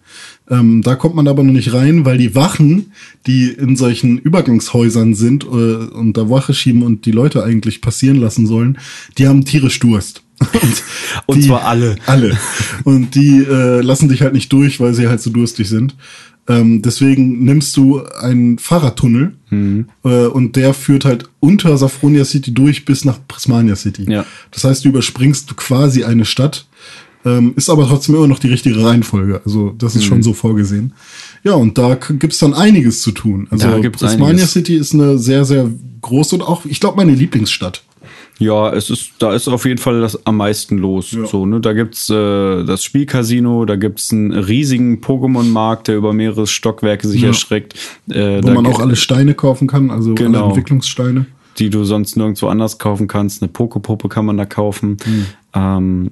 Ähm, da kommt man aber noch nicht rein, weil die Wachen, die in solchen Übergangshäusern sind äh, und da Wache schieben und die Leute eigentlich passieren lassen sollen, die haben tierisch Durst. Und, Und die- zwar alle. Alle. Und die äh, lassen dich halt nicht durch, weil sie halt so durstig sind. Ähm, deswegen nimmst du einen Fahrradtunnel Mhm. äh, und der führt halt unter Safronia City durch bis nach Prismania City. Ja. Das heißt, du überspringst quasi eine Stadt, ähm, ist aber trotzdem immer noch die richtige Reihenfolge. Also das Mhm. ist schon so vorgesehen. Ja, und da gibt's dann einiges zu tun. Also Prismania einiges. City ist eine sehr, sehr große und auch, ich glaube, meine Lieblingsstadt. Ja, es ist, da ist auf jeden Fall das am meisten los. Ja. So, ne? Da gibt's äh, das Spielcasino, da gibt's einen riesigen Pokémon-Markt, der über mehrere Stockwerke sich Ja. erstreckt. Äh, Wo man auch alle Steine kaufen kann, also Genau. alle Entwicklungssteine. die du sonst nirgendwo anders kaufen kannst. Eine Pokepuppe kann man da kaufen. Hm. Ähm,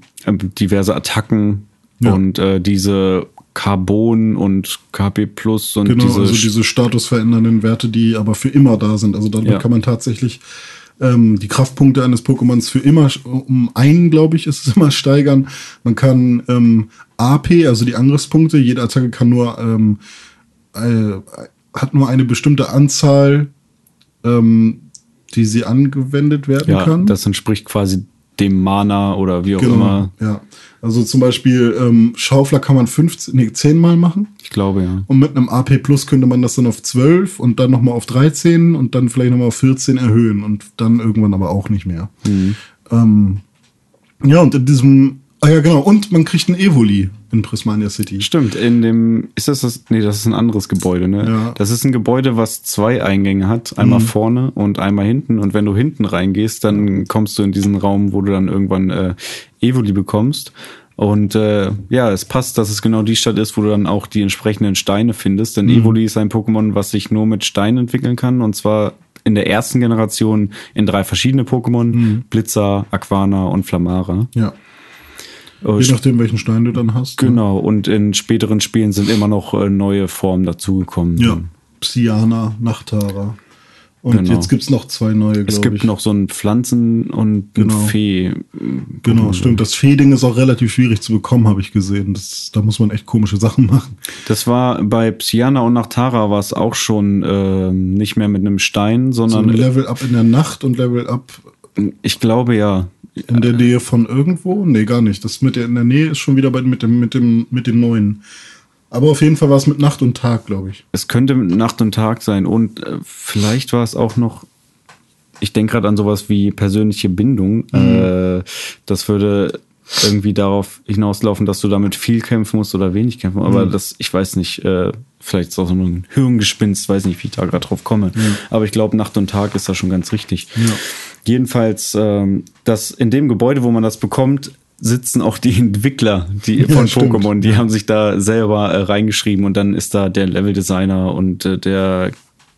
diverse Attacken Ja. und äh, diese Carbon und KP Plus und Genau, diese, also diese statusverändernden Werte, die aber für immer da sind. Also damit kann man tatsächlich ähm, die Kraftpunkte eines Pokémons für immer, um einen, glaube ich, ist es immer steigern. Man kann ähm, AP, also die Angriffspunkte, jede Attacke kann nur, ähm, äh, hat nur eine bestimmte Anzahl, ähm, die sie angewendet werden ja, kann. das entspricht quasi dem Mana oder wie auch genau, immer. ja. Also zum Beispiel ähm, Schaufler kann man 15, nee, 10 Mal machen. Ich glaube, ja. Und mit einem AP Plus könnte man das dann auf 12 und dann nochmal auf 13 und dann vielleicht nochmal auf 14 erhöhen und dann irgendwann aber auch nicht mehr. Ähm, ja, und in diesem, ah ja, genau, und man kriegt ein Evoli in Prismania City. Stimmt, in dem, ist das das, nee, das ist ein anderes Gebäude, ne? Ja. Das ist ein Gebäude, was zwei Eingänge hat, einmal vorne und einmal hinten. Und wenn du hinten reingehst, dann kommst du in diesen Raum, wo du dann irgendwann äh, Evoli bekommst. Und äh, ja, es passt, dass es genau die Stadt ist, wo du dann auch die entsprechenden Steine findest. Denn Evoli ist ein Pokémon, was sich nur mit Steinen entwickeln kann. Und zwar in der ersten Generation in drei verschiedene Pokémon. Blitzer, Aquana und Flamara. Ja. Äh, Je nachdem, welchen Stein du dann hast. ne? Genau, und in späteren Spielen sind immer noch äh, neue Formen dazugekommen. Ja. Psyana, Nachtara. Und Genau. jetzt gibt's noch zwei neue, Es gibt ich. noch so ein Pflanzen- und Genau. ein Fee. Genau, stimmt. Das Feding ist auch relativ schwierig zu bekommen, habe ich gesehen. Das, da muss man echt komische Sachen machen. Das war bei Psyana und Nachtara war es auch schon ähm, nicht mehr mit einem Stein, So sondern ein Level Up in der Nacht und Level Up ich glaube ja. In der Nähe von irgendwo? Nee, gar nicht. Das mit der in der Nähe ist schon wieder bei, mit, dem, mit, dem, mit dem neuen. Aber auf jeden Fall war es mit Nacht und Tag, glaube ich. Es könnte mit Nacht und Tag sein und äh, vielleicht war es auch noch. Ich denke gerade an sowas wie persönliche Bindung. Äh, das würde irgendwie darauf hinauslaufen, dass du damit viel kämpfen musst oder wenig kämpfen. Aber das, ich weiß nicht, äh, vielleicht ist es auch so ein Hirngespinst, weiß nicht, wie ich da gerade drauf komme. Aber ich glaube, Nacht und Tag ist da schon ganz richtig. Jedenfalls, ähm, das in dem Gebäude, wo man das bekommt, sitzen auch die Entwickler die Ja, von. Pokémon. Die haben sich da selber äh, reingeschrieben und dann ist da der Level-Designer und äh, der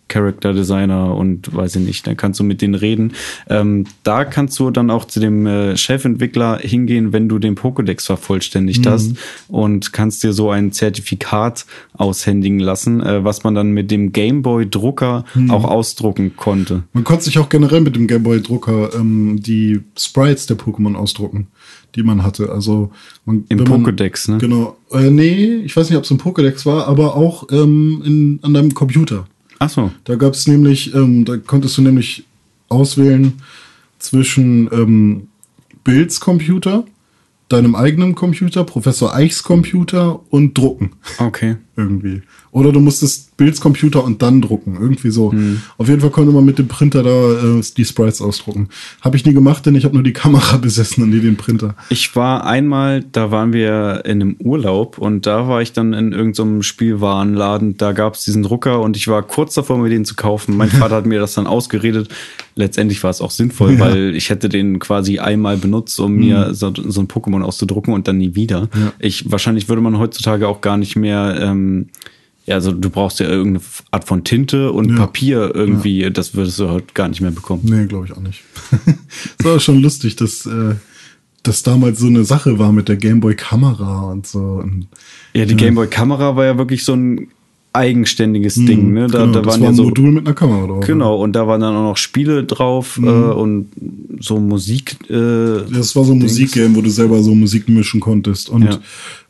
Character Designer und weiß ich nicht, dann kannst du mit denen reden. Ähm, da kannst du dann auch zu dem äh, Chefentwickler hingehen, wenn du den Pokédex vervollständigt Mhm. hast und kannst dir so ein Zertifikat aushändigen lassen, äh, was man dann mit dem Gameboy-Drucker Mhm. auch ausdrucken konnte. Man konnte sich auch generell mit dem Gameboy-Drucker ähm, die Sprites der Pokémon ausdrucken, die man hatte. Also man, Im man- Pokédex, ne? Genau. Äh, nee, ich weiß nicht, ob es im Pokédex war, aber auch ähm, in, an deinem Computer. Ach so. Da gab es nämlich, ähm, da konntest du nämlich auswählen zwischen ähm, Bills Computer deinem eigenen Computer, Professor Eichs Computer und drucken. Okay. Irgendwie. Oder du musstest Bilds Computer und dann drucken. Irgendwie so. Hm. Auf jeden Fall konnte man mit dem Printer da äh, die Sprites ausdrucken. Habe ich nie gemacht, denn ich habe nur die Kamera besessen und nie den Printer. Ich war einmal, da waren wir in einem Urlaub und da war ich dann in irgendeinem Spielwarenladen. Da gab es diesen Drucker und ich war kurz davor, mir den zu kaufen. Mein Vater hat mir das dann ausgeredet. Letztendlich war es auch sinnvoll, Ja. weil ich hätte den quasi einmal benutzt, um mir so, so ein Pokémon auszudrucken und dann nie wieder. Ja. Ich wahrscheinlich würde man heutzutage auch gar nicht mehr. Ähm, ja, also du brauchst ja irgendeine Art von Tinte und Ja. Papier irgendwie. Das würdest du heute gar nicht mehr bekommen. Nee, glaube ich auch nicht. Es war schon lustig, dass äh, das damals so eine Sache war mit der Gameboy-Kamera und so. Und, Ja, die Gameboy-Kamera war ja wirklich so ein eigenständiges Ding. Ne? Da, genau, da das waren war ja ein so. Modul mit einer Kamera drauf. Genau, und da waren dann auch noch Spiele drauf Mhm. äh, und so Musik. Äh, Das war so ein Musikgame, wo du selber so Musik mischen konntest. Und Ja.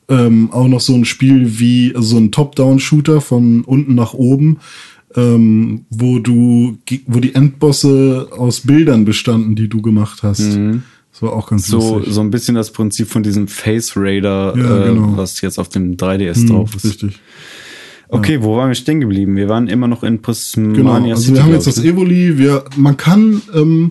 ähm, auch noch so ein Spiel wie also so ein Top-Down-Shooter von unten nach oben, ähm, wo du, wo die Endbosse aus Bildern bestanden, die du gemacht hast. Das war auch ganz Mhm. so, lustig. so ein bisschen das Prinzip von diesem Face Raider, Ja, äh, genau. was jetzt auf dem 3DS Hm, drauf ist. Richtig. Okay, wo waren wir stehen geblieben? Wir waren immer noch in Prismania Genau, also City. wir haben jetzt das ne? Evoli. Wir, man kann ähm,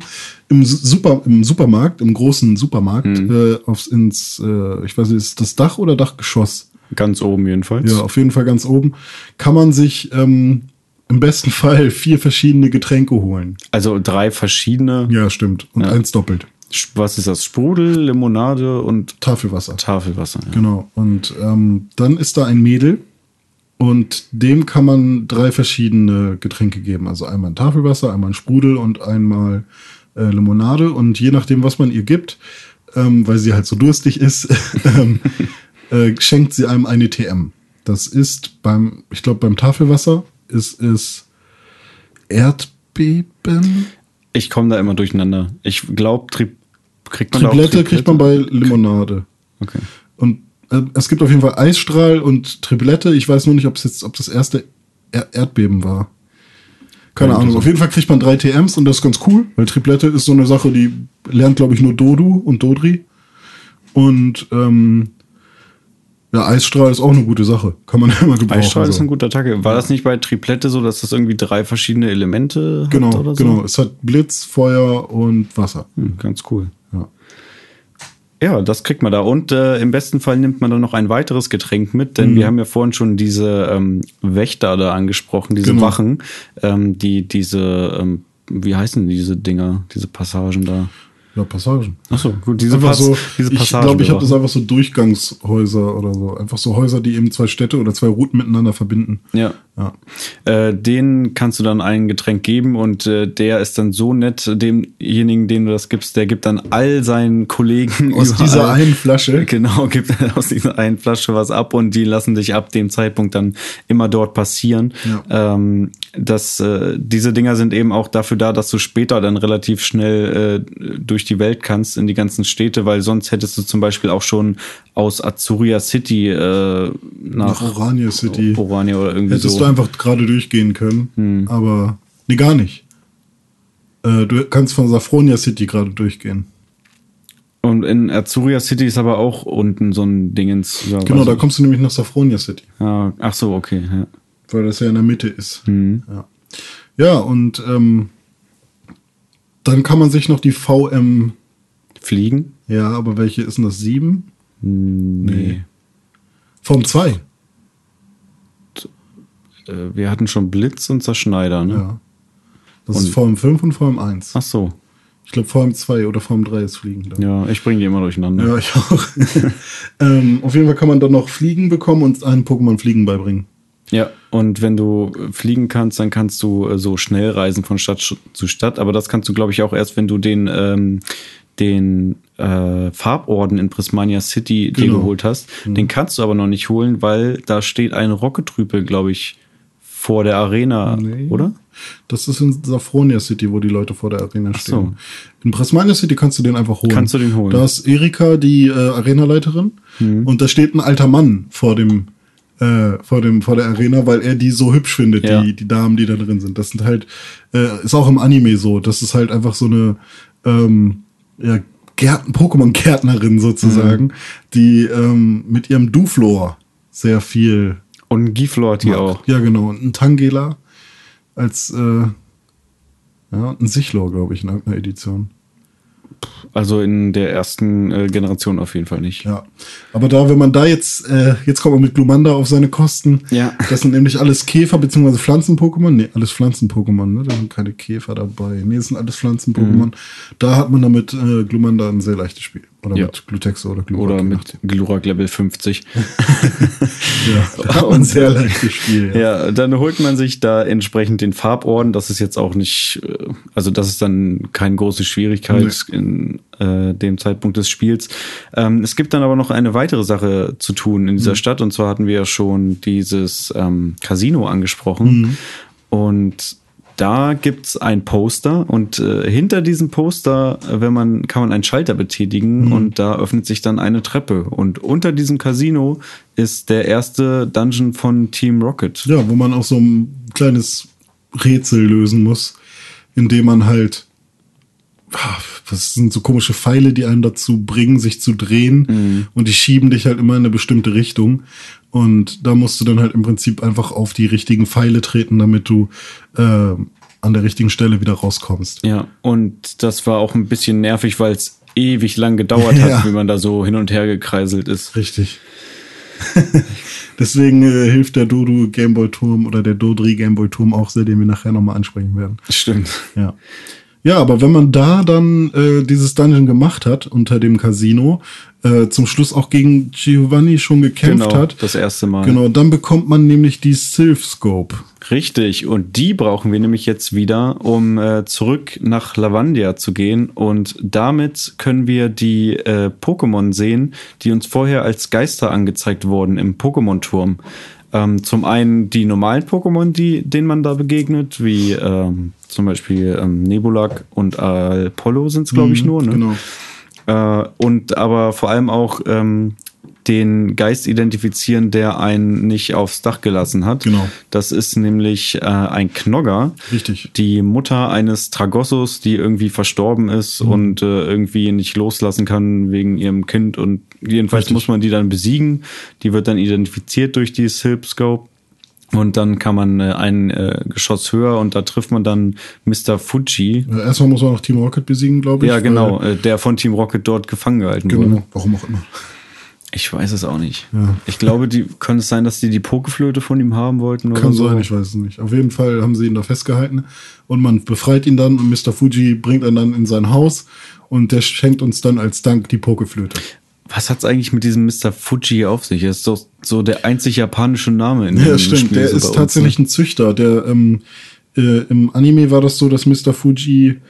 im, Super, im Supermarkt, im großen Supermarkt, Mhm. äh, aufs ins, äh, ich weiß nicht, ist das Dach oder Dachgeschoss? Ganz oben jedenfalls. Ja, auf jeden Fall ganz oben. Kann man sich ähm, im besten Fall vier verschiedene Getränke holen. Also drei verschiedene. Ja, stimmt. Und Ja. eins doppelt. Was ist das? Sprudel, Limonade und Tafelwasser. Tafelwasser. Ja. Genau. Und ähm, dann ist da ein Mädel und dem kann man drei verschiedene Getränke geben. Also einmal ein Tafelwasser, einmal ein Sprudel und einmal äh, Limonade. Und je nachdem, was man ihr gibt, ähm, weil sie halt so durstig ist, ähm, äh, schenkt sie einem eine TM. Das ist beim, ich glaube, beim Tafelwasser ist es Erdbeben. Ich komme da immer durcheinander. Ich glaube, kriegt man Triplette kriegt man bei Limonade. Okay. Und äh, es gibt auf jeden Fall Eisstrahl und Triplette. Ich weiß nur nicht, ob es jetzt, ob das erste er Erdbeben war. Keine Ja, Ahnung. Auf jeden Fall kriegt man drei TMs und das ist ganz cool, weil Triplette ist so eine Sache, die lernt, glaube ich, nur Dodu und Dodri. Und ähm, ja, Eisstrahl ist auch eine gute Sache. Kann man immer gebrauchen. Eisstrahl ist so. ein guter Attacke. War das nicht bei Triplette so, dass das irgendwie drei verschiedene Elemente hat Genau, oder so? genau. Es hat Blitz, Feuer und Wasser. Hm, ganz cool. Ja. Das kriegt man da. Und äh, im besten Fall nimmt man dann noch ein weiteres Getränk mit, denn Mhm. wir haben ja vorhin schon diese ähm, Wächter da angesprochen, diese Genau. Wachen, ähm, die diese, ähm, wie heißen diese Dinger, diese Passagen da? Ja, Passagen. Achso, gut, diese, einfach Pass so, diese ich Passagen. glaube, ich habe das einfach so Durchgangshäuser oder so. Einfach so Häuser, die eben zwei Städte oder zwei Routen miteinander verbinden. Ja. Ja. Äh, den kannst du dann ein Getränk geben und äh, der ist dann so nett, demjenigen, den du das gibst, der gibt dann all seinen Kollegen Aus überall- dieser einen Flasche. Genau, gibt aus dieser einen Flasche was ab und die lassen dich ab dem Zeitpunkt dann immer dort passieren. Ja. Ähm, das, äh, diese Dinger sind eben auch dafür da, dass du später dann relativ schnell äh, durch die Welt kannst in die ganzen Städte, weil sonst hättest du zum Beispiel auch schon aus Azuria City äh, nach, Nach Orania City. Orania oder irgendwie Hättest so. du einfach gerade durchgehen können. Hm. Aber, nee, gar nicht. Äh, du kannst von Safronia City gerade durchgehen. Und in Azuria City ist aber auch unten so ein Dingens. Genau, da kommst du nämlich nach Safronia City. Ja, ach so, okay. Ja. Weil das ja in der Mitte ist. Mhm. Ja. ja, und ähm, dann kann man sich noch die VM. Fliegen? Ja, aber welche ist denn das? Sieben? Nee. VM 2. Äh, wir hatten schon Blitz und Zerschneider, ne? Ja. Das Und- ist VM 5 und VM 1. Ach so. Ich glaube, VM 2 oder VM 3 ist Fliegen. Da. Ja, ich bringe die immer durcheinander. Ja, ich auch. ähm, auf jeden Fall kann man dann noch Fliegen bekommen und einen Pokémon Fliegen beibringen. Ja, und wenn du äh, fliegen kannst, dann kannst du äh, so schnell reisen von Stadt zu Stadt. Aber das kannst du, glaube ich, auch erst, wenn du den, ähm, den äh, Farborden in Prismania City dir Genau. geholt hast. Den kannst du aber noch nicht holen, weil da steht ein Rocketrüpel, glaube ich, vor der Arena, Nee. oder? Das ist in Safronia City, wo die Leute vor der Arena stehen. so. In Prismania City kannst du den einfach holen. Kannst du den holen. Da ist Erika, die äh, Arenaleiterin, Mhm. und da steht ein alter Mann vor dem, äh, vor dem, vor der Arena, weil er die so hübsch findet, Ja. die, die Damen, die da drin sind. Das sind halt, äh, ist auch im Anime so. Das ist halt einfach so eine, ähm, ja, Gärten, Pokémon-Gärtnerin sozusagen, die ähm, mit ihrem Duflor sehr viel. Und Giflor die auch. Ja, genau. Und ein Tangela als äh, ja, ein Sichlor, glaube ich, in irgendeiner Edition. Also in der ersten äh, Generation auf jeden Fall nicht. Ja. Aber da, wenn man da jetzt, äh, jetzt kommt man mit Glumanda auf seine Kosten. Ja. Das sind nämlich alles Käfer- bzw. Pflanzen-Pokémon. Nee, alles Pflanzen-Pokémon, ne? Da sind keine Käfer dabei. Nee, das sind alles Pflanzen-Pokémon. Da hat man damit äh, Glumanda ein sehr leichtes Spiel. Oder Ja. mit Glutexo oder Glurak. Oder mit Glurak Level 50. Ja, da hat man sehr leichtes Spiel. Ja. Ja, dann holt man sich da entsprechend den Farborden. Das ist jetzt auch nicht, äh, also das ist dann keine große Schwierigkeit in äh, dem Zeitpunkt des Spiels. Ähm, es gibt dann aber noch eine weitere Sache zu tun in dieser Stadt. Und zwar hatten wir ja schon dieses ähm, Casino angesprochen. Und da gibt's ein Poster und äh, hinter diesem Poster, äh, wenn man, kann man einen Schalter betätigen und da öffnet sich dann eine Treppe. Und unter diesem Casino ist der erste Dungeon von Team Rocket. Ja, wo man auch so ein kleines Rätsel lösen muss, indem man halt, das sind so komische Pfeile, die einen dazu bringen, sich zu drehen und die schieben dich halt immer in eine bestimmte Richtung. Und da musst du dann halt im Prinzip einfach auf die richtigen Pfeile treten, damit du äh, an der richtigen Stelle wieder rauskommst. Ja, und das war auch ein bisschen nervig, weil es ewig lang gedauert hat, Ja. wie man da so hin und her gekreiselt ist. Richtig. Deswegen äh, hilft der Dodo Gameboy Turm oder der Dodri Gameboy Turm auch sehr, den wir nachher nochmal ansprechen werden. Stimmt. Ja. Ja, aber wenn man da dann äh, dieses Dungeon gemacht hat unter dem Casino, äh, zum Schluss auch gegen Giovanni schon gekämpft Genau, hat, das erste Mal. genau, dann bekommt man nämlich die Sylph Scope. Richtig, und die brauchen wir nämlich jetzt wieder, um äh, zurück nach Lavandia zu gehen. Und damit können wir die äh, Pokémon sehen, die uns vorher als Geister angezeigt wurden im Pokémon-Turm. Ähm, zum einen die normalen Pokémon, die, denen man da begegnet, wie ähm, zum Beispiel ähm, Nebulak und Apollo sind es, glaube ich, nur. Ne? Genau. Äh, und aber vor allem auch ähm, den Geist identifizieren, der einen nicht aufs Dach gelassen hat. Genau. Das ist nämlich äh, ein Knogger. Richtig. Die Mutter eines Tragossos, die irgendwie verstorben ist Mhm. und äh, irgendwie nicht loslassen kann wegen ihrem Kind. Und jedenfalls Richtig. muss man die dann besiegen. Die wird dann identifiziert durch die Silpscope. Und dann kann man äh, ein äh, Geschoss höher und da trifft man dann Mr. Fuji. Erstmal muss man noch Team Rocket besiegen, glaube ich. Ja, genau, äh, der von Team Rocket dort gefangen gehalten wurde. Genau, warum auch immer. Ich weiß es auch nicht. Ja. Ich glaube, die könnte es sein, dass die die Pokeflöte von ihm haben wollten oder Kann so. sein, ich weiß es nicht. Auf jeden Fall haben sie ihn da festgehalten und man befreit ihn dann und Mr. Fuji bringt ihn dann in sein Haus und der schenkt uns dann als Dank die Pokeflöte. Was hat's eigentlich mit diesem Mr. Fuji auf sich? Das ist doch so der einzig japanische Name in Ja, stimmt. Spiel Der so ist tatsächlich ne? ein Züchter. Der ähm, äh, im Anime war das so, dass Mr. Fuji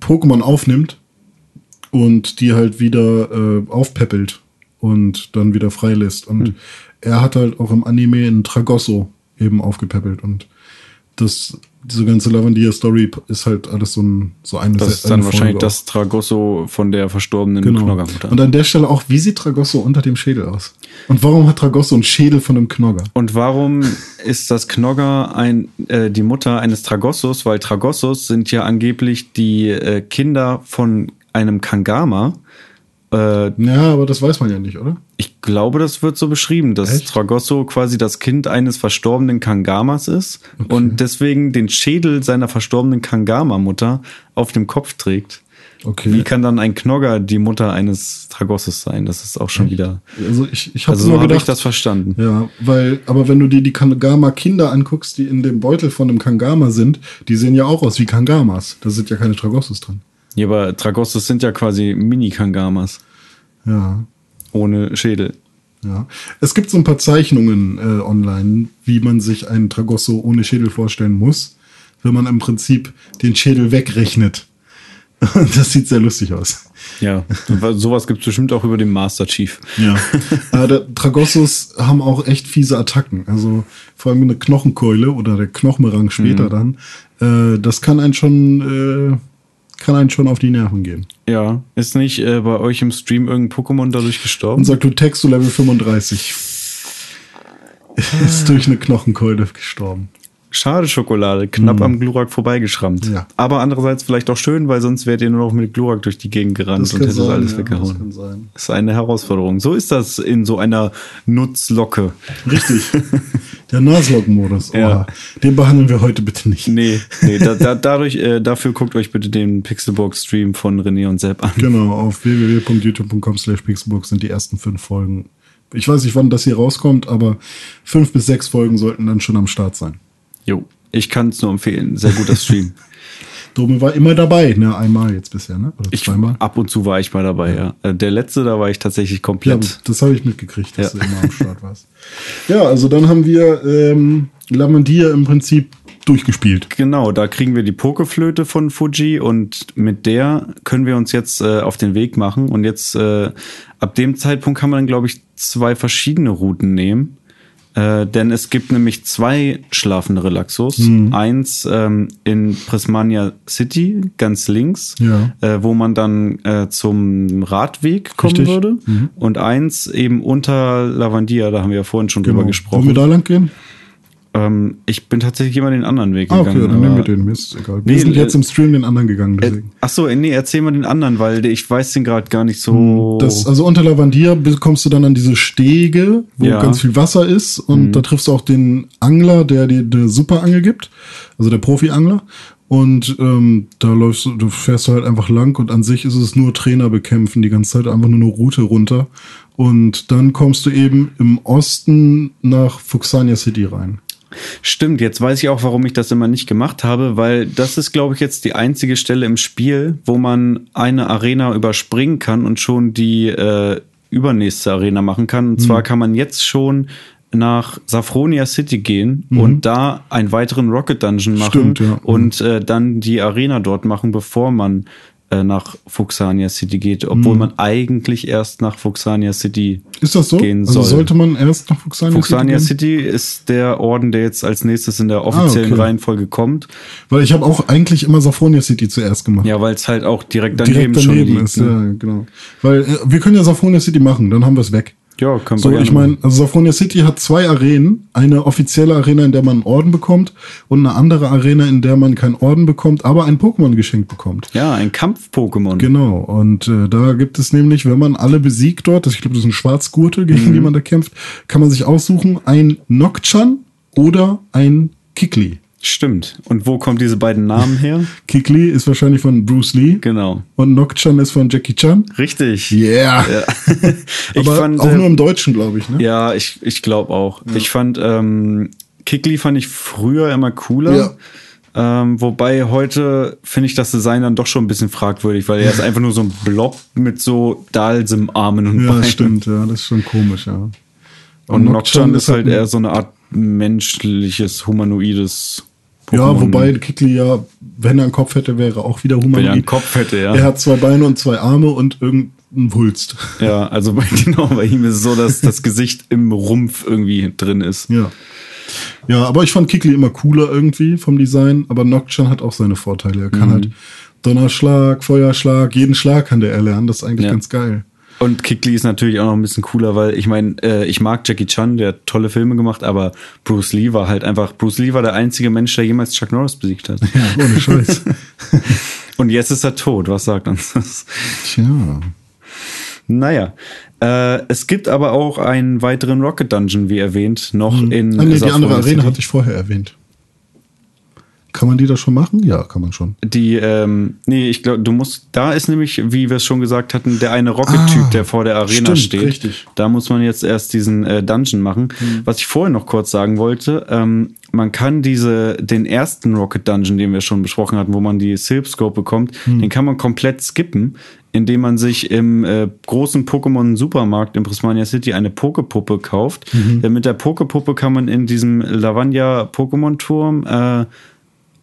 Pokémon aufnimmt und die halt wieder äh, aufpäppelt und dann wieder freilässt. Und Hm. er hat halt auch im Anime einen Tragosso eben aufgepäppelt und das diese ganze Lavandia-Story ist halt alles so, ein, so eine Das ist dann wahrscheinlich auch. das Tragosso von der verstorbenen Genau. Knoggermutter. Und an der Stelle auch, wie sieht Tragosso unter dem Schädel aus? Und warum hat Tragosso einen Schädel von einem Knogger? Und warum ist das Knogger ein, äh, die Mutter eines Tragossos? Weil Tragossos sind ja angeblich die äh, Kinder von einem Kangama. Äh, Ja, aber das weiß man ja nicht, oder? ich glaube, das wird so beschrieben, dass Echt? Tragosso quasi das Kind eines verstorbenen Kangamas ist und deswegen den Schädel seiner verstorbenen Kangama-Mutter auf dem Kopf trägt. Okay. Wie kann dann ein Knogger die Mutter eines Tragossos sein? Das ist auch schon wieder. Also ich, ich habe Also so ich gedacht, das verstanden. ja, weil, aber wenn du dir die Kangama-Kinder anguckst, die in dem Beutel von einem Kangama sind, die sehen ja auch aus wie Kangamas. Da sind ja keine Tragossos drin. Ja, aber Tragossos sind ja quasi Mini-Kangamas Ja, ohne Schädel. ja. Es gibt so ein paar Zeichnungen äh, online, wie man sich einen Tragosso ohne Schädel vorstellen muss, wenn man im Prinzip den Schädel wegrechnet. Das sieht sehr lustig aus. Ja, sowas gibt es bestimmt auch über den Master Chief. Ja. Aber der Tragossos haben auch echt fiese Attacken. Also vor allem eine Knochenkeule oder der Knochenrang später dann. Äh, das kann einen schon, äh, kann einen schon auf die Nerven gehen. Ja, ist nicht äh, bei euch im Stream irgendein Pokémon dadurch gestorben? Unser Glutexo Level 35 ist durch eine Knochenkeule gestorben. Schade Schokolade, knapp am Glurak vorbeigeschrammt. Ja. Aber andererseits vielleicht auch schön, weil sonst wärt ihr nur noch mit Glurak durch die Gegend gerannt und hättet alles ja, weggehauen. das kann sein. Ist eine Herausforderung. So ist das in so einer Nutzlocke. Richtig. Der Naslog-Modus. Ja. Oha. Den behandeln wir heute bitte nicht. Nee, nee da, da, dadurch, äh, dafür guckt euch bitte den Pixelbox-Stream von René und Sepp an. Genau, auf www.youtube.com slash pixelbook sind die ersten fünf Folgen. Ich weiß nicht, wann das hier rauskommt, aber fünf bis sechs Folgen sollten dann schon am Start sein. Jo, ich kann es nur empfehlen. Sehr guter Stream. Dome war immer dabei, ne? Einmal jetzt bisher, ne? Oder Ich, zweimal. ab und zu war ich mal dabei, ja. Äh, Der letzte, da war ich tatsächlich Ja, komplett. das habe ich mitgekriegt, dass Ja. du immer am Start warst. Ja, also dann haben wir ähm, Lamandia im Prinzip durchgespielt. Genau, da kriegen wir die Pokeflöte von Fuji und mit der können wir uns jetzt äh, auf den Weg machen. Und jetzt äh, ab dem Zeitpunkt kann man dann, glaube ich, zwei verschiedene Routen nehmen. Äh, denn es gibt nämlich zwei schlafende Relaxos. Mhm. Eins ähm, in Prismania City, ganz links, Ja. äh, wo man dann äh, zum Radweg kommen Richtig. Mhm. würde. Und eins eben unter Lavandia, da haben wir ja vorhin schon drüber Wollen gesprochen. wir da lang gehen? Ähm, ich bin tatsächlich immer den anderen Weg Ah, okay, gegangen. dann nehmen wir den. Mir ist egal. Nee, wir sind äh, jetzt im Stream den anderen gegangen, Äh, deswegen. ach so, nee, erzähl mal den anderen, weil ich weiß den gerade gar nicht so. Das, also unter Lavandia kommst du dann an diese Stege, wo Ja. Mhm. ganz viel Wasser ist und da triffst du auch den Angler, der dir eine Superangel gibt, also der Profi-Angler. Und ähm, da läufst du, du fährst du halt einfach lang und an sich ist es nur Trainer bekämpfen, die ganze Zeit einfach nur eine Route runter. Und dann kommst du eben im Osten nach Fuxania City rein. Stimmt, jetzt weiß ich auch, warum ich das immer nicht gemacht habe, weil das ist, glaube ich, jetzt die einzige Stelle im Spiel, wo man eine Arena überspringen kann und schon die äh, übernächste Arena machen kann. Und Mhm. zwar kann man jetzt schon nach Safronia City gehen und da einen weiteren Rocket Dungeon machen Mhm. Stimmt, ja. und äh, dann die Arena dort machen, bevor man äh, nach Fuxania City geht, obwohl Mhm. man eigentlich erst nach Fuxania City Ist das so? gehen also soll. sollte man erst nach Fuxania, Fuxania City gehen? City ist der Orden, der jetzt als nächstes in der offiziellen Ah, okay. Reihenfolge kommt. Weil ich habe auch eigentlich immer Safronia City zuerst gemacht. Ja, weil es halt auch direkt daneben, Direkt daneben schon liegt. ist, ne? ja, genau. Weil äh, wir können ja Safronia City machen, dann haben wir es weg. Ja, wir So, ich meine, also Safronia City hat zwei Arenen. Eine offizielle Arena, in der man einen Orden bekommt und eine andere Arena, in der man keinen Orden bekommt, aber ein Pokémon geschenkt bekommt. Ja, ein Kampf-Pokémon. Genau, und äh, da gibt es nämlich, wenn man alle besiegt dort, das, ich glaube, das ist ein Schwarzgurte, gegen Mhm. die man da kämpft, kann man sich aussuchen, ein Nocturne oder ein Kikli. Stimmt. Und wo kommen diese beiden Namen her? Kikli ist wahrscheinlich von Bruce Lee genau. und Nocturne ist von Jackie Chan. Richtig. Yeah. Ich aber fand, auch äh, nur im Deutschen, glaube ich, ne? Ja, ich, ich glaube auch. Ich fand, ähm, Kikli fand ich früher immer cooler. Ähm, wobei heute finde ich das Design dann doch schon ein bisschen fragwürdig, weil er ist einfach nur so ein Blob mit so Dalsim-Armen und Ja, Beinen. das stimmt, ja, das ist schon komisch, ja. Und Nocturne ist halt ein- eher so eine Art menschliches, humanoides Ja, wobei Kikli ja, wenn er einen Kopf hätte, wäre er auch wieder Wenn er einen humanoid. Kopf hätte, ja. Er hat zwei Beine und zwei Arme und irgendeinen Wulst. Ja, also bei, genau, bei ihm ist es so, dass das Gesicht im Rumpf irgendwie drin ist. Ja. Ja, aber ich fand Kikli immer cooler irgendwie vom Design, aber Nocturne hat auch seine Vorteile. Er Mhm. kann halt Donnerschlag, Feuerschlag, jeden Schlag kann der erlernen. Das ist eigentlich Ja. ganz geil. Und Kikli ist natürlich auch noch ein bisschen cooler, weil ich meine, äh, ich mag Jackie Chan, der hat tolle Filme gemacht, aber Bruce Lee war halt einfach, Bruce Lee war der einzige Mensch, der jemals Chuck Norris besiegt hat. Ja, ohne Scheiß. Und jetzt ist er tot, was sagt uns das? Tja. Naja, äh, es gibt aber auch einen weiteren Rocket Dungeon, wie erwähnt, noch in Ah, nee, die andere Arena hatte ich vorher erwähnt. Kann man die da schon machen? Ja, kann man schon. Die, ähm, nee, ich glaube, du musst, da ist nämlich, wie wir es schon gesagt hatten, der eine Rocket-Typ, Ah, der vor der Arena stimmt, steht. richtig. Da muss man jetzt erst diesen äh, Dungeon machen. Was ich vorher noch kurz sagen wollte, ähm, man kann diese, den ersten Rocket Dungeon, den wir schon besprochen hatten, wo man die Silpscope bekommt, den kann man komplett skippen, indem man sich im äh, großen Pokémon Supermarkt in Prismania City eine Pokepuppe kauft. Denn mit der Pokepuppe kann man in diesem Lavanya Pokémon Turm äh,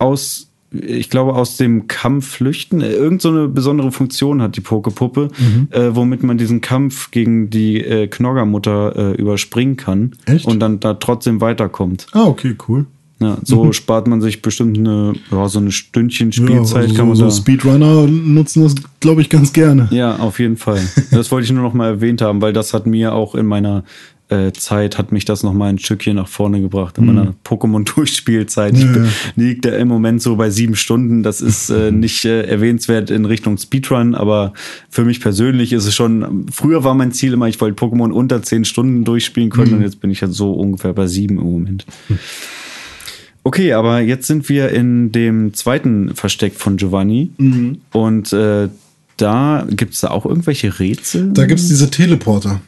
aus, ich glaube, aus dem Kampf flüchten. Äh, Irgend so eine besondere Funktion hat die Pokepuppe, Mhm. äh, womit man diesen Kampf gegen die äh, Knoggermutter äh, überspringen kann Echt? und dann da trotzdem weiterkommt. Ah, okay, cool. Ja, so spart man sich bestimmt eine, ja, so eine Stündchen Spielzeit also kann man so, Speedrunner nutzen das, glaube ich, ganz gerne. Ja, auf jeden Fall. Das wollte ich nur noch mal erwähnt haben, weil das hat mir auch in meiner Zeit hat mich das nochmal ein Stückchen nach vorne gebracht. In meiner Pokémon-Durchspielzeit Ich Ja, bin- ja. liegt er im Moment so bei sieben Stunden. Das ist äh, nicht äh, erwähnenswert in Richtung Speedrun, aber für mich persönlich ist es schon, früher war mein Ziel immer, ich wollte Pokémon unter zehn Stunden durchspielen können und jetzt bin ich ja so ungefähr bei sieben im Moment. Okay, aber jetzt sind wir in dem zweiten Versteck von Giovanni und äh, da gibt es da auch irgendwelche Rätsel? Da gibt's diese Teleporter,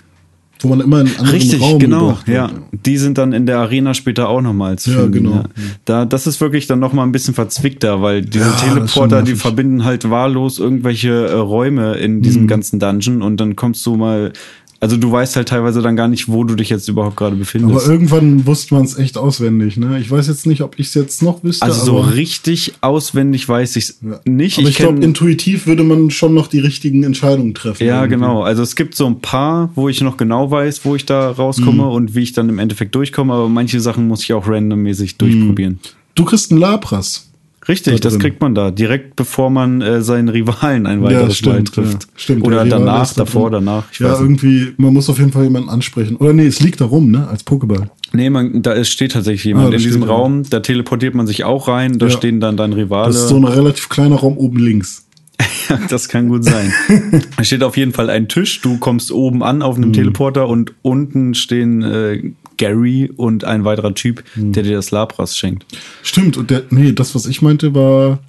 wo man immer in anderen Richtig, Raum genau, ja. Die sind dann in der Arena später auch nochmal zu Ja, finden. genau. Da, das ist wirklich dann nochmal ein bisschen verzwickter, weil diese Ja, Teleporter, die verbinden halt wahllos irgendwelche äh, Räume in diesem Mhm. ganzen Dungeon und dann kommst du mal, also du weißt halt teilweise dann gar nicht, wo du dich jetzt überhaupt gerade Aber befindest. irgendwann wusste man es echt auswendig. Ne? Ich weiß jetzt nicht, ob ich es jetzt noch wüsste. Also so aber, richtig auswendig weiß ich's ja. nicht. Aber ich, glaube, kenn- intuitiv würde man schon noch die richtigen Entscheidungen treffen. Ja, irgendwie. genau. Also es gibt so ein paar, wo ich noch genau weiß, wo ich da rauskomme Mhm. und wie ich dann im Endeffekt durchkomme, aber manche Sachen muss ich auch Mhm. randommäßig durchprobieren. Du kriegst einen Lapras. Richtig, da das kriegt man da, direkt bevor man äh, seinen Rivalen ein weiteres Mal trifft. Ja, stimmt. Oder danach, davor, drin. danach. Ja, nicht. irgendwie, man muss auf jeden Fall jemanden ansprechen. Oder nee, es liegt da rum, ne? Als Pokéball. Nee, man, da ist, steht tatsächlich jemand Ah, in diesem. Raum, da teleportiert man sich auch rein, da Ja. stehen dann deine Rivale. Das ist so ein relativ kleiner Raum oben links. das kann gut sein. da steht auf jeden Fall ein Tisch, du kommst oben an auf Mhm. einem Teleporter und unten stehen äh, Gary und ein weiterer Typ, Mhm. der dir das Labras schenkt. Stimmt, und der, nee, das, was ich meinte, war.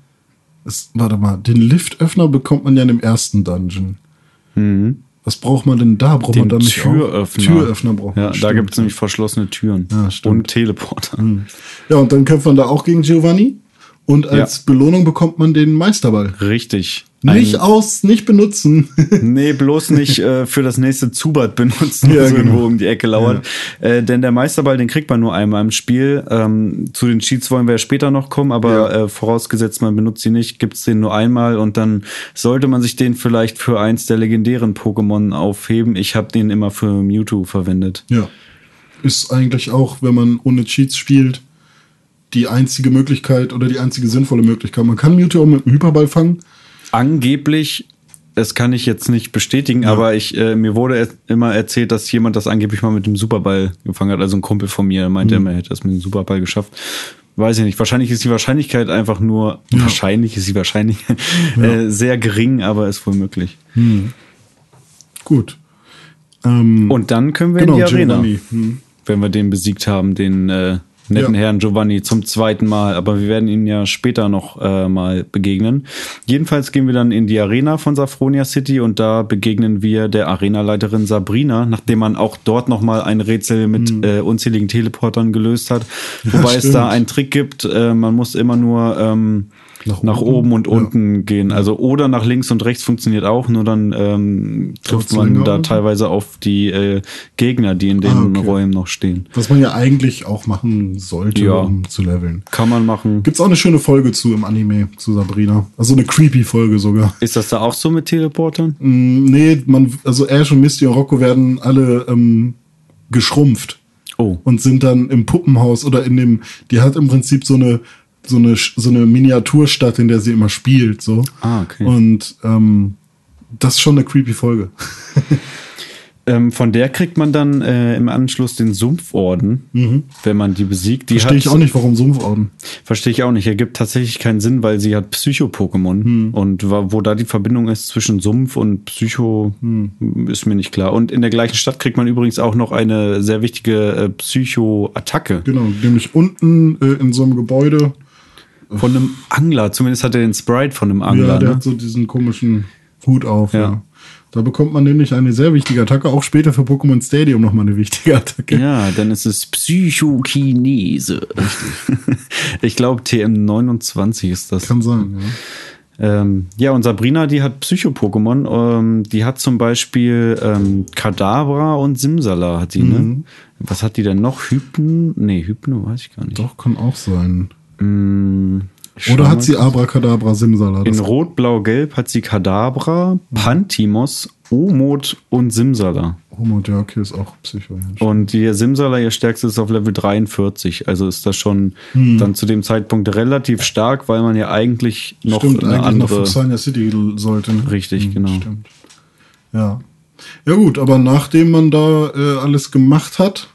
Es, warte mal, den Liftöffner bekommt man ja in dem ersten Dungeon. Was braucht man denn da? Braucht man Mhm. Den dann nicht Türöffner. Türöffner braucht man. Ja, da stimmt. gibt es nämlich verschlossene Türen Ja. Mhm. und Teleporter. Ja, und dann kämpft man da auch gegen Giovanni. Und als Belohnung bekommt man den Meisterball. Richtig. Nicht Ein- aus, nicht benutzen. Nee, bloß nicht äh, für das nächste Zubat benutzen, Ja, genau. irgendwo um die Ecke lauert. Äh, denn der Meisterball, den kriegt man nur einmal im Spiel. Ähm, zu den Cheats wollen wir ja später noch kommen, aber Ja. äh, vorausgesetzt, man benutzt sie nicht, gibt's den nur einmal und dann sollte man sich den vielleicht für eins der legendären Pokémon aufheben. Ich habe den immer für Mewtwo verwendet. ja. Ist eigentlich auch, wenn man ohne Cheats spielt, die einzige Möglichkeit oder die einzige sinnvolle Möglichkeit. Man kann auch mit dem Hyperball fangen. Angeblich, das kann ich jetzt nicht bestätigen, aber ich äh, mir wurde er immer erzählt, dass jemand das angeblich mal mit dem Superball gefangen hat. Also ein Kumpel von mir meinte Mhm. immer, er hätte das mit dem Superball geschafft. Weiß ich nicht. Wahrscheinlich ist die Wahrscheinlichkeit einfach nur, wahrscheinlich ist sie wahrscheinlich äh, sehr gering, aber ist wohl möglich. Gut. Ähm, Und dann können wir genau, in die Arena, Giovanni. Hm. wenn wir den besiegt haben, den äh, netten Ja. Herrn Giovanni zum zweiten Mal. Aber wir werden ihn ja später noch äh, mal begegnen. Jedenfalls gehen wir dann in die Arena von Safronia City und da begegnen wir der Arenaleiterin Sabrina, nachdem man auch dort noch mal ein Rätsel mit äh, unzähligen Teleportern gelöst hat. Wobei es stimmt. da einen Trick gibt, äh, man muss immer nur ähm, nach, Nach oben, oben? und Ja. unten gehen. Also oder nach links und rechts funktioniert auch, nur dann ähm, trifft man da teilweise auf die äh, Gegner, die in den Ah, okay. Räumen noch stehen. Was man ja eigentlich auch machen sollte, Ja. um zu leveln. Kann man machen. Gibt's auch eine schöne Folge zu im Anime, zu Sabrina. Also eine creepy Folge sogar. Ist das da auch so mit Teleportern? Mm, nee, man, also Ash und Misty und Rocco werden alle ähm, geschrumpft Oh. und sind dann im Puppenhaus oder in dem, die hat im Prinzip so eine, so eine, so eine Miniaturstadt, in der sie immer spielt, so. Ah, okay. Und ähm, das ist schon eine creepy Folge. Ähm, von der kriegt man dann äh, im Anschluss den Sumpforden, wenn man die besiegt. Die Mhm. Verstehe ich auch nicht, warum Sumpforden. Verstehe ich auch nicht. Ergibt tatsächlich keinen Sinn, weil sie hat Psycho-Pokémon. Hm. Und wo da die Verbindung ist zwischen Sumpf und Psycho, Hm. ist mir nicht klar. Und in der gleichen Stadt kriegt man übrigens auch noch eine sehr wichtige äh, Psycho-Attacke Genau, nämlich unten äh, in so einem Gebäude. Von einem Angler. Zumindest hat er den Sprite von einem Angler. ja, der ne? hat so diesen komischen Hut auf. Ja. Ja. Da bekommt man nämlich eine sehr wichtige Attacke, auch später für Pokémon Stadium nochmal eine wichtige Attacke. Ja, dann ist es Psychokinese. ich glaube, TM29 ist das. Kann sein, ja. Ähm, ja, und Sabrina, die hat Psycho-Pokémon. Ähm, die hat zum Beispiel ähm, Kadabra und Simsala hat die, Mhm. ne? Was hat die denn noch? Hypno? Nee, Hypno weiß ich gar nicht. Doch, kann auch sein. Mm, ich schau Oder hat sie. Abracadabra Simsala? In Rot, Blau, Gelb hat sie Kadabra. Pantimos, Omod und Simsala. Homod, ja, okay, ist auch Psycho. Und die Simsala, ihr stärkstes ist auf Level 43. Also ist das schon Hm. dann zu dem Zeitpunkt relativ stark, weil man ja eigentlich noch Stimmt, eine eigentlich noch andere. für Psioneer City sollte. Ne? Richtig, genau. Stimmt. Ja. Ja gut, aber nachdem man da äh, alles gemacht hat,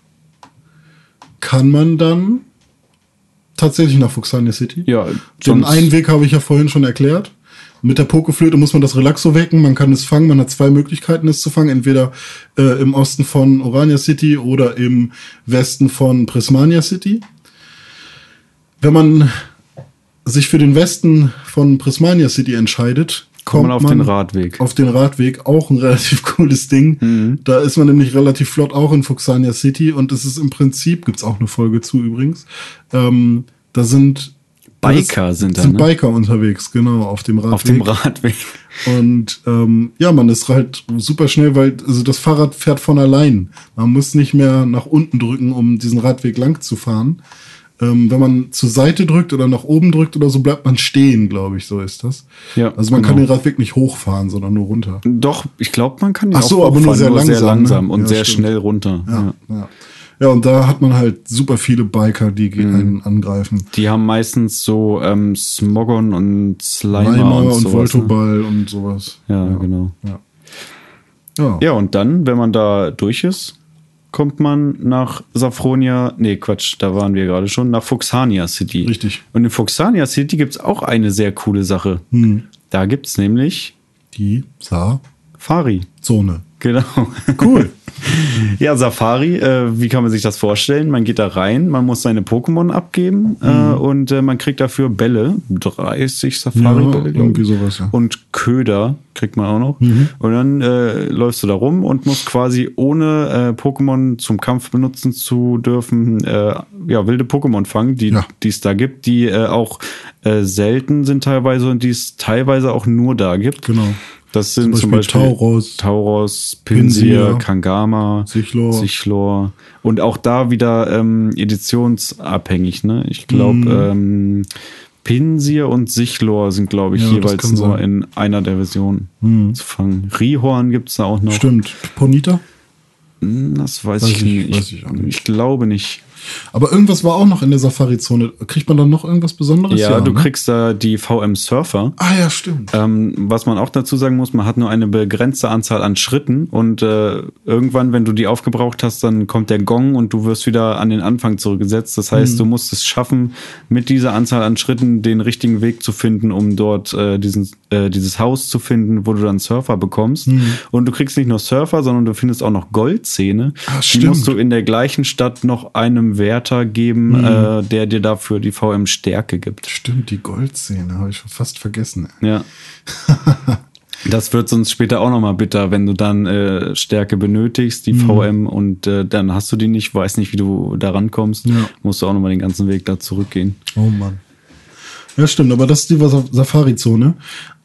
kann man dann tatsächlich nach Fuxania City. Ja, Den einen Weg habe ich ja vorhin schon erklärt. Mit der Pokeflöte muss man das Relaxo wecken, man kann es fangen, man hat zwei Möglichkeiten es zu fangen, entweder äh, im Osten von Orania City oder im Westen von Prismania City. Wenn man sich für den Westen von Prismania City entscheidet, Kommt man auf den Radweg. Auf den Radweg, auch ein relativ cooles Ding. Mhm. Da ist man nämlich relativ flott auch in Fuxania City und es ist im Prinzip, gibt's auch eine Folge zu übrigens, ähm, da sind Biker sind da, sind ne? Biker unterwegs, genau, auf dem Radweg. Auf dem Radweg. Und ähm, ja, man ist halt super schnell, weil also das Fahrrad fährt von allein. Man muss nicht mehr nach unten drücken, um diesen Radweg lang zu fahren. Ähm, wenn man zur Seite drückt oder nach oben drückt oder so, bleibt man stehen, glaube ich, so ist das. Ja, also man kann genau. den Radweg nicht hochfahren, sondern nur runter. Doch, ich glaube, man kann den Ach so, auch aber nur sehr langsam, ne? langsam und Ja, sehr stimmt. schnell runter. Ja. Ja. ja, und da hat man halt super viele Biker, die Mhm. einen angreifen. Die haben meistens so ähm, Smogon und Slimer, Leimer und, und, sowas, ne? Voltoball und sowas. Ja, genau. Ja. Ja. Ja, und dann, wenn man da durch ist, kommt man nach Safronia, nee, Quatsch, da waren wir gerade schon, nach Fuxania City. Richtig. Und in Fuxania City gibt's auch eine sehr coole Sache. Hm. Da gibt's nämlich Die Fari. Sa-Zone. Genau. Cool. Ja, Safari, äh, wie kann man sich das vorstellen? Man geht da rein, man muss seine Pokémon abgeben Mhm. äh, und äh, man kriegt dafür Bälle, 30 Safari-Bälle, Ja, irgendwie sowas, ja. Mhm. Und Köder kriegt man auch noch. Und dann äh, läufst du da rum und musst quasi ohne äh, Pokémon zum Kampf benutzen zu dürfen, äh, ja, wilde Pokémon fangen, die Ja. es da gibt, die äh, auch äh, selten sind teilweise und die es teilweise auch nur da gibt. Genau. Das sind Zum zum Beispiel Beispiel, Tauros, Tauros, Pinsir, Pinsir, Kangama, Sichlor. Sichlor. Und auch da wieder ähm, editionsabhängig. Ne? Ich glaube, Mhm. ähm, Pinsir und Sichlor sind, glaube ich, Ja, jeweils nur sein. In einer der Versionen zu fangen. Rihorn gibt's da auch noch. Stimmt. Ponita? Hm, Das weiß, Weiß ich, ich- nicht. weiß ich ich glaube nicht. Aber irgendwas war auch noch in der Safari-Zone. Kriegt man dann noch irgendwas Besonderes? Ja, du ne? kriegst da die VM Surfer. Ah ja, stimmt. Ähm, was man auch dazu sagen muss, man hat nur eine begrenzte Anzahl an Schritten und äh, irgendwann, wenn du die aufgebraucht hast, dann kommt der Gong und du wirst wieder an den Anfang zurückgesetzt. Das heißt, du musst es schaffen, mit dieser Anzahl an Schritten den richtigen Weg zu finden, um dort äh, diesen, äh, dieses Haus zu finden, wo du dann Surfer bekommst. Und du kriegst nicht nur Surfer, sondern du findest auch noch Goldzähne. Ah, die musst du in der gleichen Stadt noch einem Wärter geben, äh, der dir dafür die VM Stärke gibt. Stimmt, die Goldszene habe ich schon fast vergessen. ey. Ja. Das wird sonst später auch nochmal bitter, wenn du dann äh, Stärke benötigst, Mhm. die VM, und äh, dann hast du die nicht, weiß nicht, wie du da rankommst, Ja. musst du auch nochmal den ganzen Weg da zurückgehen. Oh Mann. Ja, stimmt, aber das ist die Sa- Safari-Zone.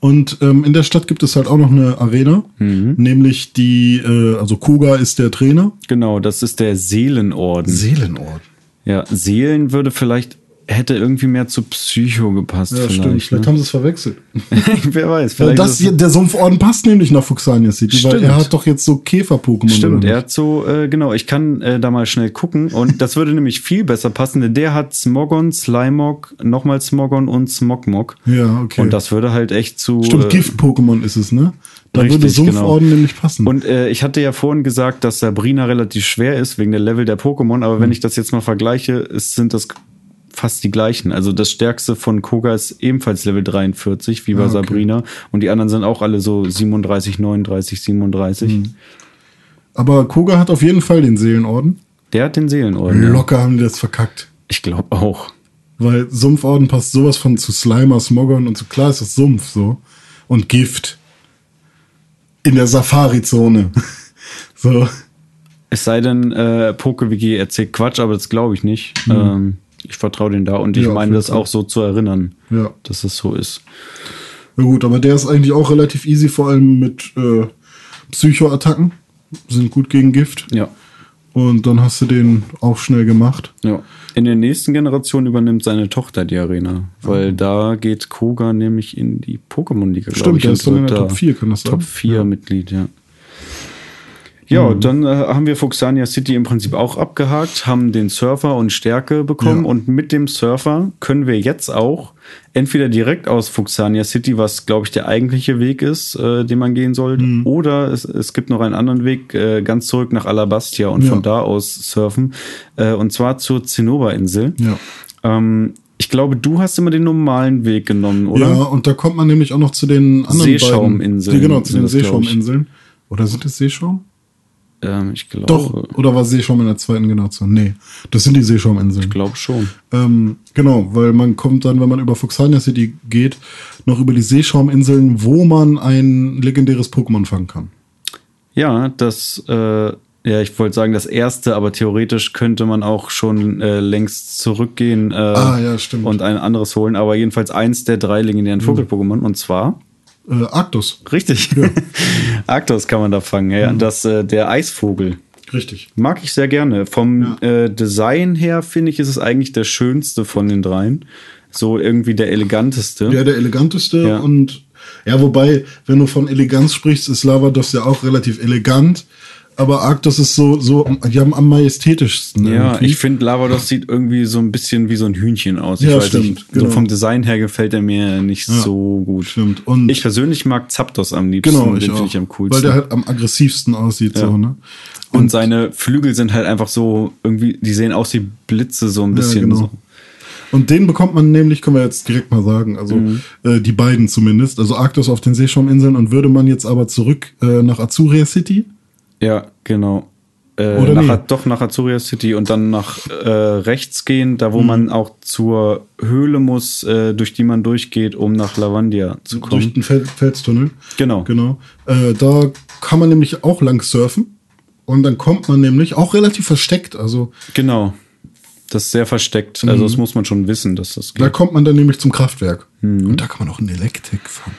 Und ähm, in der Stadt gibt es halt auch noch eine Arena, Mhm. nämlich die, äh, also Kuga ist der Trainer. Genau, das ist der Seelenorden. Seelenort. ja, Seelen würde vielleicht, hätte irgendwie mehr zu Psycho gepasst. Ja, vielleicht, stimmt. Vielleicht ne? haben sie es verwechselt. Wer weiß, vielleicht das hier, der Sumpforden passt nämlich nach Fuxania City, weil Stimmt. er hat doch jetzt so Käfer-Pokémon. Stimmt, er hat so, äh, genau, ich kann äh, da mal schnell gucken und das würde nämlich viel besser passen, denn der hat Smogon, Slimog, nochmal Smogon und Smogmog. Ja, okay. Und das würde halt echt zu. Stimmt, äh, Gift-Pokémon ist es, ne? Da Richtig, würde Sumpforden genau. nämlich passen. Und äh, ich hatte ja vorhin gesagt, dass Sabrina relativ schwer ist wegen der Level der Pokémon, aber Hm. wenn ich das jetzt mal vergleiche, ist, sind das fast die gleichen. Also das stärkste von Koga ist ebenfalls Level 43, wie bei Ah, okay. Sabrina. Und die anderen sind auch alle so 37, 39, 37. Hm. Aber Koga hat auf jeden Fall den Seelenorden. Der hat den Seelenorden. ja. Locker haben die das verkackt. Ich glaube auch. Weil Sumpforden passt sowas von zu Slimer, Smogon und so. Klar ist das Sumpf so. Und Gift. In der Safari-Zone. so. Es sei denn, äh, PokeWiki erzählt Quatsch, aber das glaube ich nicht. Ähm, ich vertraue denen da und ich. Ja, meine das auch so zu erinnern, Ja. dass es so ist. Na gut, aber der ist eigentlich auch relativ easy, vor allem mit äh, Psycho-Attacken. Sind gut gegen Gift. Ja. Und dann hast du den auch schnell gemacht. Ja. In der nächsten Generation übernimmt seine Tochter die Arena, weil da geht Koga nämlich in die Pokémon-Liga, Stimmt, ich. der ist dann in der Top 4, kann das sein? Top 4 Mitglied, ja. Ja, dann äh, haben wir Fuxania City im Prinzip auch abgehakt, haben den Surfer und Stärke bekommen Ja. und mit dem Surfer können wir jetzt auch entweder direkt aus Fuxania City, was glaube ich der eigentliche Weg ist, äh, den man gehen sollte, Mhm. oder es, es gibt noch einen anderen Weg, äh, ganz zurück nach Alabastia und Ja. von da aus surfen, äh, und zwar zur Zinnober-Insel. Ja. Ähm, ich glaube, du hast immer den normalen Weg genommen, oder? Ja, und da kommt man nämlich auch noch zu den anderen Seeschauminseln beiden. Die, genau, zu den. Seeschauminseln. Oder sind es Seeschaum? Ähm, ich glaube, Doch. Oder war Seeschaum in der zweiten Generation? Nee, das sind die Seeschauminseln. glaube schon. Ähm, genau, weil man kommt dann, wenn man über Fuxania City geht, noch über die Seeschauminseln, wo man ein legendäres Pokémon fangen kann. Ja, das, äh, ja, ich wollte sagen, das erste, aber theoretisch könnte man auch schon äh, längst zurückgehen äh, Ah, ja, und ein anderes holen, aber jedenfalls eins der drei legendären Vogel-Pokémon und zwar, Äh, Arctos. richtig, Arctos kann man da fangen, ja, das, äh, der Eisvogel. Richtig. Mag ich sehr gerne. Vom Ja. äh, Design her finde ich, ist es eigentlich der schönste von den dreien. So irgendwie der eleganteste. Ja, der eleganteste Ja. und ja, wobei, wenn du von Eleganz sprichst, ist Lavados ja auch relativ elegant. Aber Arctos ist so, so, die haben am majestätischsten. Ja, irgendwie. ich finde Lavados sieht irgendwie so ein bisschen wie so ein Hühnchen aus. Ich Ja, weiß stimmt, nicht, genau. so vom Design her gefällt er mir nicht Ja, so gut. stimmt. Und- ich persönlich mag Zapdos am liebsten, genau, den ich finde auch. ich am Weil coolsten. der halt am aggressivsten aussieht, so, ne? und, seine Flügel sind halt einfach so irgendwie, die sehen aus wie Blitze so ein bisschen. genau. so. Und den bekommt man nämlich, können wir jetzt direkt mal sagen, also Mhm. äh, die beiden zumindest, also Arctos auf den Seeschauminseln und würde man jetzt aber zurück äh, nach Azuria City, Ja, genau. Äh, Oder nach, nee? Doch nach Azuria City und dann nach äh, rechts gehen, da wo Mhm. man auch zur Höhle muss, äh, durch die man durchgeht, um nach Lavandia zu kommen. durch den Fel Felstunnel. Genau. Genau. Äh, da kann man nämlich auch lang surfen. Und dann kommt man nämlich auch relativ versteckt. Also Genau. Das ist sehr versteckt. Also das muss man schon wissen, dass das geht. da kommt man dann nämlich zum Kraftwerk. Mhm. Und da kann man auch einen Elektrik fahren.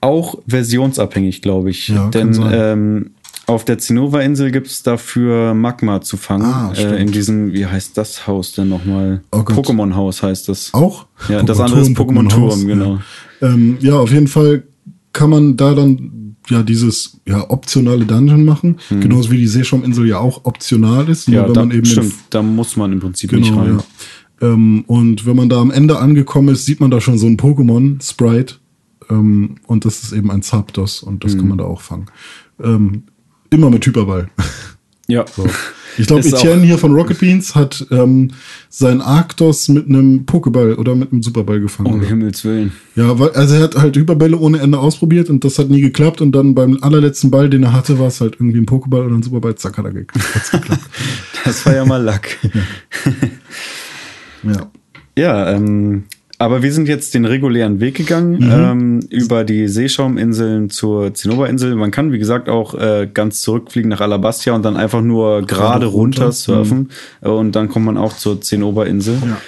auch versionsabhängig, glaube ich. Ja, Denn ähm, auf der Zinnober-Insel gibt es dafür Magma zu fangen. Ah, äh, in diesem, wie heißt das Haus denn nochmal? Oh. Pokémon-Haus heißt das. Auch? Ja, das andere ist Pokémon-Turm, genau. Ja. Ähm, ja, auf jeden Fall kann man da dann ja dieses ja optionale Dungeon machen. Genauso wie die Seeschauminsel ja auch optional ist. Hm. Ja, da, stimmt. Da muss man im Prinzip nicht Genau, rein. ja. Ähm, und wenn man da am Ende angekommen ist, sieht man da schon so ein Pokémon-Sprite. Ähm, und das ist eben ein Zapdos und das Mhm. kann man da auch fangen. Ähm, immer mit Hyperball. Ja. So. Ich glaube, Etienne hier von Rocket Beans hat ähm, sein Arctos mit einem Pokéball oder mit einem Superball gefangen. Um Himmels Willen. Ja, weil, also er hat halt Hyperbälle ohne Ende ausprobiert und das hat nie geklappt. Und dann beim allerletzten Ball, den er hatte, war es halt irgendwie ein Pokéball oder ein Superball. Zack, hat er geklappt. Das war ja mal Lack. ja. Ja, ähm, aber wir sind jetzt den regulären Weg gegangen Mhm. ähm, über die Seeschauminseln zur Zinnoberinsel. Man kann, wie gesagt, auch äh, ganz zurückfliegen nach Alabastia und dann einfach nur gerade runter runter. surfen. Äh, Und dann kommt man auch zur Zinnoberinsel. Ja.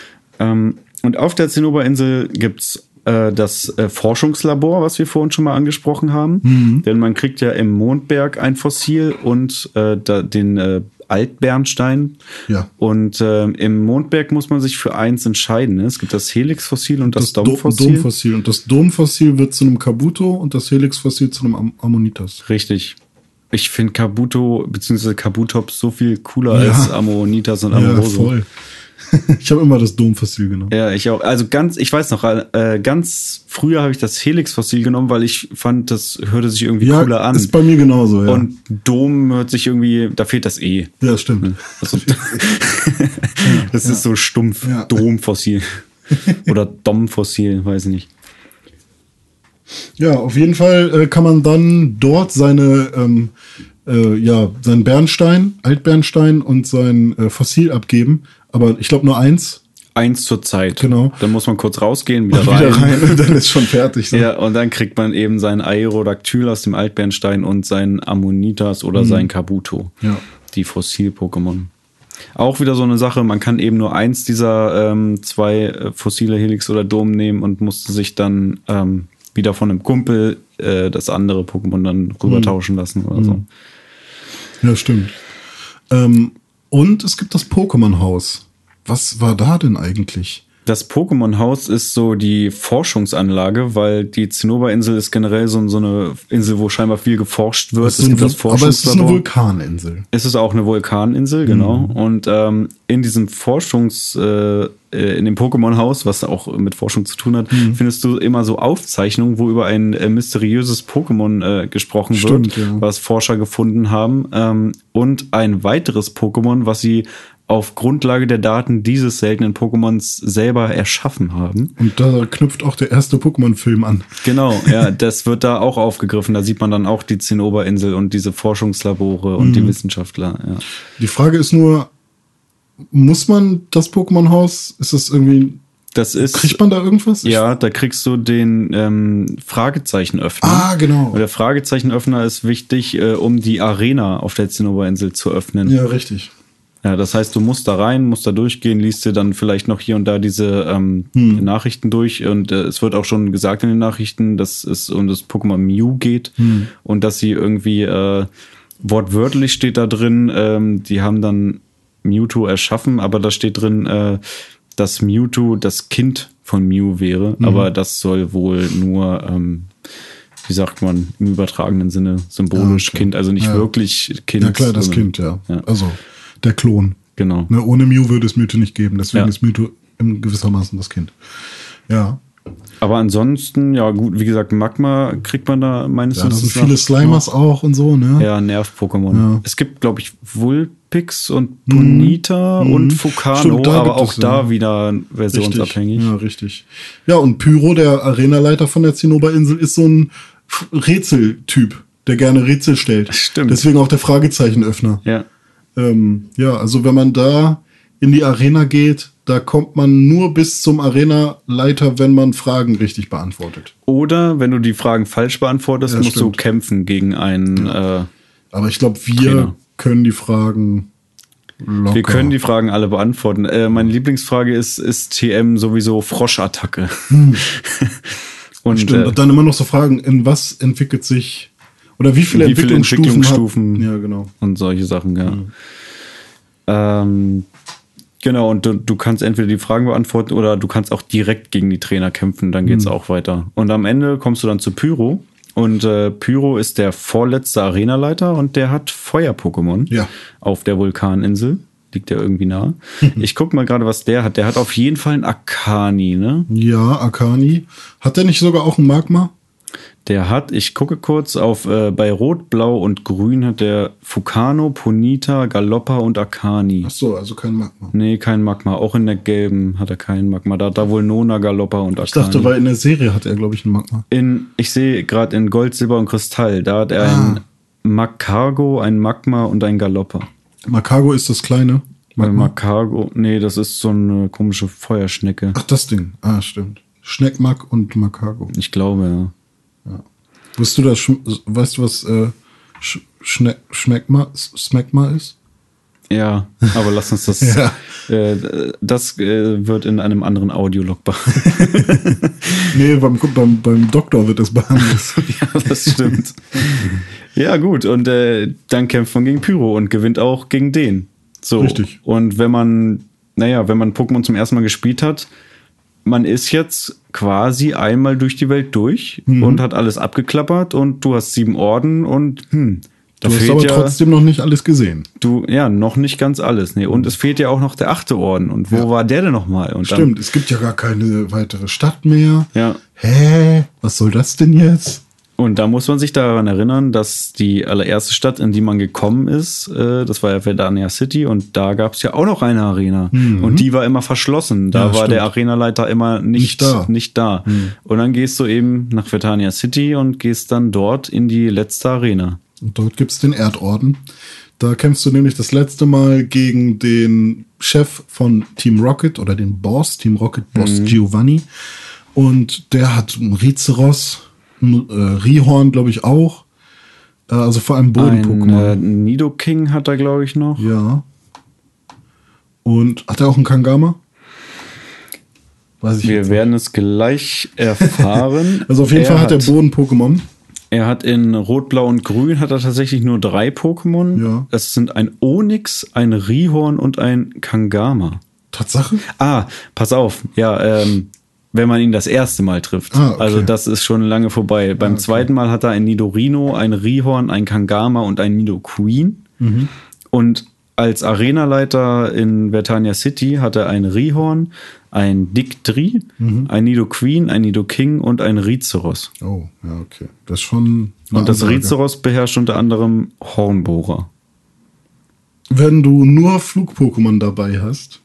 Ähm, und auf der Zinnoberinsel gibt's äh, das äh, Forschungslabor, was wir vorhin schon mal angesprochen haben. Mhm. Denn man kriegt ja im Mondberg ein Fossil und äh, da, den äh, Altbernstein. Ja. Und ähm, im Mondberg muss man sich für eins entscheiden. Ne? Es gibt das Helixfossil und das, Das Domfossil. Domfossil. Und das Domfossil wird zu einem Kabuto und das Helixfossil zu einem Am Ammonitas. Richtig. Ich finde Kabuto bzw. Kabutops so viel cooler Ja. als Ammonitas und Ja, Amoroso. voll. ich habe immer das Domfossil genommen. Ja, ich auch. Also ganz, ich weiß noch, äh, ganz früher habe ich das Helix-Fossil genommen, weil ich fand, das hörte sich irgendwie Ja, cooler an. ist bei mir genauso, ja. Und Dom hört sich irgendwie, da fehlt das E. ja, stimmt. Also, das ist so stumpf. Ja. Domfossil. Oder Dom-Fossil, weiß ich nicht. Ja, auf jeden Fall äh, kann man dann dort seine, ähm, äh, ja, seinen Bernstein, Altbernstein und sein äh, Fossil abgeben. Aber ich glaube nur eins. Eins zur Zeit. Genau. Dann muss man kurz rausgehen, wieder, Und rein. wieder rein und dann ist schon fertig. So. Ja, und dann kriegt man eben sein Aerodactyl aus dem Altbernstein und sein Ammonitas oder sein Kabuto. Mhm. Ja. Die Fossil-Pokémon. Auch wieder so eine Sache, man kann eben nur eins dieser ähm, zwei äh, fossile Helix oder Dom nehmen und musste sich dann ähm, wieder von einem Kumpel äh, das andere Pokémon dann rübertauschen lassen oder so. Ja, stimmt. Ähm, und es gibt das Pokémon-Haus. Was war da denn eigentlich? Das Pokémon-Haus ist so die Forschungsanlage, weil die Zinnoberinsel ist generell so, so eine Insel, wo scheinbar viel geforscht wird. Es gibt das aber es ist eine Vulkaninsel. Es ist auch eine Vulkaninsel, genau. Mhm. Und ähm, in diesem Forschungs, äh, äh in dem Pokémon-Haus, was auch mit Forschung zu tun hat, mhm. findest du immer so Aufzeichnungen, wo über ein äh, mysteriöses Pokémon äh, gesprochen Stimmt, wird, ja. was Forscher gefunden haben. Ähm, und ein weiteres Pokémon, was sie auf Grundlage der Daten dieses seltenen Pokémons selber erschaffen haben. Und da knüpft auch der erste Pokémon-Film an. Genau, ja, das wird da auch aufgegriffen. Da sieht man dann auch die Zinnoberinsel und diese Forschungslabore und mhm. die Wissenschaftler. Ja. Die Frage ist nur, muss man das Pokémon-Haus, ist das irgendwie das ist, Kriegt man da irgendwas? Ja, da kriegst du den ähm, Fragezeichenöffner. Ah, genau. Und der Fragezeichenöffner ist wichtig, äh, um die Arena auf der Zinnoberinsel zu öffnen. Ja, richtig. Ja, das heißt, du musst da rein, musst da durchgehen, liest dir dann vielleicht noch hier und da diese ähm, hm. Nachrichten durch und äh, es wird auch schon gesagt in den Nachrichten, dass es um das Pokémon Mew geht hm. und dass sie irgendwie äh, wortwörtlich steht da drin, ähm, die haben dann Mewtwo erschaffen, aber da steht drin, äh, dass Mewtwo das Kind von Mew wäre, mhm. aber das soll wohl nur ähm, wie sagt man, im übertragenen Sinne symbolisch okay. Kind, also nicht ja. wirklich Kind. Ja klar, das Kind, ja. ja. Also der Klon. Genau. Ne, ohne Mew würde es Mewtwo nicht geben. Deswegen ja. ist Mewtwo im gewissermaßen das Kind. Ja. Aber ansonsten, ja gut, wie gesagt, Magma kriegt man da meines Erachtens. Ja, da sind viele Slimers auch und so, ne? Ja, Nerv-Pokémon. Ja. Es gibt, glaube ich, Vulpix und Bonita mhm. und Fukano, Stimmt, aber auch es, da ja. wieder versionsabhängig. Richtig. Ja, richtig. Ja, und Pyro, der Arenaleiter von der Zinnoberinsel, ist so ein Rätseltyp, der gerne Rätsel stellt. Stimmt. Deswegen auch der Fragezeichenöffner. Ja. Ähm, ja, also wenn man da in die Arena geht, da kommt man nur bis zum Arena-Leiter, wenn man Fragen richtig beantwortet. Oder wenn du die Fragen falsch beantwortest, ja, musst stimmt. du kämpfen gegen einen. Ja. Äh, Aber ich glaube, wir Trainer. können die Fragen. Locker. Wir können die Fragen alle beantworten. Äh, meine Lieblingsfrage ist: Ist TM sowieso Froschattacke? Hm. Und, Stimmt. Äh, Und dann immer noch so Fragen: In was entwickelt sich oder wie viele, wie viele Entwicklungsstufen, Entwicklungsstufen ja, genau. und solche Sachen, ja. Mhm. Ähm, genau, und du, du kannst entweder die Fragen beantworten oder du kannst auch direkt gegen die Trainer kämpfen, dann geht's mhm. auch weiter. Und am Ende kommst du dann zu Pyro. Und äh, Pyro ist der vorletzte Arenaleiter und der hat Feuer-Pokémon ja. auf der Vulkaninsel. Liegt ja irgendwie nah. ich guck mal gerade, was der hat. Der hat auf jeden Fall einen Akani, ne? Ja, Akani. Hat der nicht sogar auch ein Magma? Der hat, ich gucke kurz auf, äh, bei Rot, Blau und Grün hat der Fukano, Ponita, Galoppa und Akani. Ach so, also kein Magma. Nee, kein Magma. Auch in der gelben hat er keinen Magma. Da hat er wohl Nona, Galoppa und Akani. Ich dachte, weil in der Serie hat er, glaube ich, ein Magma. In, ich sehe gerade in Gold, Silber und Kristall, da hat er ah. ein Macargo, ein Magma und ein Galoppa. Macargo ist das kleine? Magma? Macargo, nee, das ist so eine komische Feuerschnecke. Ach, das Ding. Ah, stimmt. Schneckmack und Macargo. Ich glaube, ja. Ja. Wusstest du das, weißt du, was äh, Sch Schmeckma, Smegma ist? Ja, aber lass uns das. ja. äh, das äh, wird in einem anderen Audiolog behandelt. nee, beim, beim, beim Doktor wird das behandelt. ja, das stimmt. ja, gut. Und äh, dann kämpft man gegen Pyro und gewinnt auch gegen den. So. Richtig. Und wenn man, naja, wenn man Pokémon zum ersten Mal gespielt hat, man ist jetzt quasi einmal durch die Welt durch mhm. und hat alles abgeklappert und du hast sieben Orden und hm, da du hast aber ja, trotzdem noch nicht alles gesehen. Du, ja, noch nicht ganz alles. Nee. Und es fehlt ja auch noch der achte Orden. Und wo ja. war der denn nochmal? Stimmt, dann, es gibt ja gar keine weitere Stadt mehr. Ja. Hä? Was soll das denn jetzt? Und da muss man sich daran erinnern, dass die allererste Stadt, in die man gekommen ist, äh, das war ja Verdania City und da gab es ja auch noch eine Arena. Mhm. Und die war immer verschlossen. Da ja, war stimmt. der Arenaleiter immer nicht, nicht da. Nicht da. Mhm. Und dann gehst du eben nach Verdania City und gehst dann dort in die letzte Arena. Und dort gibt's den Erdorden. Da kämpfst du nämlich das letzte Mal gegen den Chef von Team Rocket oder den Boss, Team Rocket Boss mhm. Giovanni. Und der hat einen Rizeros Rihorn, glaube ich, auch. Äh, also vor allem Boden-Pokémon. Äh, Nido King hat er, glaube ich, noch. Ja. Und hat er auch einen Kangama? Weiß ich Wir werden es gleich erfahren. also auf jeden er Fall hat, hat er Boden-Pokémon. Er hat in Rot, Blau und Grün hat er tatsächlich nur drei Pokémon. Ja. Es sind ein Onyx, ein Rihorn und ein Kangama. Tatsache? Ah, pass auf, ja, ähm, wenn man ihn das erste Mal trifft. Ah, okay. Also das ist schon lange vorbei. Beim zweiten Mal hat er ein Nidorino, ein Rihorn, ein Kangama und ein Nido Queen. Mhm. Und als Arenaleiter in Vertania City hat er ein Rihorn, ein Dick Dri, Mhm. ein Nido Queen, ein Nido King und ein Rizeros. Oh, ja, okay. Das ist schon. Und das Ansage. Rizeros beherrscht unter anderem Hornbohrer. Wenn du nur Flug-Pokémon dabei hast,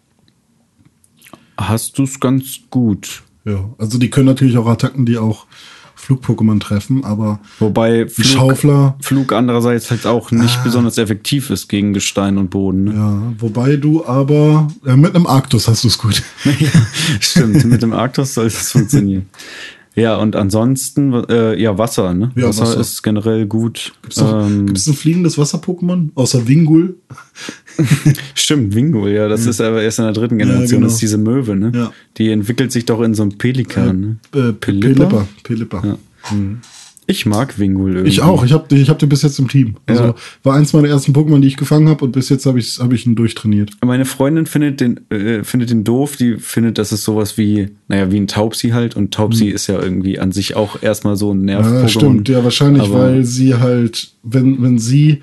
Hast du es ganz gut. Ja. Also die können natürlich auch Attacken, die auch Flug-Pokémon treffen, aber Wobei Flug, Schaufler, Flug andererseits halt auch nicht besonders effektiv ist gegen Gestein und Boden. Ne? ja, wobei du aber äh, mit einem Arktus hast du es gut. Ja, stimmt, mit dem Arktos soll es funktionieren. Ja, und ansonsten, äh, ja, Wasser, ne? Ja, Wasser, Wasser. ist generell gut. Gibt's noch, Ähm, ein fliegendes Wasser-Pokémon? Außer Wingul? stimmt, Wingo, ja, das ist aber erst in der dritten Generation, genau. das ist diese Möwe, ne? Ja. Die entwickelt sich doch in so einem Pelikan, ne? Äh, Pelipper? Pelipper. Pelipper. Ja. Ich mag Wingul irgendwie. Ich auch. Ich habe ich hab den bis jetzt im Team. Also Ja. war eins meiner ersten Pokémon, die ich gefangen habe und bis jetzt habe ich, hab ich ihn durchtrainiert. Meine Freundin findet den, äh, findet den doof, die findet, das ist sowas wie, naja, wie ein Taubsi halt. Und Taubsi ist ja irgendwie an sich auch erstmal so ein nerv. Ja, stimmt. Ja, wahrscheinlich, Aber- weil sie halt, wenn, wenn sie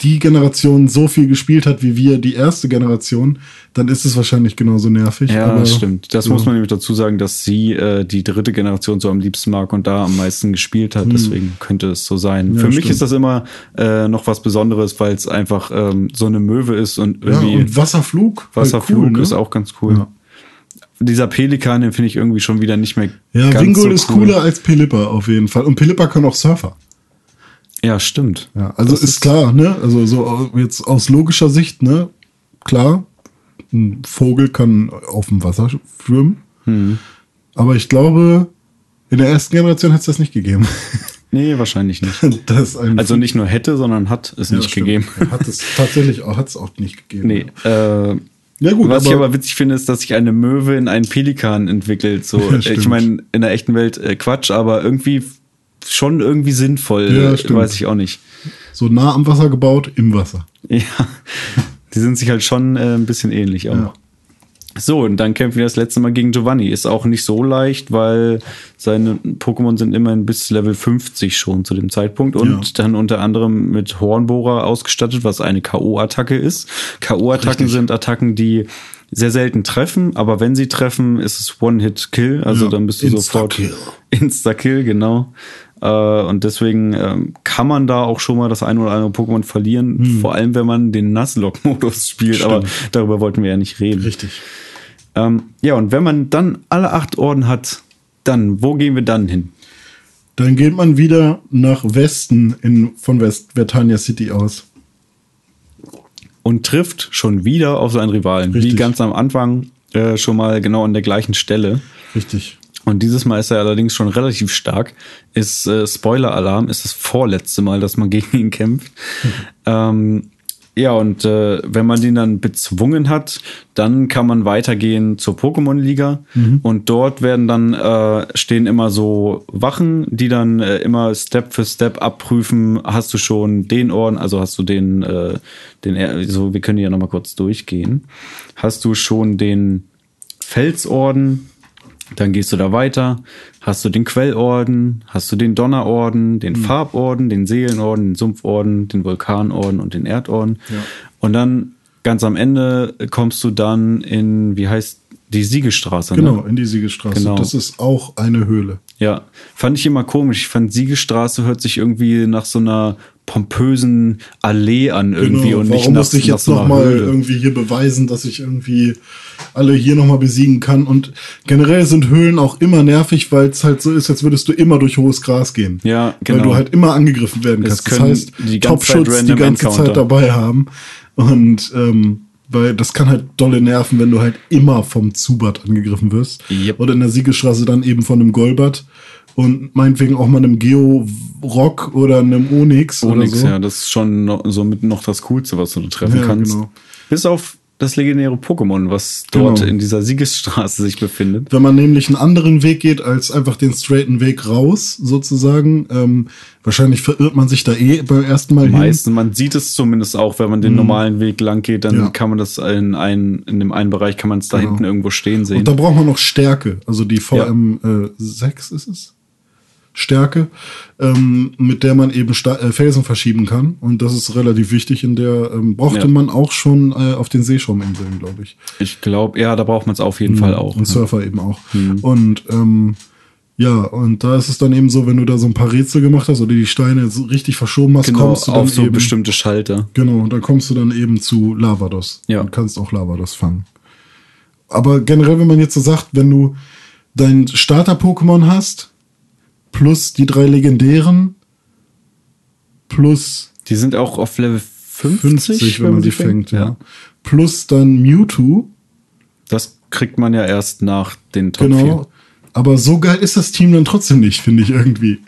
die Generation so viel gespielt hat wie wir, die erste Generation, dann ist es wahrscheinlich genauso nervig. Ja, aber, stimmt. Das ja. muss man nämlich dazu sagen, dass sie äh, die dritte Generation so am liebsten mag und da am meisten gespielt hat. Deswegen könnte es so sein. Hm. Ja, Für mich stimmt. ist das immer äh, noch was Besonderes, weil es einfach ähm, so eine Möwe ist und Ja, irgendwie und Wasserflug. Wasserflug cool, ne? ist auch ganz cool. Ja. Dieser Pelikan, den finde ich irgendwie schon wieder nicht mehr Ja, ganz Wingul so ist cool. cooler als Pelipper auf jeden Fall. Und Pelipper kann auch Surfer. Ja, stimmt. Ja, also Das ist, klar, ne? Also so jetzt aus logischer Sicht, ne? Klar, ein Vogel kann auf dem Wasser schwimmen. Hm. Aber ich glaube, in der ersten Generation hätte es das nicht gegeben. Nee, wahrscheinlich nicht. Also nicht nur hätte, sondern hat es Ja, nicht stimmt. gegeben. Ja, Hat es tatsächlich auch, hat es auch nicht gegeben. Nee, äh, Ja gut, Was ich aber, aber witzig finde, ist, dass sich eine Möwe in einen Pelikan entwickelt. So, Ja, ich meine, in der echten Welt äh, Quatsch, aber irgendwie schon irgendwie sinnvoll, Ja, äh, stimmt. weiß ich auch nicht. so nah am Wasser gebaut, im Wasser. Ja, die sind sich halt schon äh, ein bisschen ähnlich auch. Ja. So, und dann kämpfen wir das letzte Mal gegen Giovanni. Ist auch nicht so leicht, weil seine Pokémon sind immerhin bis Level 50 schon zu dem Zeitpunkt und Ja. dann unter anderem mit Hornbohrer ausgestattet, was eine K.O.-Attacke ist. K.O.-Attacken sind Attacken, die sehr selten treffen, aber wenn sie treffen, ist es One-Hit-Kill. Also Ja, dann bist du sofort Insta-Kill. Insta-Kill, genau. Äh, und deswegen ähm, kann man da auch schon mal das ein oder andere Pokémon verlieren, vor allem wenn man den Nuzlocke-Modus spielt. Aber Hm. Stimmt. darüber wollten wir ja nicht reden. Richtig. Ähm, ja, und wenn man dann alle acht Orden hat, dann, wo gehen wir dann hin? Dann geht man wieder nach Westen in, von West Vertania City aus. Und trifft schon wieder auf seinen Rivalen. Wie Richtig. ganz am Anfang äh, schon mal genau an der gleichen Stelle. Richtig. Und dieses Mal ist er allerdings schon relativ stark. Ist äh, Spoiler-Alarm, ist das vorletzte Mal, dass man gegen ihn kämpft. ähm, ja, und äh, wenn man den dann bezwungen hat, dann kann man weitergehen zur Pokémon-Liga. Und dort werden dann, äh, stehen immer so Wachen, die dann äh, immer Step für Step abprüfen, hast du schon den Orden, also hast du den, äh, den, er- so, wir können ja nochmal kurz durchgehen. Hast du schon den Felsorden, dann gehst du da weiter, hast du den Quellorden, hast du den Donnerorden, den Farborden, den Seelenorden, den Sumpforden, den Vulkanorden und den Erdorden. Ja. Und dann ganz am Ende kommst du dann in, wie heißt die Siegestraße? Genau, Ne? in die Siegesstraße. Genau. Das ist auch eine Höhle. Ja, fand ich immer komisch. Ich fand Siegestraße hört sich irgendwie nach so einer pompösen Allee an irgendwie und nicht Genau. Warum nach, musste ich jetzt so einer nochmal Höhle. irgendwie hier beweisen, dass ich irgendwie alle hier nochmal besiegen kann? Und generell sind Höhlen auch immer nervig, weil es halt so ist, als würdest du immer durch hohes Gras gehen. Ja, genau. Weil du halt immer angegriffen werden kannst. Das heißt, Top-Schutz die ganze Encounter. Zeit dabei haben. Und ähm, weil das kann halt dolle nerven, wenn du halt immer vom Zubat angegriffen wirst. Yep. Oder in der Siegestraße dann eben von einem Golbat. Und meinetwegen auch mal einem Geo-Rock oder einem Onyx. Onyx, oder so. ja, das ist schon noch, somit noch das Coolste, was du da treffen Ja, kannst. genau. Bis auf das legendäre Pokémon, was dort Genau. in dieser Siegesstraße sich befindet. Wenn man nämlich einen anderen Weg geht, als einfach den straighten Weg raus, sozusagen, ähm, wahrscheinlich verirrt man sich da eh beim ersten Mal. Meistens, man sieht es zumindest auch, wenn man den normalen Weg lang geht, dann Mhm. Ja. kann man das in, ein, in dem einen Bereich kann man es da Genau. hinten irgendwo stehen sehen. Und da braucht man noch Stärke, also die VM äh, 6 ist es. Stärke, ähm, mit der man eben Sta äh, Felsen verschieben kann. Und das ist relativ wichtig. In der ähm, brauchte Ja. man auch schon äh, auf den Seeschauminseln, glaube ich. Ich glaube, ja, da braucht man es auf jeden Fall auch. Und ja. Surfer eben auch. Mhm. Und ähm, ja, und da ist es dann eben so, wenn du da so ein paar Rätsel gemacht hast oder die Steine so richtig verschoben hast, Genau, kommst du dann auf so eben, bestimmte Schalter. Genau, und dann kommst du dann eben zu Lavados. Ja. Und kannst auch Lavados fangen. Aber generell, wenn man jetzt so sagt, wenn du dein Starter-Pokémon hast, plus die drei legendären, plus Die sind auch auf Level 50, 50, wenn man die sie fängt, ja. Plus dann Mewtwo, Das kriegt man ja erst nach den Top genau. Aber so geil ist das Team dann trotzdem nicht, finde ich irgendwie.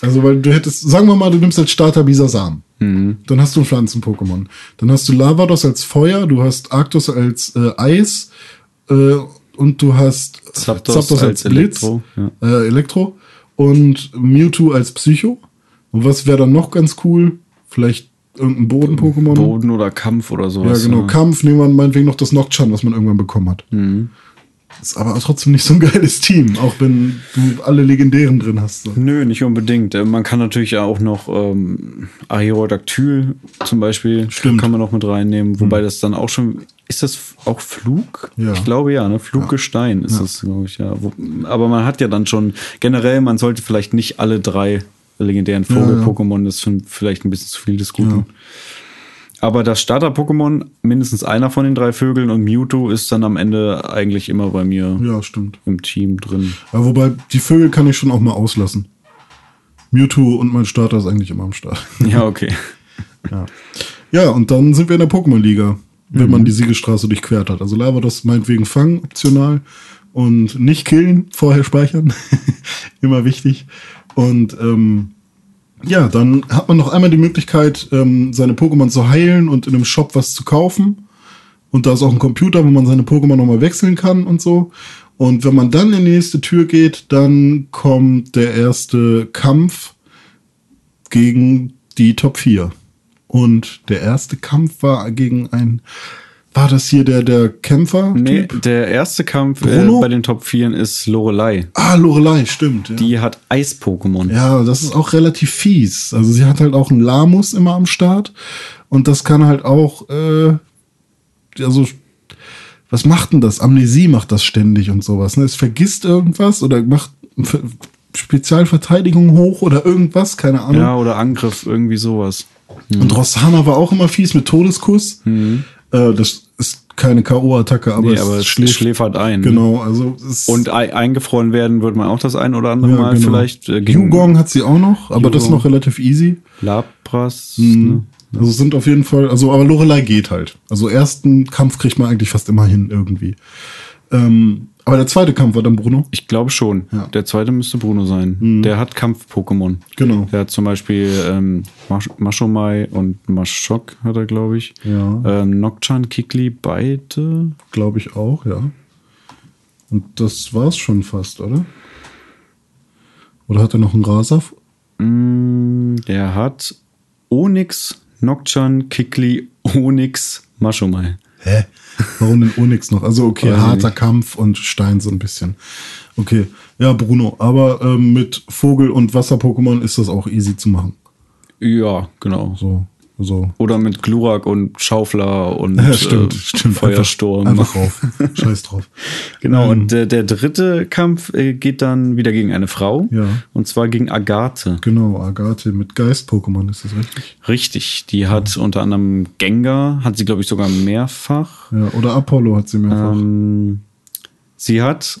Also, weil du hättest, sagen wir mal, du nimmst als Starter Bisasam. Mhm. Dann hast du ein Pflanzen-Pokémon. Dann hast du Lavados als Feuer, du hast Arctos als äh, Eis äh, und du hast Zapdos als Elektro, ja. äh, Elektro und Mewtwo als Psycho. Und was wäre dann noch ganz cool? Vielleicht irgendein Boden-Pokémon? Boden oder Kampf oder ja, sowas. genau. Kampf nehmen wir meinetwegen noch das Nocturne, was man irgendwann bekommen hat. Mhm. Ist aber trotzdem nicht so ein geiles Team, auch wenn du alle Legendären drin hast. So. Nö, nicht unbedingt. Äh, Man kann natürlich auch noch ähm, Aerodactyl zum Beispiel Stimmt. kann man noch mit reinnehmen, wobei das dann auch schon ist das auch Flug? Ja. Ich glaube ja, ne? Fluggestein ist das, glaube ich, ja. Aber man hat ja dann schon generell, man sollte vielleicht nicht alle drei legendären Ja, ja. Vogel-Pokémon, das ist schon vielleicht ein bisschen zu viel des Guten. Aber das Starter-Pokémon, mindestens einer von den drei Vögeln und Mewtwo ist dann am Ende eigentlich immer bei mir Ja, stimmt. im Team drin. Ja, wobei, die Vögel kann ich schon auch mal auslassen. Mewtwo und mein Starter ist eigentlich immer am Start. Ja, okay. Ja. ja, und dann sind wir in der Pokémon-Liga, wenn man die Siegesstraße durchquert hat. Also Lavados meinetwegen fangen, optional. Und nicht killen, vorher speichern. Immer wichtig. Und ähm, ja, dann hat man noch einmal die Möglichkeit, ähm, seine Pokémon zu heilen und in einem Shop was zu kaufen. Und da ist auch ein Computer, wo man seine Pokémon nochmal wechseln kann und so. Und wenn man dann in die nächste Tür geht, dann kommt der erste Kampf gegen die Top 4. Und der erste Kampf war gegen ein. War das hier der, der Kämpfer? Nee, der erste Kampf äh, bei den Top 4 ist Lorelei. Ah, Lorelei, stimmt. Ja. Die hat Eis-Pokémon. Ja, das ist auch relativ fies. Also sie hat halt auch einen Lamus immer am Start und das kann halt auch, äh, also was macht denn das? Amnesie macht das ständig und sowas. Ne? Es vergisst irgendwas oder macht Ver- Spezialverteidigung hoch oder irgendwas, keine Ahnung. Ja, oder Angriff, irgendwie sowas. Und Rossana war auch immer fies mit Todeskuss. Äh, das ist keine K.O.-Attacke, aber, Nee, es aber es schläft. schläfert ein. ne? Genau, also es Und ei- eingefroren werden wird man auch das ein oder andere ja, Mal genau. vielleicht. Äh, Yugong hat sie auch noch, aber das ist Yugong. noch relativ easy. Lapras. Mhm. Ne? Also es sind auf jeden Fall, also aber Lorelei geht halt. Also ersten Kampf kriegt man eigentlich fast immer hin irgendwie. Ähm, aber der zweite Kampf war dann Bruno. Ich glaube schon. Ja. Mhm. Der zweite müsste Bruno sein. Der hat Kampf-Pokémon. Genau. Der hat zum Beispiel ähm, Mash Mashomai und Mashok hat er, glaube ich. Ja. Ähm, Nocturne, Kikli, beide. Glaube ich auch, ja. Und das war's schon fast, oder? Oder hat er noch einen Rasaf? Mm, der hat Onyx, Nocturne, Kikli, Onyx, Mashomai. Hä? Warum denn Onyx noch? Also okay, ich harter nicht. Kampf und Stein so ein bisschen. Okay, ja, Bruno. Aber ähm, mit Vogel- und Wasser-Pokémon ist das auch easy zu machen. Ja, genau. So, so. Oder mit Glurak und Schaufler und Ja, stimmt, äh, stimmt. Feuersturm. Einfach, einfach rauf. Scheiß drauf. Genau, Ähm, und der, der dritte Kampf äh, geht dann wieder gegen eine Frau. Ja. Und zwar gegen Agathe. Genau, Agathe mit Geist-Pokémon, ist das richtig? Richtig, die hat unter anderem Gengar, hat sie, glaube ich, sogar mehrfach. Ja, oder Apollo hat sie mehrfach. Ähm, sie hat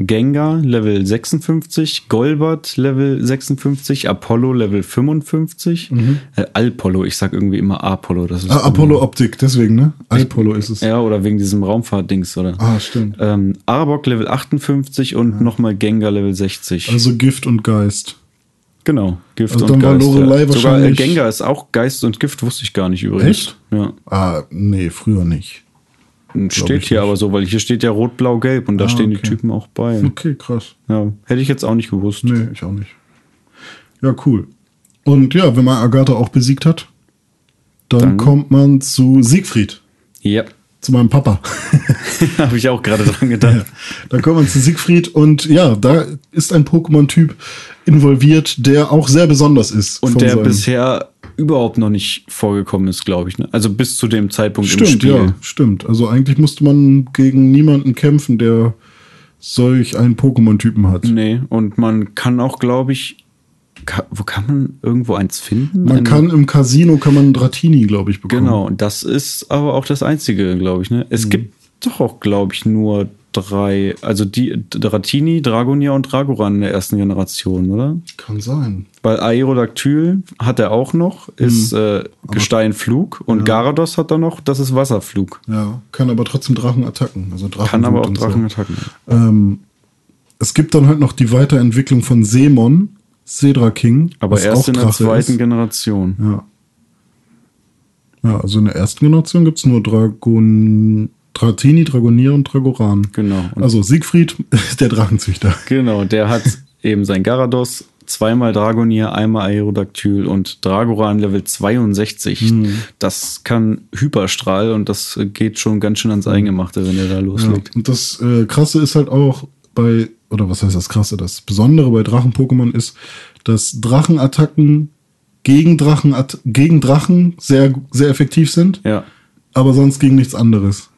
Gengar Level 56, Golbat Level 56, Apollo Level 55, äh, Alpollo, ich sag irgendwie immer Apollo. Das ist ah, Apollo Optik, deswegen, ne? Apollo ist es. Ja, oder wegen diesem Raumfahrtdings, oder? Ah, stimmt. Ähm, Arbok Level 58 und nochmal Gengar Level 60. Also Gift und Geist. genau, Gift also und Geist. Lorelei ja. Sogar äh, Gengar ist auch Geist und Gift, wusste ich gar nicht übrigens. Echt? Ja. Ah, nee, früher nicht. Steht hier nicht. aber so, weil hier steht ja rot, blau, gelb und da Ah, stehen die okay. Typen auch bei. Okay, krass. Ja, hätte ich jetzt auch nicht gewusst. Nee, ich auch nicht. Ja, cool. Und ja, wenn man Agatha auch besiegt hat, dann, Dann- kommt man zu Siegfried, Ja, zu meinem Papa. habe ich auch gerade dran gedacht. dann kommt man zu Siegfried und ja, da ist ein Pokémon-Typ involviert, der auch sehr besonders ist. Und der bisher überhaupt noch nicht vorgekommen ist, glaube ich. Ne? Also bis zu dem Zeitpunkt im Stimmt, Spiel. ja, stimmt. Also eigentlich musste man gegen niemanden kämpfen, der solch einen Pokémon-Typen hat. Nee, und man kann auch, glaube ich, ka wo kann man irgendwo eins finden? Man Ein- kann im Casino kann man Dratini, glaube ich, bekommen. Genau, und das ist aber auch das Einzige, glaube ich. Ne? Es Mhm. gibt doch auch, glaube ich, nur drei, also die Dratini, Dragonia und Dragoran in der ersten Generation, oder? Kann sein. Weil Aerodactyl hat er auch noch, ist Mhm. äh, Gesteinflug und Garados hat er noch, das ist Wasserflug. Ja, kann aber trotzdem Drachen attacken. Also Drachen Kann aber auch und so. Drachenattacken. Ähm, es gibt dann halt noch die Weiterentwicklung von Seemon, Cedra King. Aber erst auch in der Drache zweiten ist. Generation. Ja. Ja, also in der ersten Generation gibt es nur Dragon, Dratini, Dragonier und Dragoran. Genau. Und Also Siegfried ist der Drachenzüchter. Genau, der hat eben sein Garados, zweimal Dragonier, einmal Aerodactyl und Dragoran Level 62. Hm. Das kann Hyperstrahl und das geht schon ganz schön ans Eingemachte, wenn der da Ja. loslegt. Und das äh, Krasse ist halt auch bei, oder was heißt das Krasse? Das Besondere bei Drachen-Pokémon ist, dass Drachenattacken gegen Drachen, gegen Drachen sehr, sehr effektiv sind, Ja. aber sonst gegen nichts anderes.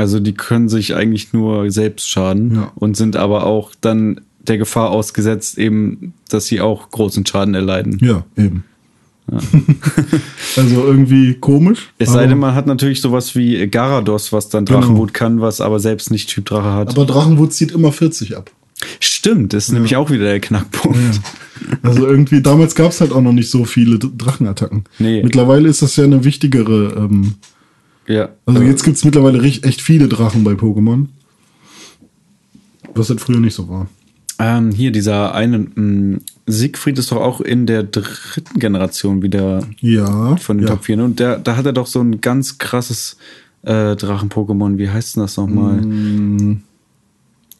Also die können sich eigentlich nur selbst schaden Ja. und sind aber auch dann der Gefahr ausgesetzt, eben, dass sie auch großen Schaden erleiden. Ja, eben. also irgendwie komisch. Es sei denn, man hat natürlich sowas wie Garados, was dann Genau. Drachenwut kann, was aber selbst nicht Typ Drache hat. aber Drachenwut zieht immer 40 ab. Stimmt, das ist nämlich auch wieder der Knackpunkt. Also irgendwie, damals gab es halt auch noch nicht so viele Drachenattacken. Nee. Mittlerweile ist das ja eine wichtigere. Ähm, Ja. also jetzt gibt es mittlerweile recht, echt viele Drachen bei Pokémon. Was halt früher nicht so war. Ähm, hier, dieser eine mh, Siegfried ist doch auch in der dritten Generation wieder Ja. von den ja. Top 4. Und der, da hat er doch so ein ganz krasses äh, Drachen-Pokémon. Wie heißt denn das nochmal? Mm,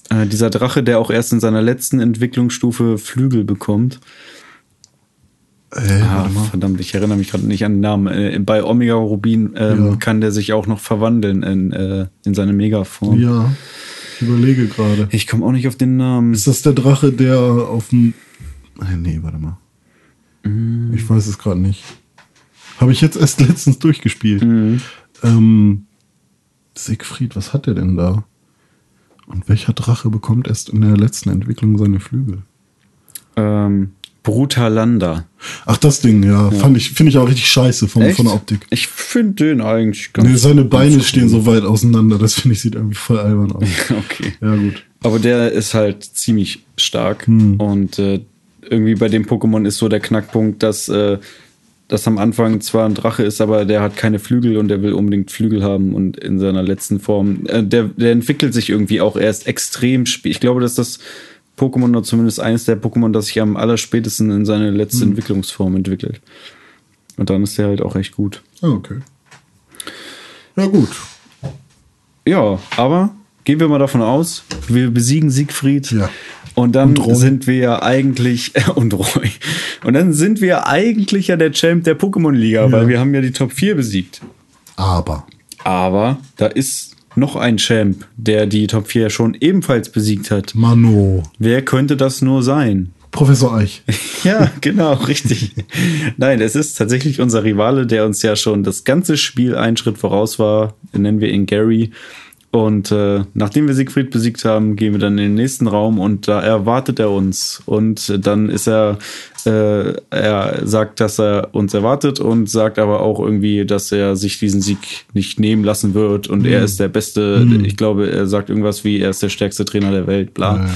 Äh, dieser Drache, der auch erst in seiner letzten Entwicklungsstufe Flügel bekommt. Äh, Ah, verdammt, ich erinnere mich gerade nicht an den Namen. Äh, bei Omega Rubin ähm, Ja. kann der sich auch noch verwandeln in, äh, in seine Megaform. Ja, ich überlege gerade. Ich komme auch nicht auf den Namen. Ist das der Drache, der auf dem. Äh, Nee, warte mal. Mm. Ich weiß es gerade nicht. Habe ich jetzt erst letztens durchgespielt. Mhm. Ähm, Siegfried, was hat der denn da? Und welcher Drache bekommt erst in der letzten Entwicklung seine Flügel? Ähm, Brutalanda. Ach, das Ding, ja. Fand ich, finde ich auch richtig scheiße von, von der Optik. Ich finde den eigentlich ganz Nee, seine Beine ganz stehen so weit auseinander, das finde ich sieht irgendwie voll albern aus. Okay. Ja, gut. Aber der ist halt ziemlich stark. Hm. Und äh, irgendwie bei dem Pokémon ist so der Knackpunkt, dass äh, das am Anfang zwar ein Drache ist, aber der hat keine Flügel und der will unbedingt Flügel haben. Und in seiner letzten Form, äh, der, der entwickelt sich irgendwie auch erst extrem spät. Ich glaube, dass das Pokémon oder zumindest eines der Pokémon, das sich am allerspätesten in seine letzte Hm. Entwicklungsform entwickelt. Und dann ist der halt auch echt gut. Ah, okay. Ja, gut. Ja, aber gehen wir mal davon aus, wir besiegen Siegfried. Ja. Und dann Und sind wir ja eigentlich, und Roy. Und dann sind wir eigentlich ja der Champ der Pokémon-Liga, weil wir haben ja die Top 4 besiegt. Aber. Aber da ist noch ein Champ, der die Top 4 schon ebenfalls besiegt hat. Mano. Wer könnte das nur sein? Professor Eich. Ja, genau, richtig. Nein, es ist tatsächlich unser Rivale, der uns ja schon das ganze Spiel einen Schritt voraus war. Nennen wir ihn Gary. Und äh, nachdem wir Siegfried besiegt haben, gehen wir dann in den nächsten Raum und da erwartet er uns. Und dann ist er, äh, er sagt, dass er uns erwartet und sagt aber auch irgendwie, dass er sich diesen Sieg nicht nehmen lassen wird. Und er ist der Beste, ich glaube, er sagt irgendwas wie, er ist der stärkste Trainer der Welt, bla. Ja.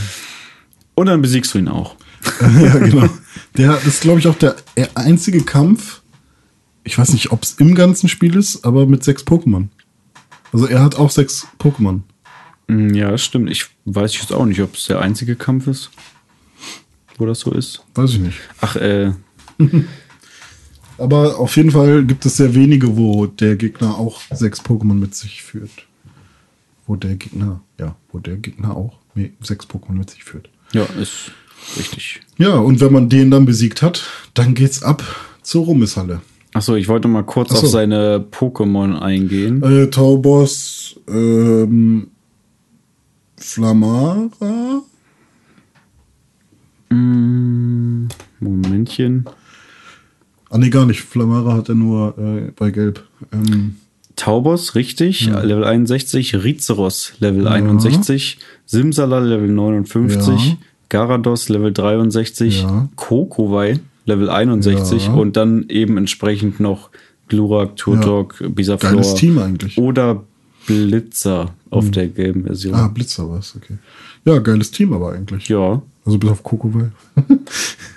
Und dann besiegst du ihn auch. ja, genau. Der ist, glaube ich, auch der einzige Kampf. Ich weiß nicht, ob es im ganzen Spiel ist, aber mit sechs Pokémon. Also er hat auch sechs Pokémon. Mm, Ja, stimmt. Ich weiß jetzt auch nicht, ob es der einzige Kampf ist, wo das so ist. Weiß ich nicht. Ach, äh, Aber auf jeden Fall gibt es sehr wenige, wo der Gegner auch sechs Pokémon mit sich führt. wo der Gegner, ja, wo der Gegner auch sechs Pokémon mit sich führt. Ja, ist richtig. Ja, und wenn man den dann besiegt hat, dann geht's ab zur Ruhmeshalle. Achso, ich wollte mal kurz so. auf seine Pokémon eingehen. Äh, Taubos, ähm, Flamara, Mm, Momentchen. ah nee, gar nicht, Flamara hat er nur äh, bei Gelb. Ähm, Taubos, richtig, Level 61, Rizeros, Level 61, Simsala, Level 59, Ja. Garados, Level 63, Ja. Kokowai, Level 61 Ja. und dann eben entsprechend noch Glurak, Turtok, Bisaflor Geiles Team eigentlich. oder Blitzer auf der gelben Version. ah, Blitzer war's, okay. Ja, geiles Team aber eigentlich. Ja. Also bis auf Kokowai.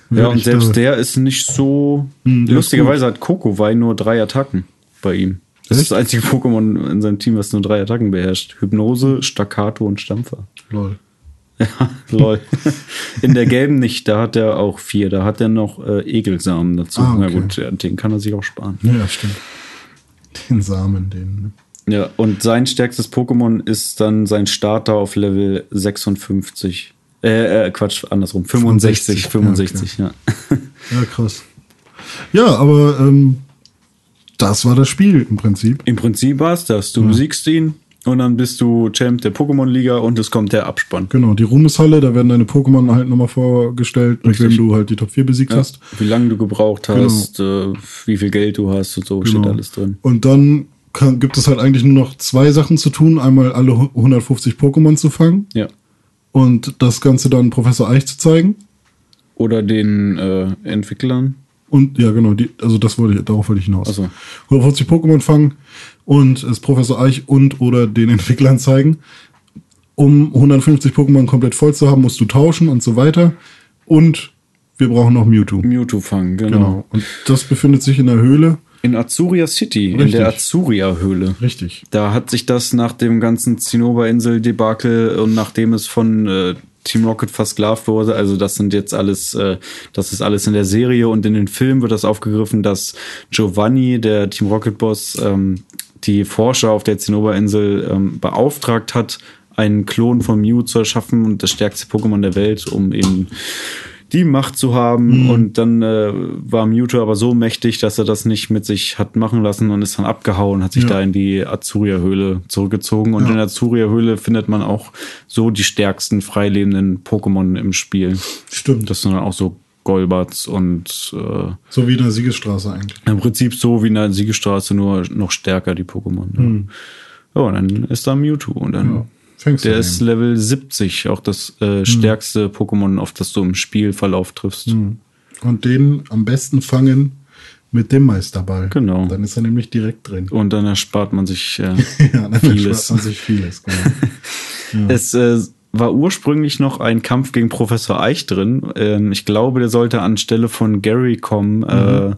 Ja, und selbst der ist nicht so. Hm, lustigerweise hat Kokowai nur drei Attacken bei ihm. Das ist das einzige Pokémon in seinem Team, was nur drei Attacken beherrscht. Hypnose, Staccato und Stampfer. Lol. Ja, lol. In der gelben nicht, da hat er auch vier. Da hat er noch äh, Egelsamen dazu. Ah, Na okay. gut, ja, den kann er sich auch sparen. Ja, stimmt. Den Samen, den. ne? Ja, und sein stärkstes Pokémon ist dann sein Starter auf Level 56. Äh, äh Quatsch, andersrum. 65, 65, 65, ja. Ja, krass. Ja, aber ähm, das war das Spiel im Prinzip. Im Prinzip war es das. Du besiegst ihn und dann bist du Champ der Pokémon-Liga und es kommt der Abspann. Genau, die Ruhmeshalle, da werden deine Pokémon halt nochmal vorgestellt, mit wem du halt die Top 4 besiegt Ja, hast. wie lange du gebraucht hast, äh, wie viel Geld du hast und so, steht Genau. alles drin. Und dann kann, gibt es halt eigentlich nur noch zwei Sachen zu tun. Einmal alle 150 Pokémon zu fangen Ja. und das Ganze dann Professor Eich zu zeigen. Oder den äh, Entwicklern. Und ja, genau, die, also das wollte ich, darauf wollte ich hinaus. Ach so. 150 Pokémon fangen und es Professor Eich und oder den Entwicklern zeigen. Um 150 Pokémon komplett voll zu haben, musst du tauschen und so weiter. Und wir brauchen noch Mewtwo. Mewtwo fangen, genau. Genau. Und das befindet sich in der Höhle. In Azuria City, in Richtig. der Azuria-Höhle. Richtig. Da hat sich das nach dem ganzen Zinnober-Insel-Debakel und nachdem es von äh, Team Rocket versklavt wurde, also das sind jetzt alles, äh, das ist alles in der Serie und in den Filmen wird das aufgegriffen, dass Giovanni, der Team Rocket-Boss, ähm, die Forscher auf der Zinnober-Insel ähm, beauftragt hat, einen Klon von Mew zu erschaffen und das stärkste Pokémon der Welt, um eben die Macht zu haben. Und dann äh, war Mewtwo aber so mächtig, dass er das nicht mit sich hat machen lassen und ist dann abgehauen, hat sich Ja. da in die Azuria-Höhle zurückgezogen. Und Ja. in der Azuria-Höhle findet man auch so die stärksten freilebenden Pokémon im Spiel. Stimmt. Das sind dann auch so Golbats und äh, so wie in der Siegesstraße eigentlich. im Prinzip so wie in der Siegestraße, nur noch stärker die Pokémon. Ja. Ja, und dann ist da Mewtwo und dann. Fängst der ist. Level 70, auch das äh, stärkste Pokémon, auf das du im Spielverlauf triffst. Und den am besten fangen mit dem Meisterball. Genau. Dann ist er nämlich direkt drin. Und dann erspart man sich äh, ja, dann Vieles. spart man sich vieles. Genau. Es äh, war ursprünglich noch ein Kampf gegen Professor Eich drin. Ähm, ich glaube, der sollte anstelle von Gary kommen äh,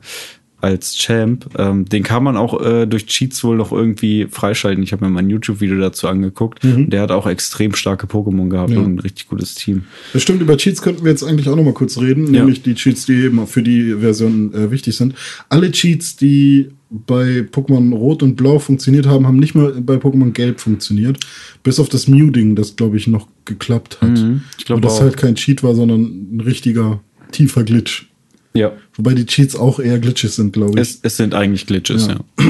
als Champ. Ähm, den kann man auch äh, durch Cheats wohl noch irgendwie freischalten. Ich habe mir mal ein YouTube-Video dazu angeguckt. Der hat auch extrem starke Pokémon gehabt Ja. und ein richtig gutes Team. Das stimmt, über Cheats könnten wir jetzt eigentlich auch noch mal kurz reden, Ja. nämlich die Cheats, die eben für die Version äh, wichtig sind. Alle Cheats, die bei Pokémon Rot und Blau funktioniert haben, haben nicht mehr bei Pokémon Gelb funktioniert. Bis auf das Mew-Ding, das, glaube ich, noch geklappt hat. Mhm, ich glaub Und das halt kein Cheat war, sondern ein richtiger, tiefer Glitch. Ja. Wobei die Cheats auch eher Glitches sind, glaube ich. Es, es sind eigentlich Glitches, ja.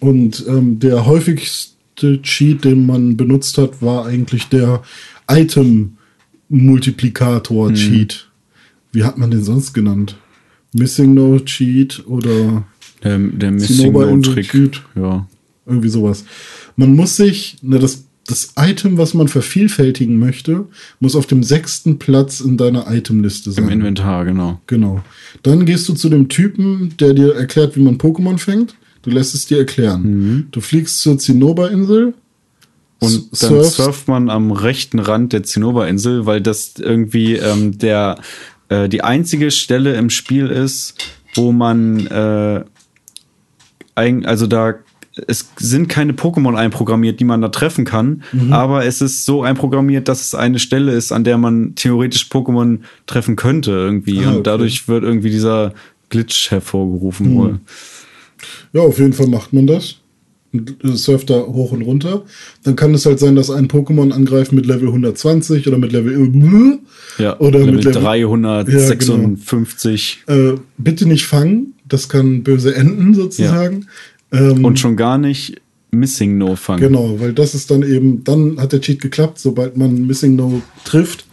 Und ähm, der häufigste Cheat, den man benutzt hat, war eigentlich der Item-Multiplikator-Cheat. Wie hat man den sonst genannt? Missing No Cheat oder Der, der Missing No Trick. Cheat. Ja. irgendwie sowas. Man muss sich, ne, das, das Item, was man vervielfältigen möchte, muss auf dem sechsten Platz in deiner Itemliste sein. Im Inventar, genau. Genau. Dann gehst du zu dem Typen, der dir erklärt, wie man Pokémon fängt. Du lässt es dir erklären. Du fliegst zur Zinnoberinsel. Und dann surfst- surft man am rechten Rand der Zinnoberinsel, weil das irgendwie ähm, der äh, die einzige Stelle im Spiel ist, wo man äh, also da es sind keine Pokémon einprogrammiert, die man da treffen kann, aber es ist so einprogrammiert, dass es eine Stelle ist, an der man theoretisch Pokémon treffen könnte irgendwie Ah, und okay. dadurch wird irgendwie dieser Glitch hervorgerufen wohl. Ja, auf jeden Fall macht man das. und surft da hoch und runter. Dann kann es halt sein, dass ein Pokémon angreift mit Level 120 oder mit Level Ja, oder Level mit Level 356. äh, bitte nicht fangen, das kann böse enden sozusagen. Ähm, Und schon gar nicht Missing No fangen. Genau, weil das ist dann eben, dann hat der Cheat geklappt, sobald man Missing No trifft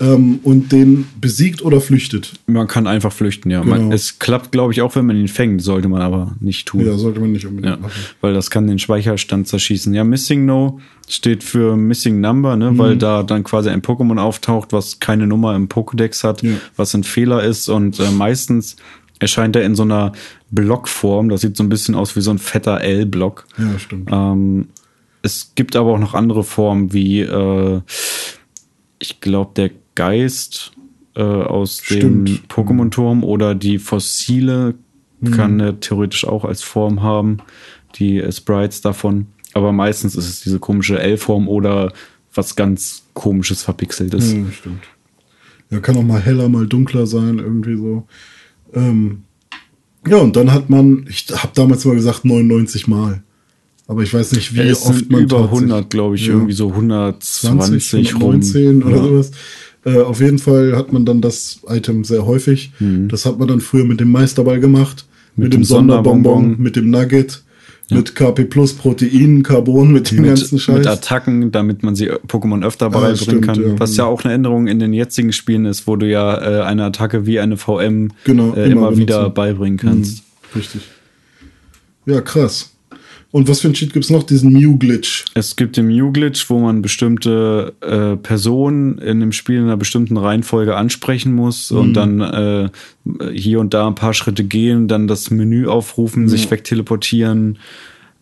ähm, und den besiegt oder flüchtet. Man kann einfach flüchten, ja. Genau. Man, es klappt, glaube ich, auch, wenn man ihn fängt, sollte man aber nicht tun. Ja, sollte man nicht unbedingt Ja, machen. weil das kann den Speicherstand zerschießen. Ja, Missing No steht für Missing Number, ne, Mhm. weil da dann quasi ein Pokémon auftaucht, was keine Nummer im Pokédex hat, Ja. was ein Fehler ist und äh, meistens erscheint er in so einer Blockform. Das sieht so ein bisschen aus wie so ein fetter L-Block. Ja, stimmt. Ähm, es gibt aber auch noch andere Formen, wie äh, ich glaube der Geist äh, aus dem Stimmt. Pokémon-Turm oder die Fossile kann er theoretisch auch als Form haben, die äh, Sprites davon. Aber meistens ist es diese komische L-Form oder was ganz komisches verpixeltes. Ja, stimmt. Ja, kann auch mal heller, mal dunkler sein, irgendwie so. Ähm, ja, und dann hat man, ich habe damals mal gesagt 99 Mal. Aber ich weiß nicht, wie es oft man über tatsächlich- 100, glaube ich, Ja. irgendwie so 120 20, rum. 119 oder Ja. sowas. Äh, auf jeden Fall hat man dann das Item sehr häufig. Das hat man dann früher mit dem Meisterball gemacht, mit, Mhm. Mit dem dem Sonderbonbon, Sonderbonbon. mit dem Nugget, mit KP Plus, Protein, Carbon, mit dem ganzen mit, Scheiß. mit Attacken, damit man sie Pokémon öfter Ah, beibringen stimmt, kann. ja. Was ja auch eine Änderung in den jetzigen Spielen ist, wo du ja äh, eine Attacke wie eine VM Genau, äh, immer immer, wieder beibringen kannst. Richtig. Ja, krass. Und was für ein Cheat gibt's noch? Diesen Mew-Glitch. Es gibt den Mew-Glitch, wo man bestimmte äh, Personen in dem Spiel in einer bestimmten Reihenfolge ansprechen muss Mhm. und dann äh, hier und da ein paar Schritte gehen, dann das Menü aufrufen, sich wegteleportieren.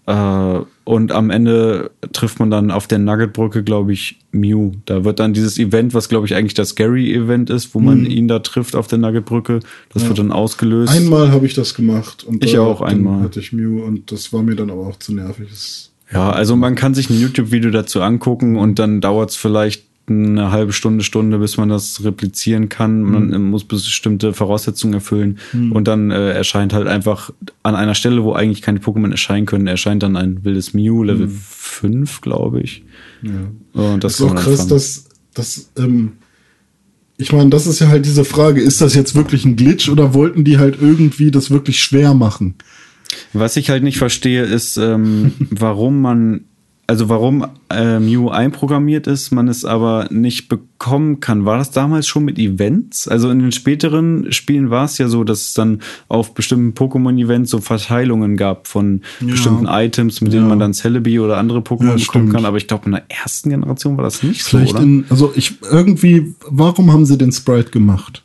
Äh, und am Ende trifft man dann auf der Nuggetbrücke, glaube ich, Mew. Da wird dann dieses Event, was glaube ich eigentlich das Gary-Event ist, wo man ihn da trifft auf der Nuggetbrücke, das wird dann ausgelöst. Einmal habe ich das gemacht. Und Ich auch dann einmal. hatte ich Mew und das war mir dann aber auch zu nervig. Das, Ja, also man kann sich ein YouTube-Video dazu angucken und dann dauert es vielleicht eine halbe Stunde, Stunde, bis man das replizieren kann. Man muss bestimmte Voraussetzungen erfüllen und dann äh, erscheint halt einfach an einer Stelle, wo eigentlich keine Pokémon erscheinen können, erscheint dann ein wildes Mew, Level 5, glaube ich. ja. Und das Das ist auch krass, fangen. dass, dass ähm, ich meine, das ist ja halt diese Frage, ist das jetzt wirklich ein Glitch oder wollten die halt irgendwie das wirklich schwer machen? Was ich halt nicht verstehe, ist, ähm, warum man, also warum äh, Mew einprogrammiert ist, man es aber nicht bekommen kann. War das damals schon mit Events? Also in den späteren Spielen war es ja so, dass es dann auf bestimmten Pokémon-Events so Verteilungen gab von Ja. bestimmten Items, mit denen Ja. man dann Celebi oder andere Pokémon Ja, bekommen kann. Aber ich glaube, in der ersten Generation war das nicht so, Vielleicht oder? in, also ich irgendwie, warum haben sie den Sprite gemacht?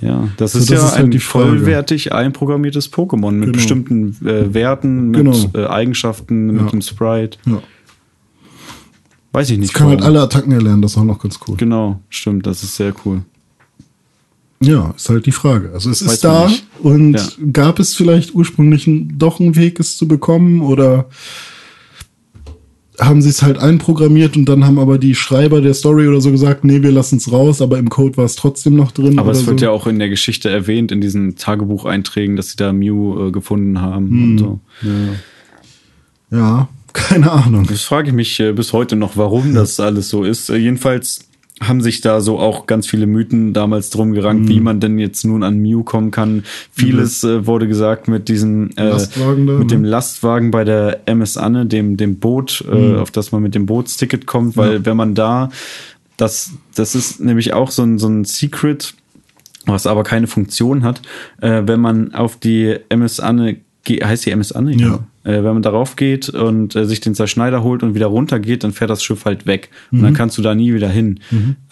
Ja, das So, ist das ja ist halt ein vollwertig einprogrammiertes Pokémon mit Genau. bestimmten äh, Werten, mit Genau. äh, Eigenschaften, mit dem Sprite. Ja. Weiß ich nicht. Ich kann halt alle Attacken erlernen, das ist auch noch ganz cool. Genau, stimmt, das ist sehr cool. Ja, ist halt die Frage. Also es Weiß ist da nicht. und Ja. gab es vielleicht ursprünglich ein, doch einen Weg, es zu bekommen oder haben sie es halt einprogrammiert und dann haben aber die Schreiber der Story oder so gesagt, nee, wir lassen es raus, aber im Code war es trotzdem noch drin. Aber oder es wird so. ja auch in der Geschichte erwähnt, in diesen Tagebucheinträgen, dass sie da Mew äh, gefunden haben Hm. und so. Ja, keine Ahnung. Das frage ich mich äh, bis heute noch, warum das alles so ist. Äh, jedenfalls haben sich da so auch ganz viele Mythen damals drum gerankt, Hm. wie man denn jetzt nun an Mew kommen kann. Vieles äh, wurde gesagt mit diesem äh, Lastwagen da, mit dem ne? Lastwagen bei der MS Anne, dem dem Boot, äh, auf das man mit dem Bootsticket kommt, weil wenn man da das das ist nämlich auch so ein so ein Secret, was aber keine Funktion hat, äh, wenn man auf die MS Anne heißt die MS Anne? Ja. Äh, wenn man darauf geht und äh, sich den Zerschneider holt und wieder runter geht, dann fährt das Schiff halt weg. Und Mhm. dann kannst du da nie wieder hin.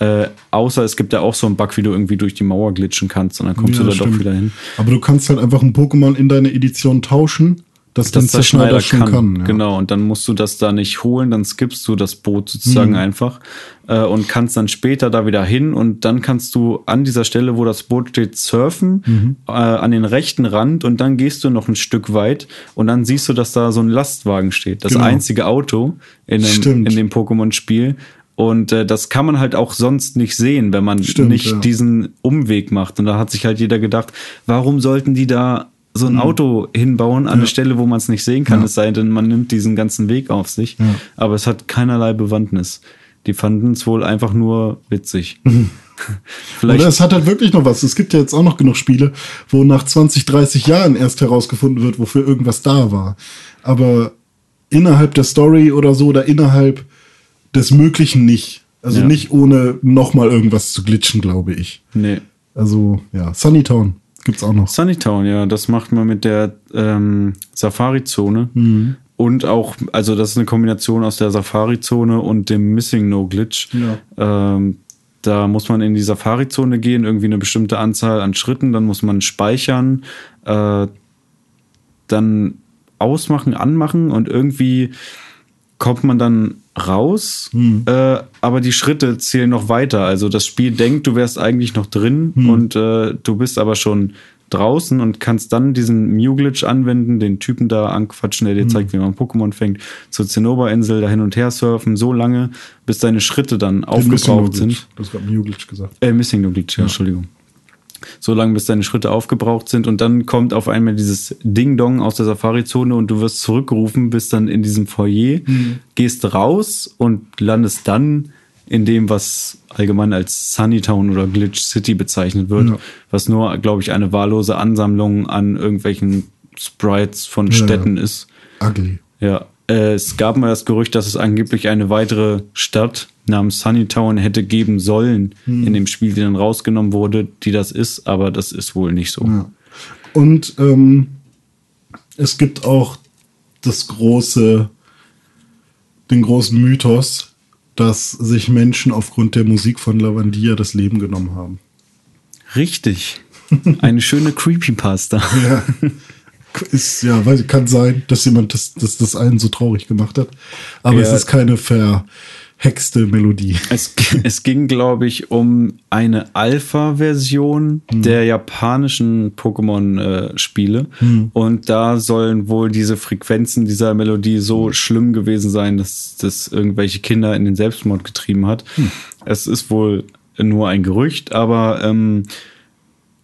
Äh, außer es gibt ja auch so einen Bug, wie du irgendwie durch die Mauer glitschen kannst und dann kommst Ja, du da doch stimmt. wieder hin. Aber du kannst halt einfach ein Pokémon in deine Edition tauschen, dass Das den Zerschneider schon kann. ja. Genau, und dann musst du das da nicht holen, dann skippst du das Boot sozusagen Mhm. einfach äh, und kannst dann später da wieder hin und dann kannst du an dieser Stelle, wo das Boot steht, surfen, Mhm. äh, an den rechten Rand und dann gehst du noch ein Stück weit und dann siehst du, dass da so ein Lastwagen steht. Das Genau. einzige Auto in dem, Stimmt. in dem Pokémon-Spiel. Und äh, das kann man halt auch sonst nicht sehen, wenn man Stimmt, nicht ja. diesen Umweg macht. Und da hat sich halt jeder gedacht, warum sollten die da so ein Auto hinbauen an eine Stelle, wo man es nicht sehen kann, Ja. es sei denn, man nimmt diesen ganzen Weg auf sich. Ja. Aber es hat keinerlei Bewandtnis. Die fanden es wohl einfach nur witzig. Vielleicht Oder es hat halt wirklich noch was. Es gibt ja jetzt auch noch genug Spiele, wo nach 20, 30 Jahren erst herausgefunden wird, wofür irgendwas da war. Aber innerhalb der Story oder so oder innerhalb des Möglichen nicht. Also Ja. nicht ohne nochmal irgendwas zu glitschen, glaube ich. nee. Also ja, Sunnytown gibt's auch noch. Sunnytown, ja, das macht man mit der ähm, Safari-Zone. Mhm. Und auch, also das ist eine Kombination aus der Safari-Zone und dem Missing No Glitch. Ja. Ähm, da muss man in die Safari-Zone gehen, irgendwie eine bestimmte Anzahl an Schritten, dann muss man speichern, äh, dann ausmachen, anmachen und irgendwie kommt man dann raus, äh, aber die Schritte zählen noch weiter. Also das Spiel denkt, du wärst eigentlich noch drin und äh, du bist aber schon draußen und kannst dann diesen Mew-Glitch anwenden, den Typen da anquatschen, der dir zeigt, wie man Pokémon fängt, zur Zinnoberinsel da hin und her surfen, so lange, bis deine Schritte dann Den No aufgebraucht sind. Du hast gerade New Glitch gesagt. Äh, Missing No Glitch, ja, Entschuldigung. So lange, bis deine Schritte aufgebraucht sind und dann kommt auf einmal dieses Ding-Dong aus der Safari-Zone und du wirst zurückgerufen, bist dann in diesem Foyer, gehst raus und landest dann in dem, was allgemein als Sunnytown oder Glitch City bezeichnet wird, Ja. was nur, glaube ich, eine wahllose Ansammlung an irgendwelchen Sprites von Ja, Städten ja. ist. Ugly. Ja, es gab mal das Gerücht, dass es angeblich eine weitere Stadt namens Sunnytown hätte geben sollen Hm. in dem Spiel, die dann rausgenommen wurde, die das ist, aber das ist wohl nicht so. Ja. Und ähm, es gibt auch das große, den großen Mythos, dass sich Menschen aufgrund der Musik von Lavandia das Leben genommen haben. Richtig. Eine schöne Creepypasta. Ja. Ist, ja, ich, kann sein, dass jemand das, dass das einen so traurig gemacht hat. Aber es Ja. ist keine verhexte Melodie. Es, es ging, glaube ich, um eine Alpha-Version Hm. der japanischen Pokémon-Spiele. Und da sollen wohl diese Frequenzen dieser Melodie so schlimm gewesen sein, dass das irgendwelche Kinder in den Selbstmord getrieben hat. Hm. Es ist wohl nur ein Gerücht, aber ähm,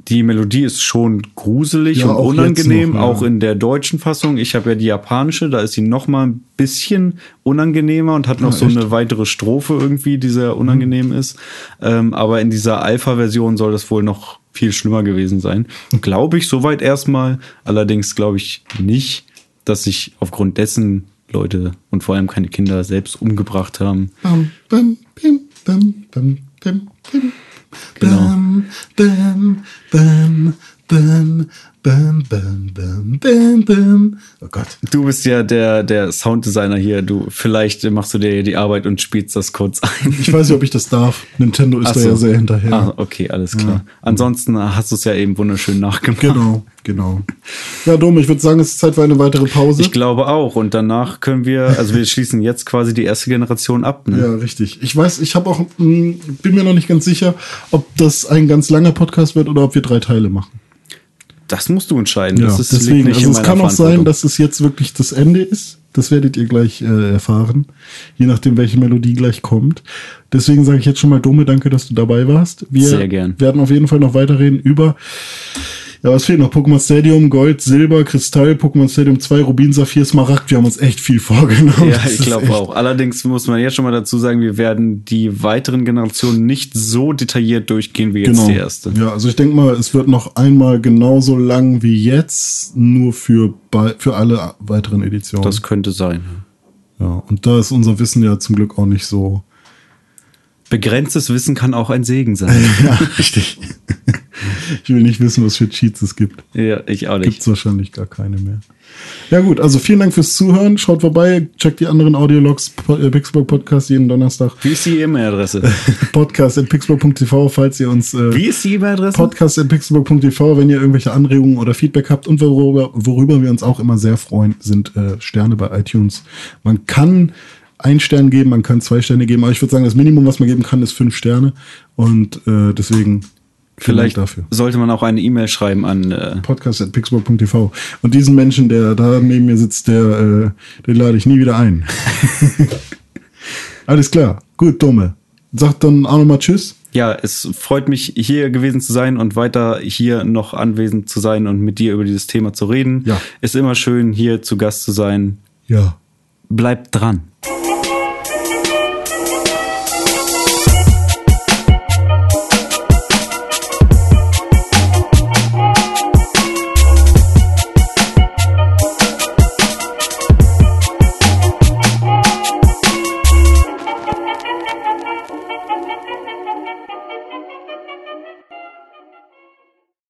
die Melodie ist schon gruselig Ja, und auch unangenehm, noch, ja. auch in der deutschen Fassung. Ich habe ja die japanische, da ist sie noch mal ein bisschen unangenehmer und hat noch Ja, so echt? eine weitere Strophe irgendwie, die sehr unangenehm ist. Ähm, aber in dieser Alpha-Version soll das wohl noch viel schlimmer gewesen sein. Glaube ich soweit erstmal. Allerdings glaube ich nicht, dass sich aufgrund dessen Leute und vor allem keine Kinder selbst umgebracht haben. Bam, bam, bim, bam, bam, bam, bim. Genau. Bam, bam, bam, bam, bam, bam, bam, bam, bam. Oh Gott. Du bist ja der, der Sounddesigner hier. Du, vielleicht machst du dir die Arbeit und spielst das kurz ein. Ich weiß nicht, ob ich das darf. Nintendo ist Ach da so. ja sehr hinterher. Ah, okay, alles klar. Ansonsten hast du es ja eben wunderschön nachgemacht. Genau, genau. Ja, Dom, ich würde sagen, es ist Zeit für eine weitere Pause. Ich glaube auch. Und danach können wir, also wir schließen jetzt quasi die erste Generation ab. Ne? ja, richtig. Ich weiß, ich habe auch, mh, bin mir noch nicht ganz sicher, ob das ein ganz langer Podcast wird oder ob wir drei Teile machen. Das musst du entscheiden. Ja, Das ist, deswegen. nicht Also es kann auch sein, dass es jetzt wirklich das Ende ist. Das werdet ihr gleich äh, erfahren, je nachdem, welche Melodie gleich kommt. Deswegen sage ich jetzt schon mal Dome, danke, dass du dabei warst. Wir Sehr gern. werden auf jeden Fall noch weiterreden über, ja, was fehlt noch? Pokémon Stadium, Gold, Silber, Kristall, Pokémon Stadium 2, Rubin, Saphir, Smaragd. Wir haben uns echt viel vorgenommen. Ja, Das ich glaube auch. Allerdings muss man jetzt schon mal dazu sagen, wir werden die weiteren Generationen nicht so detailliert durchgehen wie jetzt Genau. die erste. Ja, also ich denke mal, es wird noch einmal genauso lang wie jetzt, nur für, für alle weiteren Editionen. Das könnte sein. ja, und da ist unser Wissen ja zum Glück auch nicht so. Begrenztes Wissen kann auch ein Segen sein. Ja, richtig. ich will nicht wissen, was für Cheats es gibt. ja, ich auch Gibt nicht. es wahrscheinlich gar keine mehr. Ja gut, also vielen Dank fürs Zuhören. Schaut vorbei, checkt die anderen Audiologs, äh, Pixburg Podcast jeden Donnerstag. Wie ist die E-Mail-Adresse? Podcast at pixburg.tv, falls ihr uns äh, Wie ist die E-Mail-Adresse? Podcast at pixburg.tv, wenn ihr irgendwelche Anregungen oder Feedback habt und worüber, worüber wir uns auch immer sehr freuen, sind äh, Sterne bei iTunes. Man kann ein Stern geben, man kann zwei Sterne geben, aber ich würde sagen, das Minimum, was man geben kann, ist fünf Sterne. Und äh, deswegen Vielleicht dafür. sollte man auch eine E-Mail schreiben an äh, Podcast at pixburg.tv. Und diesen Menschen, der da neben mir sitzt, der, äh, den lade ich nie wieder ein. Alles klar. Gut, Dumme. Sagt dann auch nochmal Tschüss. ja, es freut mich, hier gewesen zu sein und weiter hier noch anwesend zu sein und mit dir über dieses Thema zu reden. Ja. Ist immer schön, hier zu Gast zu sein. Ja. Bleibt dran.